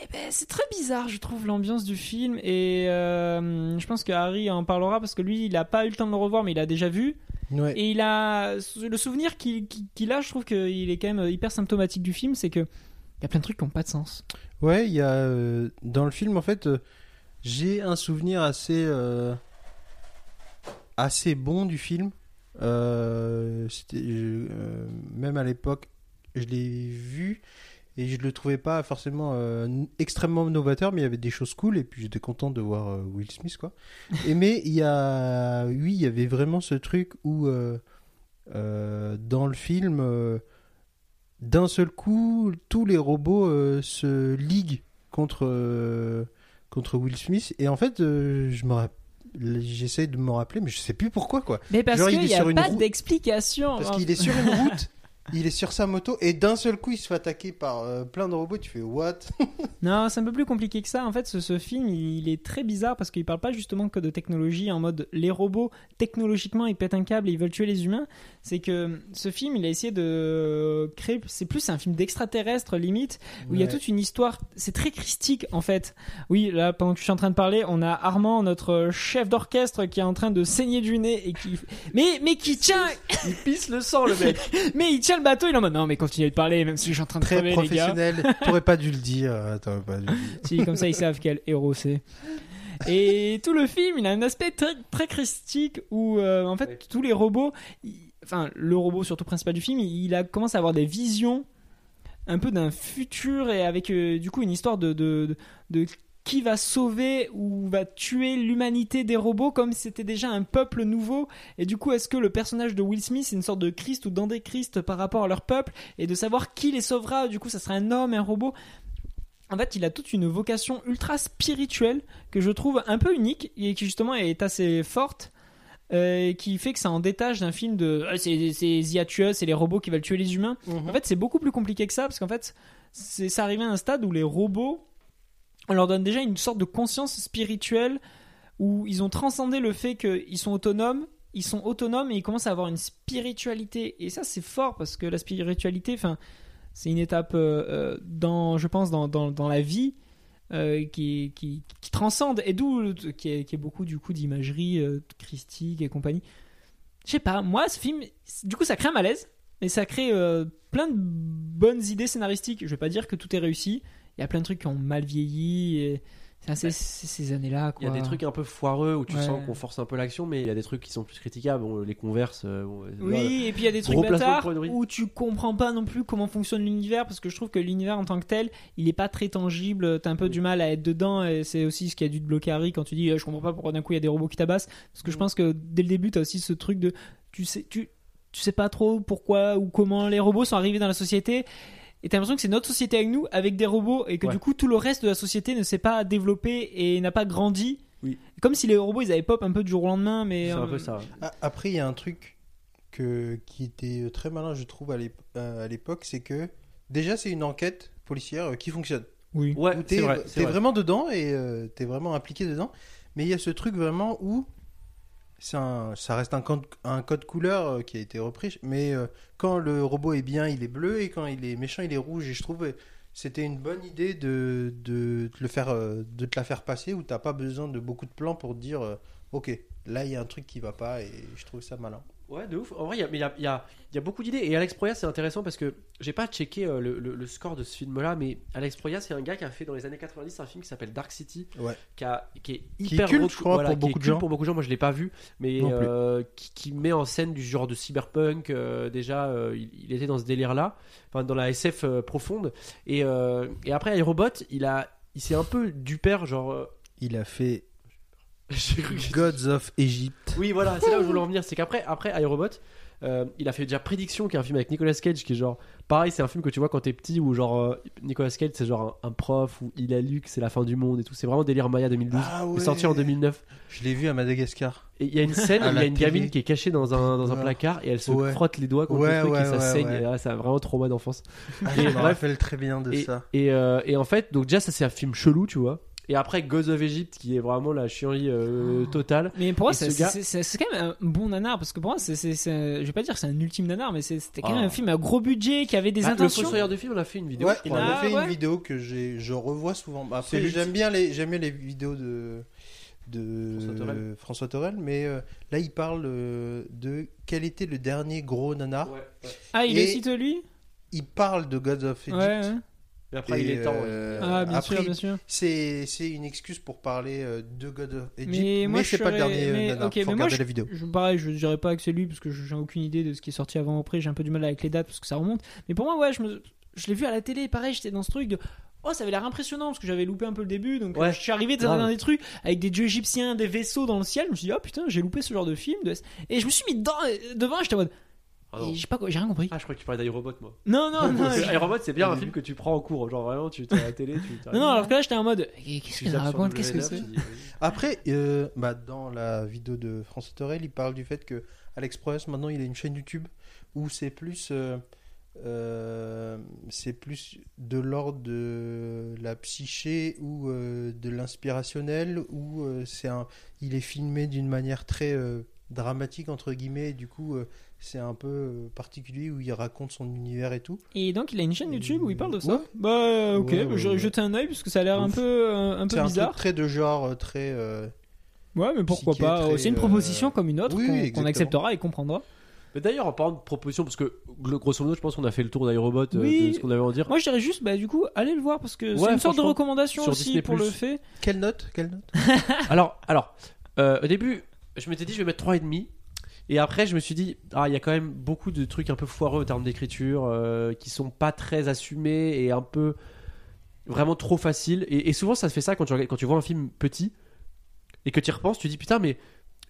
Speaker 2: Eh ben, c'est très bizarre, je trouve, l'ambiance du film. Et euh, je pense que Harry en parlera parce que lui, il a pas eu le temps de le revoir, mais il a déjà vu.
Speaker 3: Ouais.
Speaker 2: Et il a le souvenir qu'il a, je trouve qu'il est quand même hyper symptomatique du film, c'est que il y a plein de trucs qui n'ont pas de sens.
Speaker 3: Ouais, il y a euh, dans le film en fait, euh, j'ai un souvenir assez assez bon du film. Même à l'époque, je l'ai vu et je le trouvais pas forcément euh, extrêmement novateur, mais il y avait des choses cool et puis j'étais content de voir euh, Will Smith quoi. et mais il y a, oui, il y avait vraiment ce truc où euh, dans le film. d'un seul coup, tous les robots se liguent contre, contre Will Smith. Et en fait, je me j'essaie de me rappeler, mais je sais plus pourquoi, quoi.
Speaker 2: Mais parce qu'il n'y a pas
Speaker 3: route-
Speaker 2: d'explication.
Speaker 3: Parce qu'il est sur une route, il est sur sa moto, et d'un seul coup, il se fait attaquer par euh, plein de robots. Tu fais what?
Speaker 2: Non, c'est un peu plus compliqué que ça. En fait, ce, ce film, il est très bizarre parce qu'il parle pas justement que de technologie en mode les robots, technologiquement, ils pètent un câble et ils veulent tuer les humains. C'est que ce film, il a essayé de créer. C'est plus un film d'extraterrestre, limite, où il y a toute une histoire. C'est très christique, en fait. Oui, là, pendant que je suis en train de parler, on a Armand, notre chef d'orchestre, qui est en train de saigner du nez et qui. Mais, mais qui tient.
Speaker 1: Il pisse le sang le mec.
Speaker 2: Mais il tient le bateau, il est en mode non, mais continuez de parler, même si je suis en train de
Speaker 3: Très
Speaker 2: crever, les gars.
Speaker 3: professionnel. T'aurais pas dû le dire. euh, T'aurais pas dû le dire.
Speaker 2: Si, comme ça, ils savent quel héros c'est. Et tout le film, il a un aspect très, très christique où, euh, en fait,
Speaker 1: Oui.
Speaker 2: tous les robots, ils- enfin le robot surtout principal du film, il a commencé à avoir des visions un peu d'un futur et avec euh, du coup une histoire de, de, de, de qui va sauver ou va tuer l'humanité des robots comme si c'était déjà un peuple nouveau. Et du coup est-ce que le personnage de Will Smith c'est une sorte de Christ ou d'Andéchrist par rapport à leur peuple et de savoir qui les sauvera du coup ça sera un homme un robot? En fait il a toute une vocation ultra spirituelle que je trouve un peu unique et qui justement est assez forte euh, et qui fait que ça en détache d'un film de Ah, c'est c'est Ziatus, c'est les robots qui veulent tuer les humains.
Speaker 3: Mhm.
Speaker 2: en fait, c'est beaucoup plus compliqué que ça parce qu'en fait, c'est ça arrivé à un stade où les robots, on leur donne déjà une sorte de conscience spirituelle où ils ont transcendé le fait qu'ils sont autonomes. Ils sont autonomes et ils commencent à avoir une spiritualité. Et ça, c'est fort parce que la spiritualité, enfin, c'est une étape euh, euh, dans, je pense, dans, dans, la vie euh, qui, qui, transcende et d'où qui est, qui beaucoup du coup d'imagerie euh, et compagnie. Je sais pas, moi, ce film, du coup, ça crée un malaise. Et ça crée plein de bonnes idées scénaristiques. Je vais pas dire que tout est réussi. Il y a plein de trucs qui ont mal vieilli. Et c'est assez ces années-là.
Speaker 1: Il y a des trucs un peu foireux où tu
Speaker 2: Ouais.
Speaker 1: sens qu'on force un peu l'action, mais il y a des trucs qui sont plus critiquables. Bon, les converses. euh, bon, voilà.
Speaker 2: Oui, et puis il y a des trucs bâtards où tu comprends pas non plus comment fonctionne l'univers parce que je trouve que l'univers en tant que tel, il est pas très tangible. T'as un peu
Speaker 1: Oui.
Speaker 2: du mal à être dedans et c'est aussi ce qui a dû te bloquer Harry quand tu dis euh, je comprends pas pourquoi d'un coup il y a des robots qui tabassent parce que je
Speaker 1: Mm.
Speaker 2: pense que dès le début t'as aussi ce truc de tu sais tu tu sais pas trop pourquoi ou comment les robots sont arrivés dans la société. Et t'as l'impression que c'est notre société avec nous, avec des robots, et que
Speaker 1: Ouais.
Speaker 2: du coup tout le reste de la société ne s'est pas développé et n'a pas grandi.
Speaker 1: Oui.
Speaker 2: Comme si les robots ils avaient pop un peu du jour au lendemain, mais
Speaker 1: C'est un
Speaker 2: euh,
Speaker 1: peu ça.
Speaker 3: Ah, Après, il y a un truc que, qui était très malin, je trouve, à euh, à l'époque, c'est que déjà, c'est une enquête policière euh, qui fonctionne.
Speaker 2: Oui.
Speaker 1: Ouais,
Speaker 3: t'es
Speaker 1: vrai. vrai.
Speaker 3: vraiment dedans et euh, t'es vraiment impliqué dedans. Mais il y a ce truc vraiment où ça reste un code, couleur euh, qui a été repris. Mais euh, quand le robot est bien, il est bleu et quand il est méchant, il est rouge. Et je trouve euh, c'était une bonne idée de, te le faire, de la faire passer où t'as pas besoin de beaucoup de plans pour te dire ok, là il y a un truc qui va pas et je trouve ça malin.
Speaker 1: Ouais, de ouf. En vrai, il y a, mais il y a, il y a- il y a beaucoup d'idées. Et Alex Proyas, c'est intéressant parce que j'ai pas checké euh, le, le- le score de ce film-là, mais Alex Proyas, c'est un gars qui a fait dans les années 90 un film qui s'appelle Dark City,
Speaker 3: Ouais.
Speaker 1: qui, a- qui est
Speaker 3: Qui est
Speaker 1: hyper
Speaker 3: culte,
Speaker 1: rec-
Speaker 3: je crois, pour
Speaker 1: qui est
Speaker 3: beaucoup de
Speaker 1: culte
Speaker 3: gens.
Speaker 1: pour beaucoup de gens. Moi, je l'ai pas vu, mais euh, qui, qui met en scène du genre de cyberpunk. euh, déjà, il, il était dans ce délire-là, enfin dans la SF profonde. Et, et après, iRobot, il a, il s'est un peu du père, genre.
Speaker 3: Il a fait Gods of Egypt.
Speaker 1: Oui, voilà, c'est là où je voulais en venir. C'est qu'après, après iRobot, euh, il a fait déjà Prédiction, qui est un film avec Nicolas Cage, qui est genre. Pareil, c'est un film que tu vois quand t'es petit, où genre. euh, Nicolas Cage, c'est genre un, un prof, où il a lu que c'est la fin du monde et tout. C'est vraiment délire Maya 2012.
Speaker 3: Ah
Speaker 1: Il est sorti en 2009.
Speaker 3: Je l'ai vu à Madagascar.
Speaker 1: Et il y a une scène
Speaker 3: À
Speaker 1: où il y
Speaker 3: la
Speaker 1: a une
Speaker 3: télé.
Speaker 1: gamine qui est cachée dans un, dans un
Speaker 3: Ouais.
Speaker 1: placard et elle se
Speaker 3: Ouais.
Speaker 1: frotte les doigts contre
Speaker 3: Ouais,
Speaker 1: le truc
Speaker 3: ouais,
Speaker 1: et ça
Speaker 3: ouais,
Speaker 1: saigne.
Speaker 3: ouais.
Speaker 1: Et là, c'est vraiment trop trauma d'enfance.
Speaker 3: je
Speaker 1: Et
Speaker 3: me
Speaker 1: bref.
Speaker 3: rappelle très bien de ça.
Speaker 1: et, euh, et en fait, donc déjà, ça c'est un film chelou, tu vois. Et après, Gods of Egypt, qui est vraiment la chienlit euh, totale.
Speaker 2: Mais pour moi, c'est
Speaker 1: ce
Speaker 2: quand même un bon nanar parce que pour moi, c'est je vais pas dire que c'est un ultime nanar, mais c'était quand même
Speaker 1: Ah.
Speaker 2: un film à gros budget qui avait des
Speaker 1: Ah, le
Speaker 2: intentions.
Speaker 1: Fossoyeur de film, on a fait une vidéo.
Speaker 3: Ouais, en a
Speaker 2: Ah,
Speaker 3: fait
Speaker 2: ouais.
Speaker 3: une vidéo que je revois souvent. Bah, Après, j'aime bien les, j'aime bien les vidéos de de
Speaker 1: François Torel.
Speaker 3: François Torel, mais euh, là il parle euh, de quel était le dernier gros nanar.
Speaker 1: Ouais, ouais.
Speaker 2: Ah, il
Speaker 3: Et-
Speaker 2: est cité lui?
Speaker 3: Il parle de Gods of Egypt.
Speaker 1: Mais après,
Speaker 3: Et,
Speaker 1: il est temps.
Speaker 3: euh.
Speaker 2: Ah, bien
Speaker 3: après,
Speaker 2: sûr, bien sûr.
Speaker 3: C'est, c'est une excuse pour parler euh, de God of Egypt,
Speaker 2: Mais
Speaker 3: mais,
Speaker 2: moi, je
Speaker 3: c'est pas le
Speaker 2: serais-
Speaker 3: dernier euh,
Speaker 2: mais,
Speaker 3: nanar.
Speaker 2: ok,
Speaker 3: Faut
Speaker 2: mais moi,
Speaker 3: la vidéo.
Speaker 2: Je, pareil, je dirais pas que c'est lui parce que j'ai aucune idée de ce qui est sorti avant ou après. J'ai un peu du mal avec les dates parce que ça remonte. Mais pour moi, ouais, je, me, je l'ai vu à la télé. Pareil, j'étais dans ce truc de. Oh, ça avait l'air impressionnant parce que j'avais loupé un peu le début. Donc,
Speaker 1: Ouais.
Speaker 2: je suis arrivé dans, des trucs avec des dieux égyptiens, des vaisseaux dans le ciel. Je me suis dit, oh putain, j'ai loupé ce genre de film. de- Et je me suis mis dedans, devant. J'étais en mode.
Speaker 1: Ah,
Speaker 2: et j'ai pas, j'ai rien compris.
Speaker 1: Ah, je crois que tu parlais d'iRobot, moi.
Speaker 2: Non, non, non.
Speaker 1: IRobot, c'est bien un film que tu prends en cours. Genre, vraiment, tu es à la télé, tu.
Speaker 2: Non, non, alors que là, j'étais en mode. eh, Qu'est-ce
Speaker 1: Tu
Speaker 2: que ça
Speaker 1: zappes sur
Speaker 2: raconte Qu'est-ce que
Speaker 1: W9,
Speaker 2: c'est.
Speaker 3: Après, euh, bah, dans la vidéo de François Torel, il parle du fait que Alex Proyas, maintenant, il a une chaîne YouTube où c'est plus, euh, euh, c'est plus de l'ordre de la psyché ou euh, de l'inspirationnel, où euh, c'est un, il est filmé d'une manière très euh, dramatique entre guillemets. Et du coup, euh, c'est un peu euh, particulier où il raconte son univers et tout.
Speaker 2: Et donc, il a une chaîne YouTube où il parle de ça
Speaker 3: Ouais.
Speaker 2: Bah, ok,
Speaker 3: Ouais, ouais,
Speaker 2: je
Speaker 3: ouais.
Speaker 2: jeter un oeil parce que ça a l'air un peu, euh, un
Speaker 3: C'est
Speaker 2: peu bizarre.
Speaker 3: très de genre, euh, très. euh,
Speaker 2: Ouais, mais pourquoi
Speaker 3: psyché,
Speaker 2: pas C'est une
Speaker 3: euh,
Speaker 2: proposition comme une autre
Speaker 3: oui,
Speaker 2: qu'on acceptera et comprendra.
Speaker 1: Mais d'ailleurs, en parlant de proposition, parce que grosso modo, je pense qu'on a fait le tour d'iRobot, euh,
Speaker 2: Oui.
Speaker 1: de ce qu'on avait à en dire.
Speaker 2: Moi, je dirais juste, bah, du coup, allez le voir parce que
Speaker 1: Ouais,
Speaker 2: c'est une sorte de recommandation aussi
Speaker 1: Disney+.
Speaker 2: pour le fait.
Speaker 3: Quelle note Quelle note?
Speaker 1: Alors, alors euh, au début, je m'étais dit, je vais mettre 3,5. Et après, je me suis dit, ah, il y a quand même beaucoup de trucs un peu foireux en termes d'écriture euh, qui sont pas très assumés et un peu vraiment trop faciles. Et, souvent, ça se fait ça quand tu, quand tu vois un film petit et que tu y repenses, tu dis putain, mais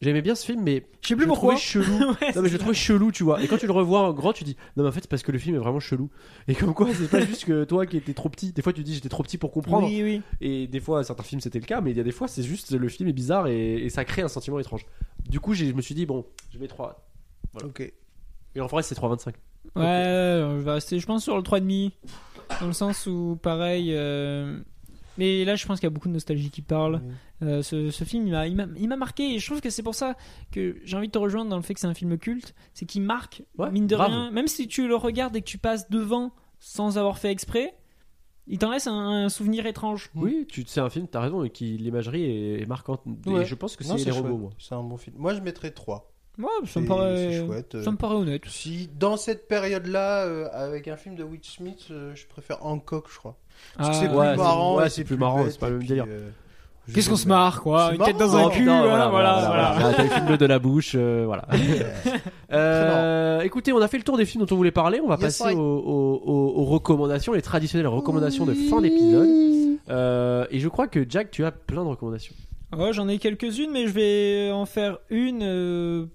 Speaker 1: j'aimais bien ce film, mais
Speaker 2: Je sais plus pourquoi.
Speaker 1: trouvais chelou.
Speaker 2: Ouais,
Speaker 1: non, mais je le
Speaker 2: c'est
Speaker 1: trouvais chelou, tu vois. Et quand tu le revois en grand, tu dis non, mais en fait, c'est parce que le film est vraiment chelou. Et comme quoi, c'est pas juste que toi qui étais trop petit. Des fois, tu dis j'étais trop petit pour comprendre.
Speaker 2: Oui, oui.
Speaker 1: Et des fois, certains films c'était le cas, mais il y a des fois, c'est juste le film est bizarre et, et ça crée un sentiment étrange. Du coup, je me suis dit, bon, je mets 3.
Speaker 3: Ok.
Speaker 1: Et en vrai, c'est 3,25.
Speaker 2: Ouais, je vais rester, je pense, sur le 3,5. Dans le sens où, pareil. euh, Mais là, je pense qu'il y a beaucoup de nostalgie qui parle. Euh, ce, ce film, il m'a- il m'a il m'a marqué. Et je trouve que c'est pour ça que j'ai envie de te rejoindre dans le fait que c'est un film culte. C'est qu'il marque,
Speaker 1: Ouais,
Speaker 2: mine de
Speaker 1: grave.
Speaker 2: rien. Même si tu le regardes et que tu passes devant sans avoir fait exprès, il t'en laisse un, un souvenir étrange.
Speaker 1: Oui, tu c'est un film, t'as raison, et qui l'imagerie est, est marquante.
Speaker 3: Ouais.
Speaker 1: Et je pense que c'est les robots, moi.
Speaker 3: C'est un bon film. Moi, je mettrais 3.
Speaker 2: Ouais, ça me paraît,
Speaker 3: chouette, euh.
Speaker 2: ça me paraît honnête.
Speaker 3: Si dans cette période-là, euh, avec un film de Will Smith, euh, je préfère Hancock, je crois. Parce que
Speaker 2: Ah,
Speaker 3: c'est plus
Speaker 1: ouais,
Speaker 3: marrant.
Speaker 1: ouais, c'est plus marrant, c'est pas le même délire.
Speaker 3: euh,
Speaker 2: Qu'est-ce qu'on se marre, quoi Une tête dans un
Speaker 1: Oh,
Speaker 2: cul, hein,
Speaker 1: voilà,
Speaker 2: voilà,
Speaker 1: voilà,
Speaker 2: voilà.
Speaker 1: voilà. T'as le film de la bouche, euh, voilà. Euh, écoutez, on a fait le tour des films dont on voulait parler. On va
Speaker 3: Yes,
Speaker 1: passer aux, aux- aux- aux recommandations, les traditionnelles recommandations de fin d'épisode. Euh, et je crois que Jack, tu as plein de recommandations.
Speaker 2: Ouais, j'en ai quelques-unes, mais je vais en faire une euh,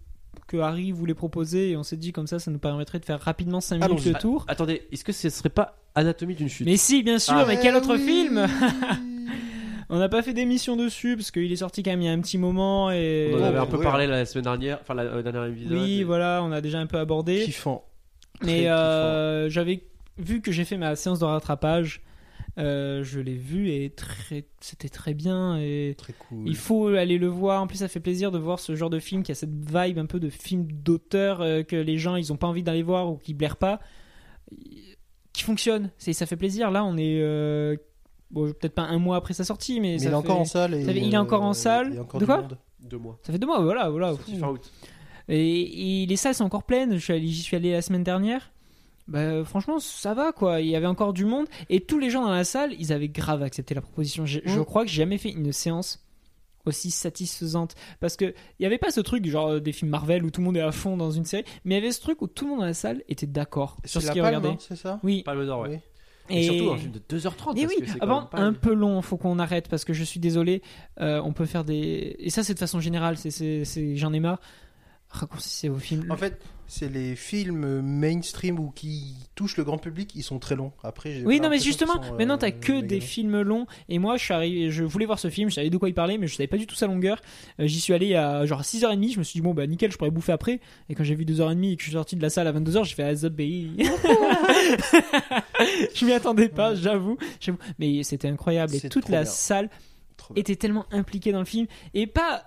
Speaker 2: que Harry voulait proposer et on s'est dit comme ça, ça nous permettrait de faire rapidement 5 minutes le tour.
Speaker 1: Attendez, est-ce que ce serait pas Anatomie d'une chute?
Speaker 2: Mais si, bien sûr,
Speaker 1: Ah.
Speaker 2: mais quel
Speaker 3: Eh
Speaker 2: autre
Speaker 3: oui.
Speaker 2: film? On n'a pas fait d'émission dessus parce qu'il est sorti quand même il y a un petit moment et.
Speaker 1: On en avait un peu parlé la semaine dernière, enfin la euh, dernière épisode.
Speaker 2: Oui, voilà, on a déjà un peu abordé.
Speaker 3: Kiffant.
Speaker 2: Mais euh, j'avais vu que j'ai fait ma séance de rattrapage. Euh, je l'ai vu et très, c'était très bien et
Speaker 3: Très cool.
Speaker 2: il faut aller le voir. En plus, ça fait plaisir de voir ce genre de film qui a cette vibe un peu de film d'auteur euh, que les gens ils ont pas envie d'aller voir ou qui blairent pas, qui fonctionne. C'est ça fait plaisir. Là, on est euh, bon, peut-être pas un mois après sa sortie, mais,
Speaker 3: Mais
Speaker 2: ça
Speaker 3: il est
Speaker 2: fait...
Speaker 3: encore en salle. Et,
Speaker 2: ça fait- il est encore en salle.
Speaker 3: il
Speaker 2: De quoi
Speaker 3: monde.
Speaker 1: Deux mois.
Speaker 2: ça fait deux mois. Voilà, voilà. Et, et les salles sont encore pleines. J'y suis allé la semaine dernière. Bah, franchement, ça va quoi. Il y avait encore du monde et tous les gens dans la salle, ils avaient grave accepté la proposition. Je, je
Speaker 3: Mm.
Speaker 2: crois que j'ai jamais fait une séance aussi satisfaisante parce que il y avait pas ce truc genre euh, des films Marvel où tout le monde est à fond dans une série, mais il y avait ce truc où tout le monde dans la salle était d'accord sur ce qu'il regardait.
Speaker 3: hein, c'est ça
Speaker 2: Oui.
Speaker 1: Palme d'or, ouais.
Speaker 3: Oui.
Speaker 1: Et, surtout un film de 2h30.
Speaker 2: Et
Speaker 1: parce
Speaker 2: oui,
Speaker 1: que
Speaker 2: avant
Speaker 1: pas-
Speaker 2: un peu long, faut qu'on arrête parce que je suis désolé. euh, on peut faire des et ça c'est de façon générale, c'est c'est c'est- j'en ai marre. Raccourcissez vos films.
Speaker 3: En fait, c'est les films mainstream ou qui touchent le grand public, ils sont très longs. Après,
Speaker 2: Oui, non, mais justement,
Speaker 3: sont, euh,
Speaker 2: maintenant t'as que des films longs. Et moi, je suis arrivé, je voulais voir ce film, je savais de quoi il parlait, mais je savais pas du tout sa longueur. Euh, J'y suis allé à genre 6h30, je me suis dit, bon, bah nickel, je pourrais bouffer après. Et quand j'ai vu 2h30 et que je suis sorti de la salle à 22h, j'ai fait Azabi. je m'y attendais pas, j'avoue. Mais c'était incroyable. Et toute la
Speaker 3: bien.
Speaker 2: salle
Speaker 3: Trop bien.
Speaker 2: était tellement impliquée dans le film. Et pas.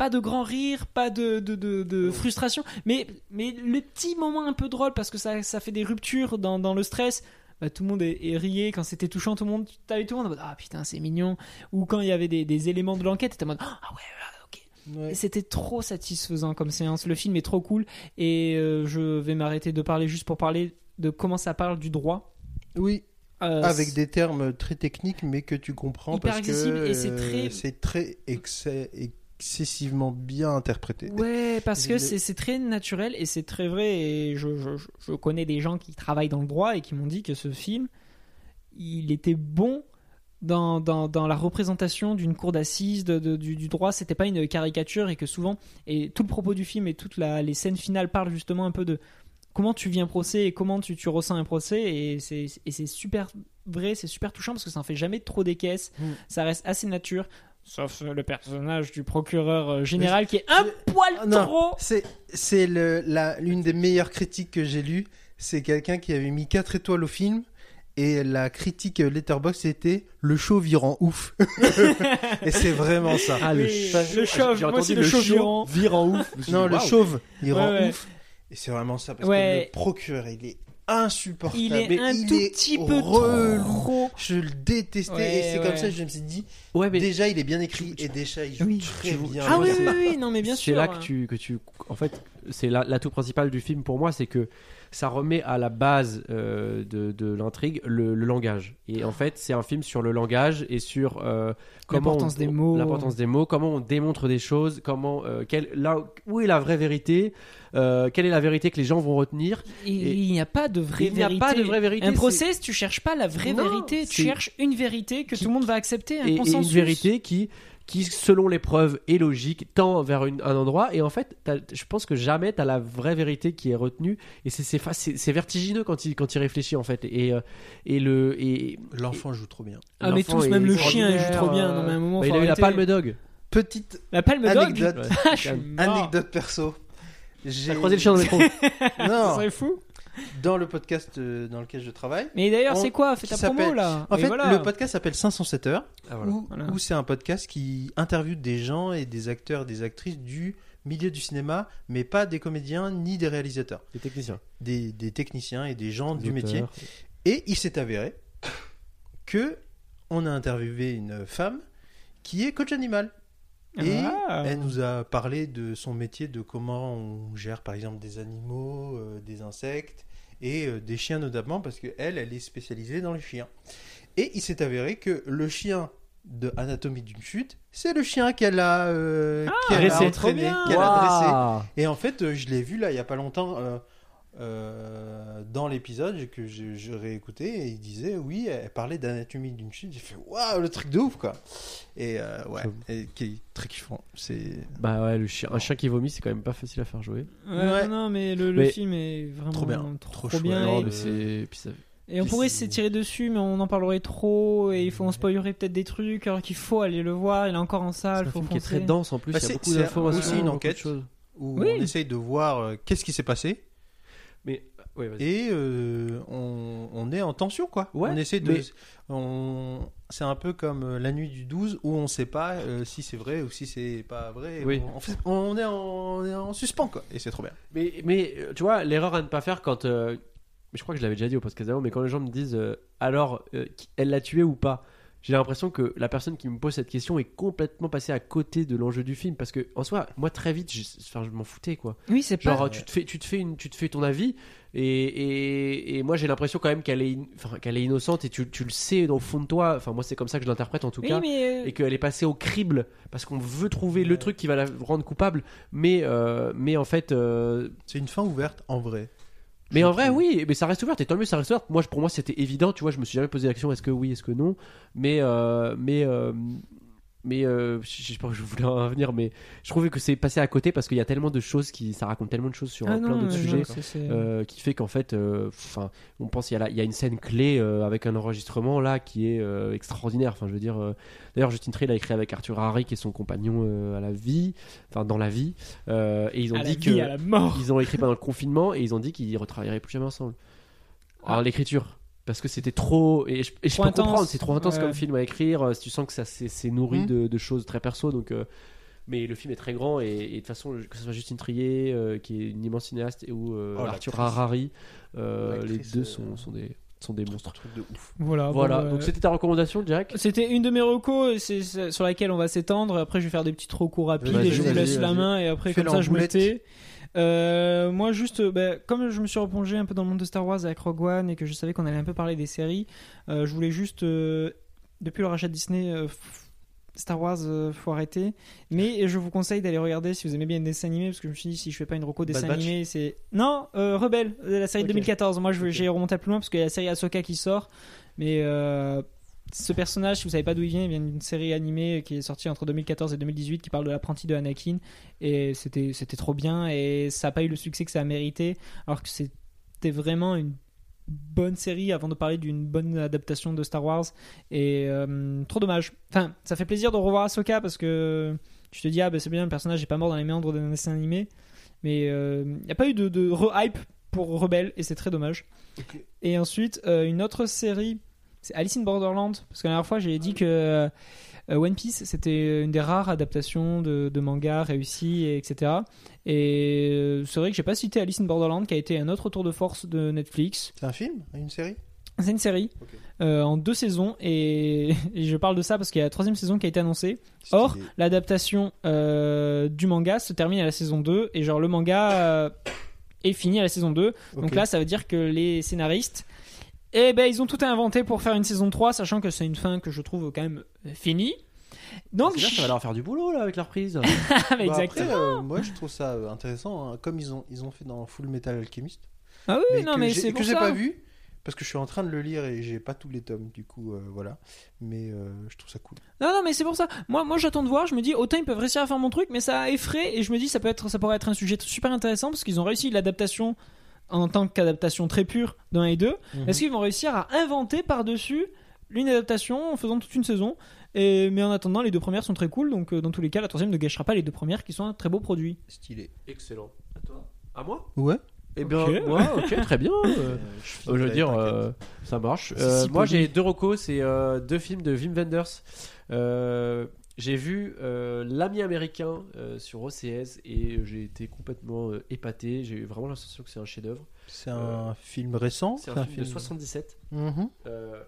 Speaker 2: Pas de grand rire, pas de, de, de, de frustration, mais, mais le petit moment un peu drôle parce que ça, ça fait des ruptures dans, dans le stress bah, tout le monde est, est rié quand c'était touchant tout le monde t'avais tout le monde en mode ah putain c'est mignon ou quand il y avait des, des éléments de l'enquête t'étais en mode ah ouais ouais, ok.
Speaker 3: Ouais.
Speaker 2: c'était trop satisfaisant comme séance le film est trop cool et euh, je vais m'arrêter de parler juste pour parler de comment ça parle du droit.
Speaker 3: Oui,
Speaker 2: Euh,
Speaker 3: avec des termes très techniques, mais que tu comprends
Speaker 2: Hyper
Speaker 3: parce
Speaker 2: accessible,
Speaker 3: que
Speaker 2: et c'est
Speaker 3: euh,
Speaker 2: très-
Speaker 3: c'est très excès- excessivement bien interprété.
Speaker 2: Ouais, parce que c'est très naturel et c'est très vrai. Et je, je, connais des gens qui travaillent dans le droit et qui m'ont dit que ce film, il était bon dans, dans, dans la représentation d'une cour d'assises, du, du droit. C'était pas une caricature et que souvent, et tout le propos du film et toutes la- les scènes finales parlent justement un peu de comment tu vis un procès et comment tu, tu ressens un procès. Et c'est et c'est super vrai, c'est super touchant parce que ça en fait jamais trop des caisses.
Speaker 3: Mm.
Speaker 2: Ça reste assez nature. Sauf le personnage du procureur euh, général qui est un poil
Speaker 3: Ah, non.
Speaker 2: trop.
Speaker 3: C'est c'est le- la- l'une des meilleures critiques que j'ai lues. C'est quelqu'un qui avait mis 4 étoiles au film. Et la critique Letterboxd c'était le chauve rend ouf. et c'est vraiment ça.
Speaker 1: Ah, le,
Speaker 2: Oui,
Speaker 1: ch-
Speaker 2: le chauve,
Speaker 1: J'ai
Speaker 2: moi
Speaker 1: entendu
Speaker 2: aussi,
Speaker 1: le
Speaker 2: le chauve
Speaker 1: chauve
Speaker 2: virant.
Speaker 1: vire en ouf.
Speaker 3: Non,
Speaker 1: dit,
Speaker 3: le chauve il
Speaker 2: Ouais,
Speaker 3: ouf. Et c'est vraiment ça parce
Speaker 2: Ouais.
Speaker 3: que le procureur il est insupportable.
Speaker 2: Il est
Speaker 3: Mais
Speaker 2: un
Speaker 3: il
Speaker 2: tout
Speaker 3: est
Speaker 2: petit peu
Speaker 3: relou.
Speaker 2: trop.
Speaker 3: Je le détestais
Speaker 2: Ouais,
Speaker 3: et c'est
Speaker 2: ouais.
Speaker 3: comme ça que je me suis dit
Speaker 1: Ouais, mais
Speaker 3: déjà il est bien écrit et déjà il joue
Speaker 2: Oui.
Speaker 3: très
Speaker 1: Tu-
Speaker 3: bien.
Speaker 2: Ah oui,
Speaker 1: c'est-
Speaker 2: oui, oui, non, mais bien
Speaker 1: c'est
Speaker 2: sûr.
Speaker 1: là que tu, que tu. En fait, c'est la- l'atout principal du film pour moi, c'est que ça remet à la base euh, de, de l'intrigue le, le langage. Et en fait, c'est un film sur le langage et sur euh, comment
Speaker 2: L'importance des mots.
Speaker 1: l'importance des mots, comment on démontre des choses, comment, euh, quelle- là, où est la vraie vérité, euh, quelle est la vérité que les gens vont retenir.
Speaker 2: Et
Speaker 1: Et-
Speaker 2: il n'y a pas de vraie
Speaker 1: Il n'y a
Speaker 2: vérité.
Speaker 1: pas de vraie vérité.
Speaker 2: Un procès, tu cherches pas la vraie
Speaker 1: Non,
Speaker 2: vérité, tu cherches une vérité que
Speaker 1: Qui-
Speaker 2: tout le monde va accepter, un
Speaker 1: et, et une
Speaker 2: consensus.
Speaker 1: vérité qui, qui, selon les preuves, est logique, tend vers une- un endroit. Et en fait, t'as- je pense que jamais tu as la vraie vérité qui est retenue. Et c'est- c'est c'est c'est vertigineux quand il, quand il réfléchit, en fait. Et, euh, et, le, et
Speaker 3: L'enfant joue trop bien.
Speaker 2: Ah, mais tous, même le chien, il joue trop bien.
Speaker 1: euh,
Speaker 2: Non, mais à un moment,
Speaker 1: bah, il a eu la palme dog.
Speaker 3: Petite
Speaker 2: La palme dog
Speaker 3: anecdote.
Speaker 2: Ah, suis mort.
Speaker 3: anecdote perso. J'ai
Speaker 1: croisé le chien dans le métro.
Speaker 2: Ça
Speaker 3: Non,
Speaker 2: serait fou.
Speaker 3: Dans le podcast euh, dans lequel je travaille.
Speaker 2: Mais d'ailleurs,
Speaker 3: On-
Speaker 2: c'est quoi Fais ta promo là.
Speaker 3: En
Speaker 2: Et
Speaker 3: fait,
Speaker 2: voilà.
Speaker 3: le podcast s'appelle 507 heures,
Speaker 1: Ah, voilà.
Speaker 3: où,
Speaker 2: Voilà.
Speaker 3: où c'est un podcast qui interviewe des gens et des acteurs, des actrices du milieu du cinéma, mais pas des comédiens ni des réalisateurs,
Speaker 1: Les techniciens.
Speaker 3: des, des techniciens et des gens du métier. Et il s'est avéré que on a interviewé une femme qui est coach animal. Et
Speaker 2: Ah.
Speaker 3: elle nous a parlé de son métier, de comment on gère par exemple des animaux, euh, des insectes et euh, des chiens notamment, parce qu'elle, elle est spécialisée dans les chiens. Et il s'est avéré que le chien de Anatomie d'une chute, c'est le chien qu'elle a, euh, qu'elle a entraîné, qu'elle a dressé. Et en fait, euh, je l'ai vu là il y a pas longtemps euh, euh, dans l'épisode que je, je réécoutais et il disait oui, elle parlait d'anatomie d'une chute. J'ai fait waouh, le truc de ouf quoi. Et euh, ouais, et qui est très kiffant. C'est
Speaker 1: Bah ouais, le chien, un chien qui vomit, c'est quand même pas facile à faire jouer.
Speaker 2: Ouais,
Speaker 3: Ouais.
Speaker 2: Non, mais le, le
Speaker 1: Mais-
Speaker 2: film est vraiment
Speaker 3: Trop bien,
Speaker 2: trop,
Speaker 3: trop
Speaker 2: bien. et-
Speaker 1: Non, mais c'est. puis ça-
Speaker 2: Et on pourrait
Speaker 3: c'est-
Speaker 2: s'étirer dessus, mais on en parlerait trop et il faut on spoilerait peut-être des trucs alors qu'il faut aller le voir. Il est encore en
Speaker 1: C'est
Speaker 2: salle,
Speaker 1: un
Speaker 2: faut
Speaker 1: film qui est très dense en plus,
Speaker 3: Bah,
Speaker 1: il y a
Speaker 3: c'est-
Speaker 1: beaucoup
Speaker 3: c'est
Speaker 1: d'informations.
Speaker 3: aussi une enquête. où
Speaker 2: Oui.
Speaker 3: on essaye de voir euh, qu'est-ce qui s'est passé
Speaker 1: Mais, ouais, vas-y.
Speaker 3: et euh, on, on est en tension quoi.
Speaker 1: Ouais,
Speaker 3: on essaie de.
Speaker 1: mais-
Speaker 3: On... C'est un peu comme euh, la nuit du 12 où on sait pas euh, si c'est vrai ou si c'est pas vrai.
Speaker 1: Oui.
Speaker 3: On, fait, on est en, on est en suspens quoi. Et c'est trop bien.
Speaker 1: Mais, mais tu vois, l'erreur à ne pas faire quand. euh, mais je crois que je l'avais déjà dit au podcast d'avant, mais quand les gens me disent alors, elle l'a tué ou pas j'ai l'impression que la personne qui me pose cette question est complètement passée à côté de l'enjeu du film parce que en soi moi très vite je, enfin, je m'en foutais quoi
Speaker 2: Oui, c'est pas.
Speaker 1: genre tu te fais tu te fais une tu te fais ton avis et, et, et moi j'ai l'impression quand même qu'elle est in- enfin, qu'elle est innocente et tu, tu le sais au fond de toi enfin moi c'est comme ça que je l'interprète en tout
Speaker 2: oui,
Speaker 1: cas
Speaker 2: mais. euh,
Speaker 1: et qu'elle est passée au crible parce qu'on veut trouver le truc qui va la rendre coupable mais euh, mais en fait euh,
Speaker 3: C'est une fin ouverte en vrai.
Speaker 1: Mais en vrai,
Speaker 3: trouve.
Speaker 1: oui, mais ça reste ouvert. Et tant mieux, ça reste ouvert. Moi, pour moi, c'était évident. Tu vois, je me suis jamais posé la question est-ce que oui, est-ce que non? Mais, euh, mais, euh, mais, euh, je je sais pas où je voulais en venir, mais je trouvais que c'est passé à côté parce qu'il y a tellement de choses qui, ça raconte tellement de choses sur
Speaker 2: ah
Speaker 1: euh, plein d'autres sujets.
Speaker 2: c'est-
Speaker 1: euh, qui fait qu'en fait, euh, enfin, on pense qu'il y, a il y a une scène clé euh, avec un enregistrement là qui est euh, extraordinaire. Enfin, je veux dire, euh, d'ailleurs, Justin Trill a écrit avec Arthur Harry, qui est son compagnon euh, à la vie, enfin dans la vie, euh, et ils ont
Speaker 2: à
Speaker 1: dit
Speaker 2: vie,
Speaker 1: que
Speaker 2: à la mort.
Speaker 1: ils ont écrit pendant le confinement et ils ont dit qu'ils retravailleraient plus jamais ensemble. Alors
Speaker 2: Ah.
Speaker 1: l'écriture, parce que c'était trop et je, et je
Speaker 2: Trop
Speaker 1: peux
Speaker 2: intense.
Speaker 1: comprendre, c'est trop intense
Speaker 2: Ouais.
Speaker 1: comme film à écrire. euh, Tu sens que ça c'est nourri
Speaker 3: Mhm.
Speaker 1: de, de choses très perso, donc. euh, mais le film est très grand et, et de toute façon que ce soit Justine Trier euh, qui est une immense cinéaste et ou euh,
Speaker 3: Oh,
Speaker 1: Arthur. Harari, euh, les deux sont, sont des sont des monstres.
Speaker 3: Truc de ouf.
Speaker 2: Voilà.
Speaker 1: Voilà,
Speaker 2: bon, bah,
Speaker 1: donc c'était ta recommandation, Jack?
Speaker 2: C'était une de mes recos, sur laquelle on va s'étendre. Après, je vais faire des petites recos rapides et je vous laisse la main. Et après,
Speaker 3: Fais-le
Speaker 2: comme ça, je me tais. Euh, moi, juste, euh, bah, comme je me suis replongé un peu dans le monde de Star Wars avec Rogue One et que je savais qu'on allait un peu parler des séries, euh, je voulais juste, euh, depuis le rachat de Disney, Star Wars, faut arrêter. Mais je vous conseille d'aller regarder si vous aimez bien les dessins animés, parce que je me suis dit, si je fais pas une reco dessin
Speaker 3: Bad
Speaker 2: animé, c'est. Non, euh, Rebelle, la série de
Speaker 1: Ok.
Speaker 2: 2014. Moi, j'ai remonté plus loin parce qu'il y a la série Ahsoka qui sort. Mais ce personnage, si vous savez pas d'où il vient, il vient d'une série animée qui est sortie entre 2014 et 2018 qui parle de l'apprenti de Anakin. Et c'était c'était trop bien et ça a pas eu le succès que ça a mérité. Alors que c'était vraiment une bonne série avant de parler d'une bonne adaptation de Star Wars. Et euh, trop dommage. Enfin, ça fait plaisir de revoir Ahsoka parce que tu te dis, ah ben c'est bien, le personnage n'est pas mort dans les méandres d'un dessin animé. Mais il n'y a pas eu de, de re-hype pour Rebelle et c'est très dommage. Et ensuite, euh, une autre série, c'est Alice in Borderland. Parce que la dernière fois, j'ai dit que euh, One Piece, c'était une des rares adaptations de, de manga réussies, et etc. Et euh, c'est vrai que j'ai pas cité Alice in Borderland, qui a été un autre tour de force de Netflix.
Speaker 3: C'est un film? Une série?
Speaker 2: C'est une série euh, en deux saisons et, et je parle de ça parce qu'il y a la troisième saison qui a été annoncée. Or, l'adaptation euh, du manga se termine à la saison 2 et genre le manga euh, est fini à la saison 2. Donc là, ça veut dire que les scénaristes, eh ben, ils ont tout inventé pour faire une saison 3, sachant que c'est une fin que je trouve quand même euh, finie. Donc,
Speaker 1: bien, ça va leur faire du boulot là avec la reprise.
Speaker 2: Ah,
Speaker 3: Bah,
Speaker 2: exactement.
Speaker 3: après, euh, moi, je trouve ça euh, intéressant, hein, comme ils ont, ils ont fait dans Full Metal Alchemist.
Speaker 2: ah oui, non, mais c'est
Speaker 3: que j'ai pas vu parce que je suis en train de le lire et j'ai pas tous les tomes. Du coup, euh, voilà. Mais euh, je trouve ça cool.
Speaker 2: Non, non, mais c'est pour ça. Moi, moi j'attends de voir. Je me dis, autant ils peuvent réussir à faire mon truc, mais ça effraie. Et je me dis, ça, peut être, ça pourrait être un sujet super intéressant parce qu'ils ont réussi l'adaptation en tant qu'adaptation très pure d'un et deux.
Speaker 3: Mhm.
Speaker 2: Est-ce qu'ils vont réussir à inventer par-dessus une adaptation en faisant toute une saison et, Mais en attendant, les deux premières sont très cool. Donc, euh, dans tous les cas, la troisième ne gâchera pas les deux premières qui sont un très beau produit.
Speaker 3: Stylé.
Speaker 1: Excellent. À toi À moi?
Speaker 3: Ouais.
Speaker 1: Eh bien,
Speaker 2: Ok.
Speaker 1: moi, ok, très bien. euh,
Speaker 3: Euh,
Speaker 1: je veux dire, euh, ça marche. Euh, moi, j'ai deux recos, c'est euh, deux films de Wim Wenders. Euh, j'ai vu euh, L'ami américain euh, sur OCS et j'ai été complètement euh, épaté. J'ai eu vraiment l'impression que c'est un chef-d'œuvre.
Speaker 3: C'est un film récent.
Speaker 1: C'est un, film de 77.
Speaker 3: Mhm.
Speaker 1: euh,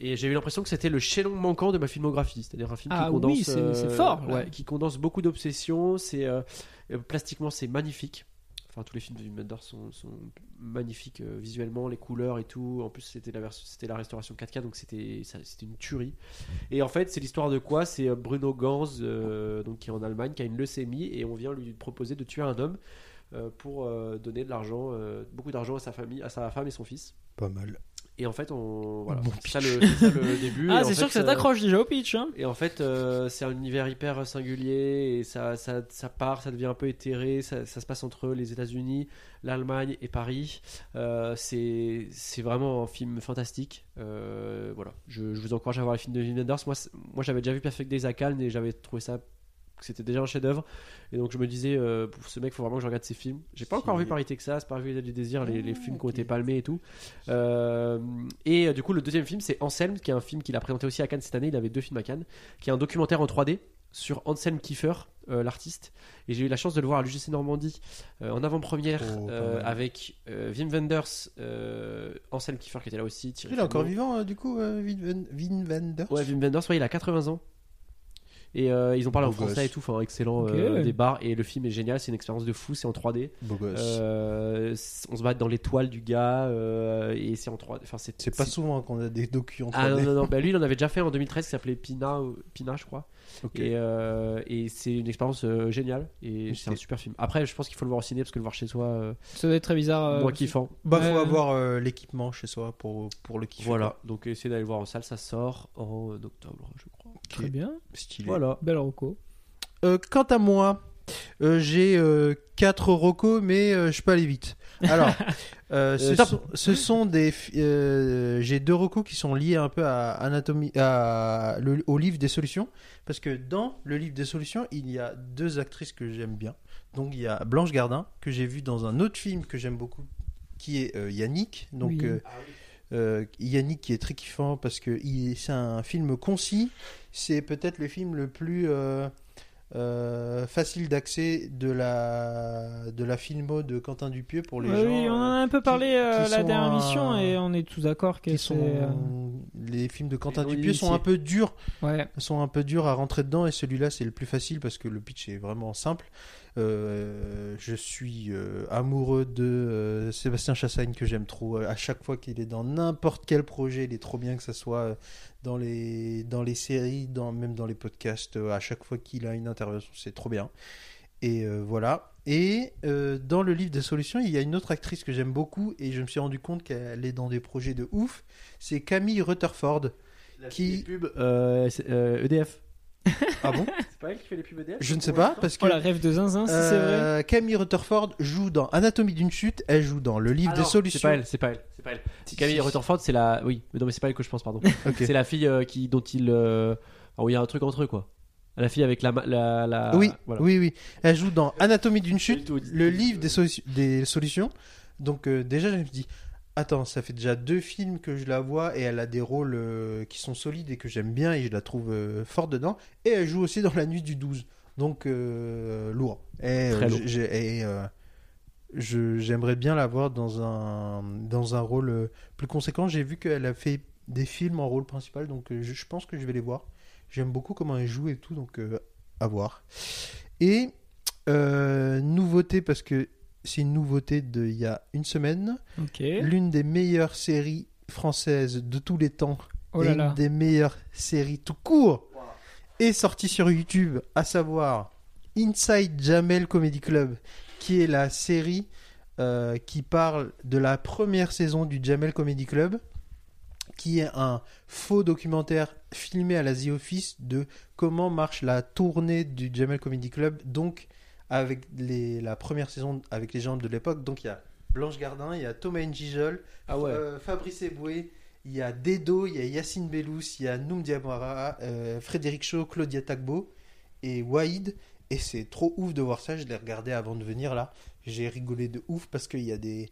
Speaker 1: et j'ai eu l'impression que c'était le chaînon manquant de ma filmographie, c'est-à-dire un film
Speaker 2: Ah
Speaker 1: qui condense,
Speaker 2: oui,
Speaker 1: euh,
Speaker 2: fort,
Speaker 1: ouais, qui condense beaucoup d'obsessions. C'est euh, euh, plastiquement c'est magnifique. Tous les films de Wim Wenders sont, sont magnifiques euh, visuellement, les couleurs et tout. En plus, c'était la, la restauration 4K, donc c'était, une tuerie. Et en fait, c'est l'histoire de quoi? C'est euh, Bruno Gans, euh, donc, qui est en Allemagne, qui a une leucémie, et on vient lui proposer de tuer un homme pour donner de l'argent, beaucoup d'argent à sa famille, à sa femme et son fils.
Speaker 3: Pas mal.
Speaker 1: Et en fait, on, voilà,
Speaker 3: Bon
Speaker 1: c'est ça, le, c'est ça le début.
Speaker 2: Ah, c'est sûr
Speaker 1: fait,
Speaker 2: que ça
Speaker 1: euh,
Speaker 2: t'accroche déjà au pitch. Hein.
Speaker 1: et en fait, euh, c'est un univers hyper singulier et ça, ça, ça part, ça devient un peu éthéré. Ça, ça se passe entre les États-Unis, l'Allemagne et Paris. Euh, c'est c'est vraiment un film fantastique. Euh, voilà, je, je vous encourage à voir les films de Wim Wenders. Moi, moi j'avais déjà vu Perfect Days à Cannes et j'avais trouvé ça c'était déjà un chef-d'œuvre. Et donc je me disais, euh, pour ce mec, faut vraiment que je regarde ses films. J'ai pas encore vu. Paris Texas, pas vu du désir, les, les
Speaker 3: Ah,
Speaker 1: films qui ont été palmés et tout. Euh, et euh, du coup, le deuxième film, c'est Anselm, qui est un film qu'il a présenté aussi à Cannes cette année. Il avait deux films à Cannes, qui est un documentaire en 3D sur Anselm Kiefer, euh, l'artiste. Et j'ai eu la chance de le voir à l'UGC Normandie euh, en avant-première
Speaker 3: Oh,
Speaker 1: euh, avec Wim Wenders, Anselm Kiefer qui était là aussi. Thierry
Speaker 3: Il est encore vivant, du coup, Vin Wenders?
Speaker 1: Ouais, Wim Wenders, ouais, il a 80 ans. Et euh, ils ont parlé en français
Speaker 3: gosse.
Speaker 1: et tout, enfin excellent
Speaker 2: Ok.
Speaker 1: euh, des bars. Et le film est génial, c'est une expérience de fou, c'est en 3D.
Speaker 3: Beau gosse.
Speaker 1: Euh, on se bat dans les toiles du gars euh, et c'est en 3D. Enfin, c'est
Speaker 3: c'est pas souvent qu'on a des docus en 3D.
Speaker 1: Ah non, non, non. Bah, lui, il en avait déjà fait en 2013 qui s'appelait Pina, Pina je crois.
Speaker 3: Ok.
Speaker 1: Et, euh, et c'est une expérience euh, géniale et c'est un super film. Après, je pense qu'il faut le voir au ciné parce que le voir chez soi, euh,
Speaker 2: Ça doit être très bizarre. euh,
Speaker 1: moins kiffant.
Speaker 3: Bah, faut avoir euh, l'équipement chez soi pour, pour le kiffer.
Speaker 1: Voilà, donc essayez d'aller le voir en salle, ça sort en octobre, je crois.
Speaker 2: Très bien.
Speaker 3: Stylé.
Speaker 1: Voilà.
Speaker 2: Belle reco.
Speaker 3: Euh, quant à moi, euh, j'ai 4 recos, mais euh, je peux aller vite. Alors, euh, ce,
Speaker 1: Euh,
Speaker 3: sont, ce sont des. euh, j'ai deux recos qui sont liés un peu à Anatomie, à, le- au livre des solutions. Parce que dans le livre des solutions, il y a deux actrices que j'aime bien. Donc, il y a Blanche Gardin, que j'ai vu dans un autre film que j'aime beaucoup, qui est euh, Yannick. Donc,
Speaker 2: Oui.
Speaker 3: euh, euh, Yannick qui est très kiffant parce que c'est un film concis. C'est peut-être le film le plus euh, euh, facile d'accès de la de la filmo de Quentin Dupieux pour les
Speaker 2: Ouais,
Speaker 3: gens
Speaker 2: oui, on en a un peu parlé
Speaker 3: qui-
Speaker 2: euh,
Speaker 3: qui
Speaker 2: la dernière
Speaker 3: un-
Speaker 2: émission et on est tous d'accord que
Speaker 3: sont
Speaker 2: euh,
Speaker 3: les films de Quentin Dupieux sont un peu durs
Speaker 2: Ouais.
Speaker 3: sont un peu durs à rentrer dedans et celui-là c'est le plus facile parce que le pitch est vraiment simple. Euh, je suis euh, amoureux de euh, Sébastien Chassagne que j'aime trop. À chaque fois qu'il est dans n'importe quel projet, il est trop bien que ce soit dans les dans les séries, dans même dans les podcasts. À chaque fois qu'il a une intervention, c'est trop bien. Et voilà. Et dans le livre des solutions, il y a une autre actrice que j'aime beaucoup et je me suis rendu compte qu'elle est dans des projets de ouf. C'est Camille Rutherford. Qui-
Speaker 1: Qui pub EDF.
Speaker 3: Ah bon
Speaker 1: C'est pas elle qui fait les pubs EDF
Speaker 3: Je ne sais pas parce que
Speaker 2: Oh la rêve de zinzin, si c'est vrai.
Speaker 3: Euh, Camille Rutherford joue dans Anatomie d'une chute, elle joue dans le livre
Speaker 1: Ah
Speaker 3: des
Speaker 1: non,
Speaker 3: solutions.
Speaker 1: C'est pas elle, c'est pas elle, c'est pas elle.
Speaker 3: Si,
Speaker 1: Camille
Speaker 3: si.
Speaker 1: Rutherford, c'est la. Oui, mais non, mais c'est pas elle que je pense, pardon.
Speaker 3: Ok.
Speaker 1: C'est la fille euh, qui, dont il. euh, enfin, où il y a un truc entre eux, quoi. La fille avec la. ma- la, la-
Speaker 3: oui,
Speaker 1: voilà.
Speaker 3: oui, oui. Elle joue dans Anatomie d'une chute,
Speaker 1: Tout-
Speaker 3: le livre des, solu- des solutions. Donc euh, déjà, je me dis, attends, ça fait déjà deux films que je la vois et elle a des rôles euh, qui sont solides et que j'aime bien et je la trouve euh, forte dedans. Et elle joue aussi dans La Nuit du 12. Donc euh, lourd. Et,
Speaker 1: Très
Speaker 3: euh,
Speaker 1: lourd.
Speaker 3: et, euh, je- j'aimerais bien la voir dans un, dans un rôle euh, plus conséquent. J'ai vu qu'elle a fait des films en rôle principal, donc euh, je, je pense que je vais les voir. J'aime beaucoup comment elle joue et tout, donc euh, à voir. Et euh, nouveauté, parce que c'est une nouveauté d'il y a une semaine, l'une des meilleures séries françaises de tous les temps.
Speaker 2: Oh
Speaker 3: et
Speaker 2: là
Speaker 3: une
Speaker 2: là.
Speaker 3: des meilleures séries tout court. Est sortie sur YouTube, à savoir Inside Jamel Comedy Club, qui est la série euh, qui parle de la première saison du Jamel Comedy Club, qui est un faux documentaire filmé à la The Office de comment marche la tournée du Jamel Comedy Club, donc avec les, la première saison avec les gens de l'époque. Donc il y a Blanche Gardin, il y a Thomas Njijol,
Speaker 1: Ah ouais.
Speaker 3: euh, Fabrice Eboué, il y a Dedo, il y a Yacine Bellous, il y a Noum Diawara, euh, Frédéric Shaw, Claudia Tagbo et Waïd. Et c'est trop ouf de voir ça. Je l'ai regardé avant de venir là. J'ai rigolé de ouf parce qu'il y a des.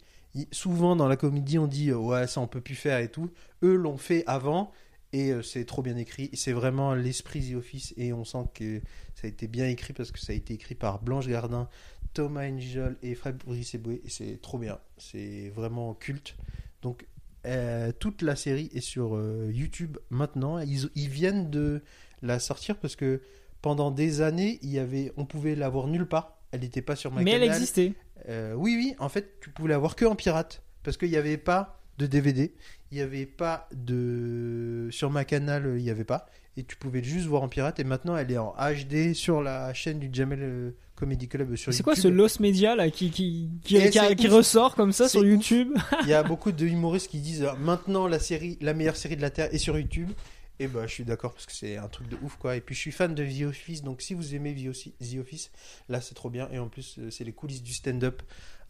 Speaker 3: Souvent dans la comédie, on dit ouais, ça on peut plus faire et tout. Eux l'ont fait avant et euh, c'est trop bien écrit. C'est vraiment l'esprit The Office et on sent que ça a été bien écrit parce que ça a été écrit par Blanche Gardin, Thomas Njijol et Fabrice Eboué. Et c'est trop bien. C'est vraiment culte. Donc euh, toute la série est sur euh, YouTube maintenant. Ils, ils viennent de la sortir parce que pendant des années, il y avait, on pouvait la voir nulle part. Elle n'était pas sur ma
Speaker 2: Mais elle existait.
Speaker 3: Euh, oui, oui, en fait, tu pouvais la voir que en pirate. Parce qu'il n'y avait pas de DVD, il n'y avait pas de. Sur ma canal, il n'y avait pas. Et tu pouvais juste voir en pirate. Et maintenant, elle est en HD sur la chaîne du Jamel euh, Comedy Club sur
Speaker 2: C'est quoi ce. Lost Media là qui, qui, qui, ressort comme ça sur. YouTube?
Speaker 3: Il y a beaucoup de humoristes qui disent euh, maintenant la série, la meilleure série de la Terre est sur YouTube. Et bah, je suis d'accord parce que c'est un truc de ouf quoi. Et puis je suis fan de The Office, donc si vous aimez The Office- là c'est trop bien. Et en plus, euh, c'est les coulisses du stand-up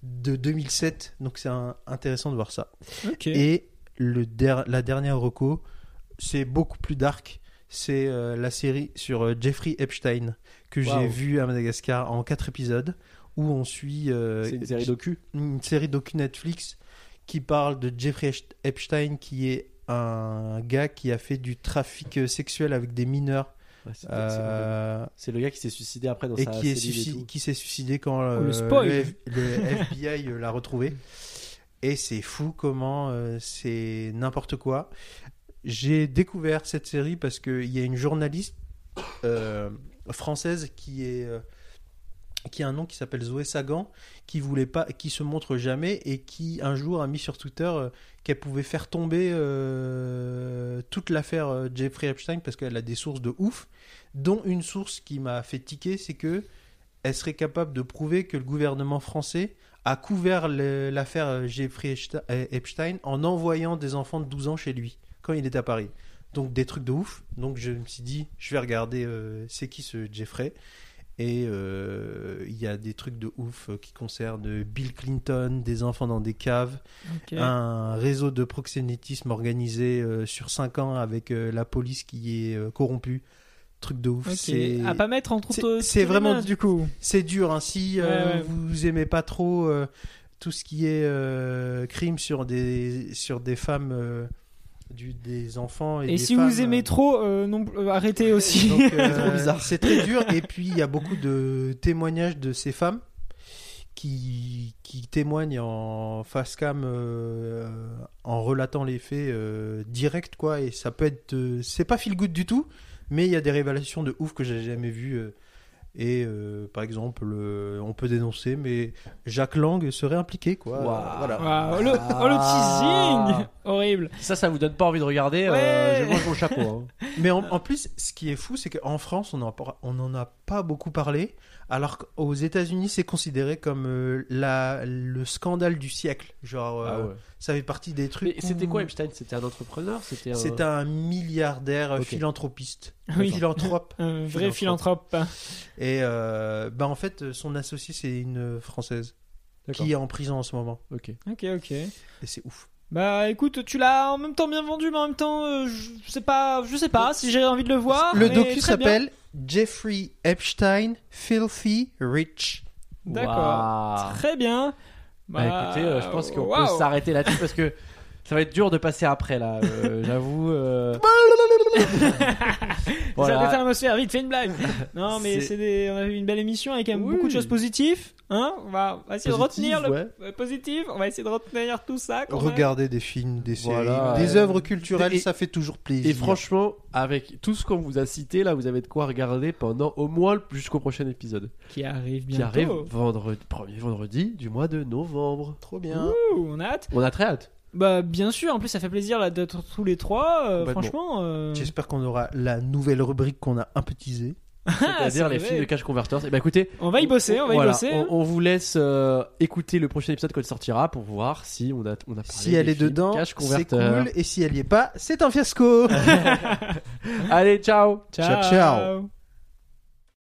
Speaker 3: de 2007, donc c'est intéressant de voir ça. Et le der- la dernière reco, c'est beaucoup plus dark. C'est euh, la série sur euh, Jeffrey Epstein que j'ai vue à Madagascar en quatre épisodes où on suit euh,
Speaker 1: C'est une série docu?
Speaker 3: une série docu Netflix qui parle de Jeffrey Epstein qui est un gars qui a fait du trafic sexuel avec des mineurs
Speaker 1: Ouais, c'est le gars qui s'est suicidé après dans
Speaker 3: et
Speaker 1: sa
Speaker 3: qui, est qui s'est suicidé quand
Speaker 2: Oh, le
Speaker 3: FBI l'a retrouvé. Et c'est fou comment c'est n'importe quoi. J'ai découvert cette série parce qu'il y a une journaliste euh, française qui est euh, qui a un nom qui s'appelle Zoé Sagan, qui voulait pas, qui se montre jamais et qui un jour a mis sur Twitter euh, qu'elle pouvait faire tomber toute l'affaire Jeffrey Epstein parce qu'elle a des sources de ouf, dont une source qui m'a fait tiquer, c'est que elle serait capable de prouver que le gouvernement français a couvert l'affaire Jeffrey Epste- Epstein en envoyant des enfants de 12 ans chez lui quand il est à Paris. Donc des trucs de ouf. Donc je me suis dit, je vais regarder euh, c'est qui ce Jeffrey? Et euh, il y a des trucs de ouf euh, qui concernent Bill Clinton, des enfants dans des caves, un réseau de proxénétisme organisé euh, sur 5 ans avec la police qui est corrompue. Truc de ouf. C'est
Speaker 2: À pas mettre entre
Speaker 3: c'est-
Speaker 2: autres.
Speaker 3: c'est vraiment
Speaker 2: du coup.
Speaker 3: c'est dur. Hein. Si
Speaker 2: Ouais, ouais.
Speaker 3: vous aimez pas trop tout ce qui est crime sur des, sur des femmes, du, des enfants et,
Speaker 2: Et
Speaker 3: des
Speaker 2: si
Speaker 3: femmes,
Speaker 2: vous aimez
Speaker 3: euh,
Speaker 2: trop, euh, non, euh, arrêtez aussi.
Speaker 3: donc, euh,
Speaker 1: Trop bizarre.
Speaker 3: C'est très dur. Et puis, il y a beaucoup de témoignages de ces femmes qui, qui témoignent en face cam en relatant les faits direct, quoi. Et ça peut être. c'est pas feel good du tout, mais il y a des révélations de ouf que j'ai jamais vues. Euh, et euh, par exemple, euh, on peut dénoncer, mais Jacques Lang serait impliqué, quoi.
Speaker 1: Waouh.
Speaker 3: Voilà.
Speaker 2: Le, oh, le teasing Horrible.
Speaker 1: Ça, ça vous donne pas envie de regarder. euh,
Speaker 2: Ouais.
Speaker 1: je mange mon chapeau. hein.
Speaker 3: Mais en, en plus, ce qui est fou, c'est qu'en France, on n'en a- on n'en a pas beaucoup parlé, alors qu'aux États-Unis, c'est considéré comme euh, la, le scandale du siècle. Genre, euh,
Speaker 1: Ah ouais.
Speaker 3: ça fait partie des trucs.
Speaker 1: Mais c'était
Speaker 3: où-
Speaker 1: quoi Epstein? C'était un entrepreneur? C'était un...
Speaker 3: C'était un milliardaire euh, philanthropiste,
Speaker 2: Oui.
Speaker 3: philanthrope.
Speaker 2: Un vrai philanthrope.
Speaker 3: Et euh, bah en fait, son associé, c'est une française qui est en prison en ce moment.
Speaker 1: Ok.
Speaker 2: Ok, ok.
Speaker 3: Et c'est ouf.
Speaker 2: Bah écoute, tu l'as en même temps bien vendu, mais en même temps, euh, je sais pas, je sais pas si j'ai envie de le voir.
Speaker 3: le docu s'appelle Jeffrey Epstein, Filthy Rich.
Speaker 2: D'accord. Très bien.
Speaker 1: Bah, écoutez, euh, je pense qu'on
Speaker 2: waouh.
Speaker 1: peut s'arrêter là-dessus parce que Ça va être dur de passer après là, euh, j'avoue. euh.
Speaker 2: Ça
Speaker 1: Voilà.
Speaker 2: détend l'atmosphère, vite, fais une blague. Non, mais
Speaker 1: C'est-
Speaker 2: des... on a eu une belle émission avec
Speaker 1: Oui.
Speaker 2: beaucoup de choses positives. Hein on, va, on va essayer
Speaker 1: Positive,
Speaker 2: de retenir le
Speaker 1: ouais.
Speaker 2: positif. On va essayer de retenir tout ça. quand même.
Speaker 3: Regarder des films, des séries,
Speaker 1: Voilà.
Speaker 3: des
Speaker 1: Euh,
Speaker 3: œuvres culturelles,
Speaker 1: et-
Speaker 3: ça fait toujours plaisir.
Speaker 1: Et franchement, avec tout ce qu'on vous a cité là, vous avez de quoi regarder pendant au moins jusqu'au prochain épisode.
Speaker 2: Qui arrive
Speaker 1: Qui
Speaker 2: bientôt.
Speaker 1: arrive vendredi, premier vendredi du mois de novembre.
Speaker 3: trop bien.
Speaker 2: Ouh, on a hâte.
Speaker 1: On a très hâte.
Speaker 2: Bah, bien sûr, en plus, ça fait plaisir là, d'être tous les trois. euh, franchement. euh,
Speaker 3: J'espère qu'on aura la nouvelle rubrique qu'on a un peu teasée.
Speaker 1: C'est-à-dire
Speaker 2: c'est
Speaker 1: les
Speaker 2: vrai.
Speaker 1: films de Cash Converters. Et bah écoutez,
Speaker 2: On va y bosser, on va y
Speaker 1: voilà,
Speaker 2: bosser.
Speaker 1: on,
Speaker 2: hein.
Speaker 1: on vous laisse euh, écouter le prochain épisode quand il sortira pour voir si on a, on a parlé
Speaker 3: Si elle
Speaker 1: des
Speaker 3: est
Speaker 1: films
Speaker 3: dedans,
Speaker 1: Cash
Speaker 3: c'est
Speaker 1: Converters.
Speaker 3: cool. Et si elle y est pas, c'est un fiasco.
Speaker 1: Allez, ciao
Speaker 3: Ciao, ciao.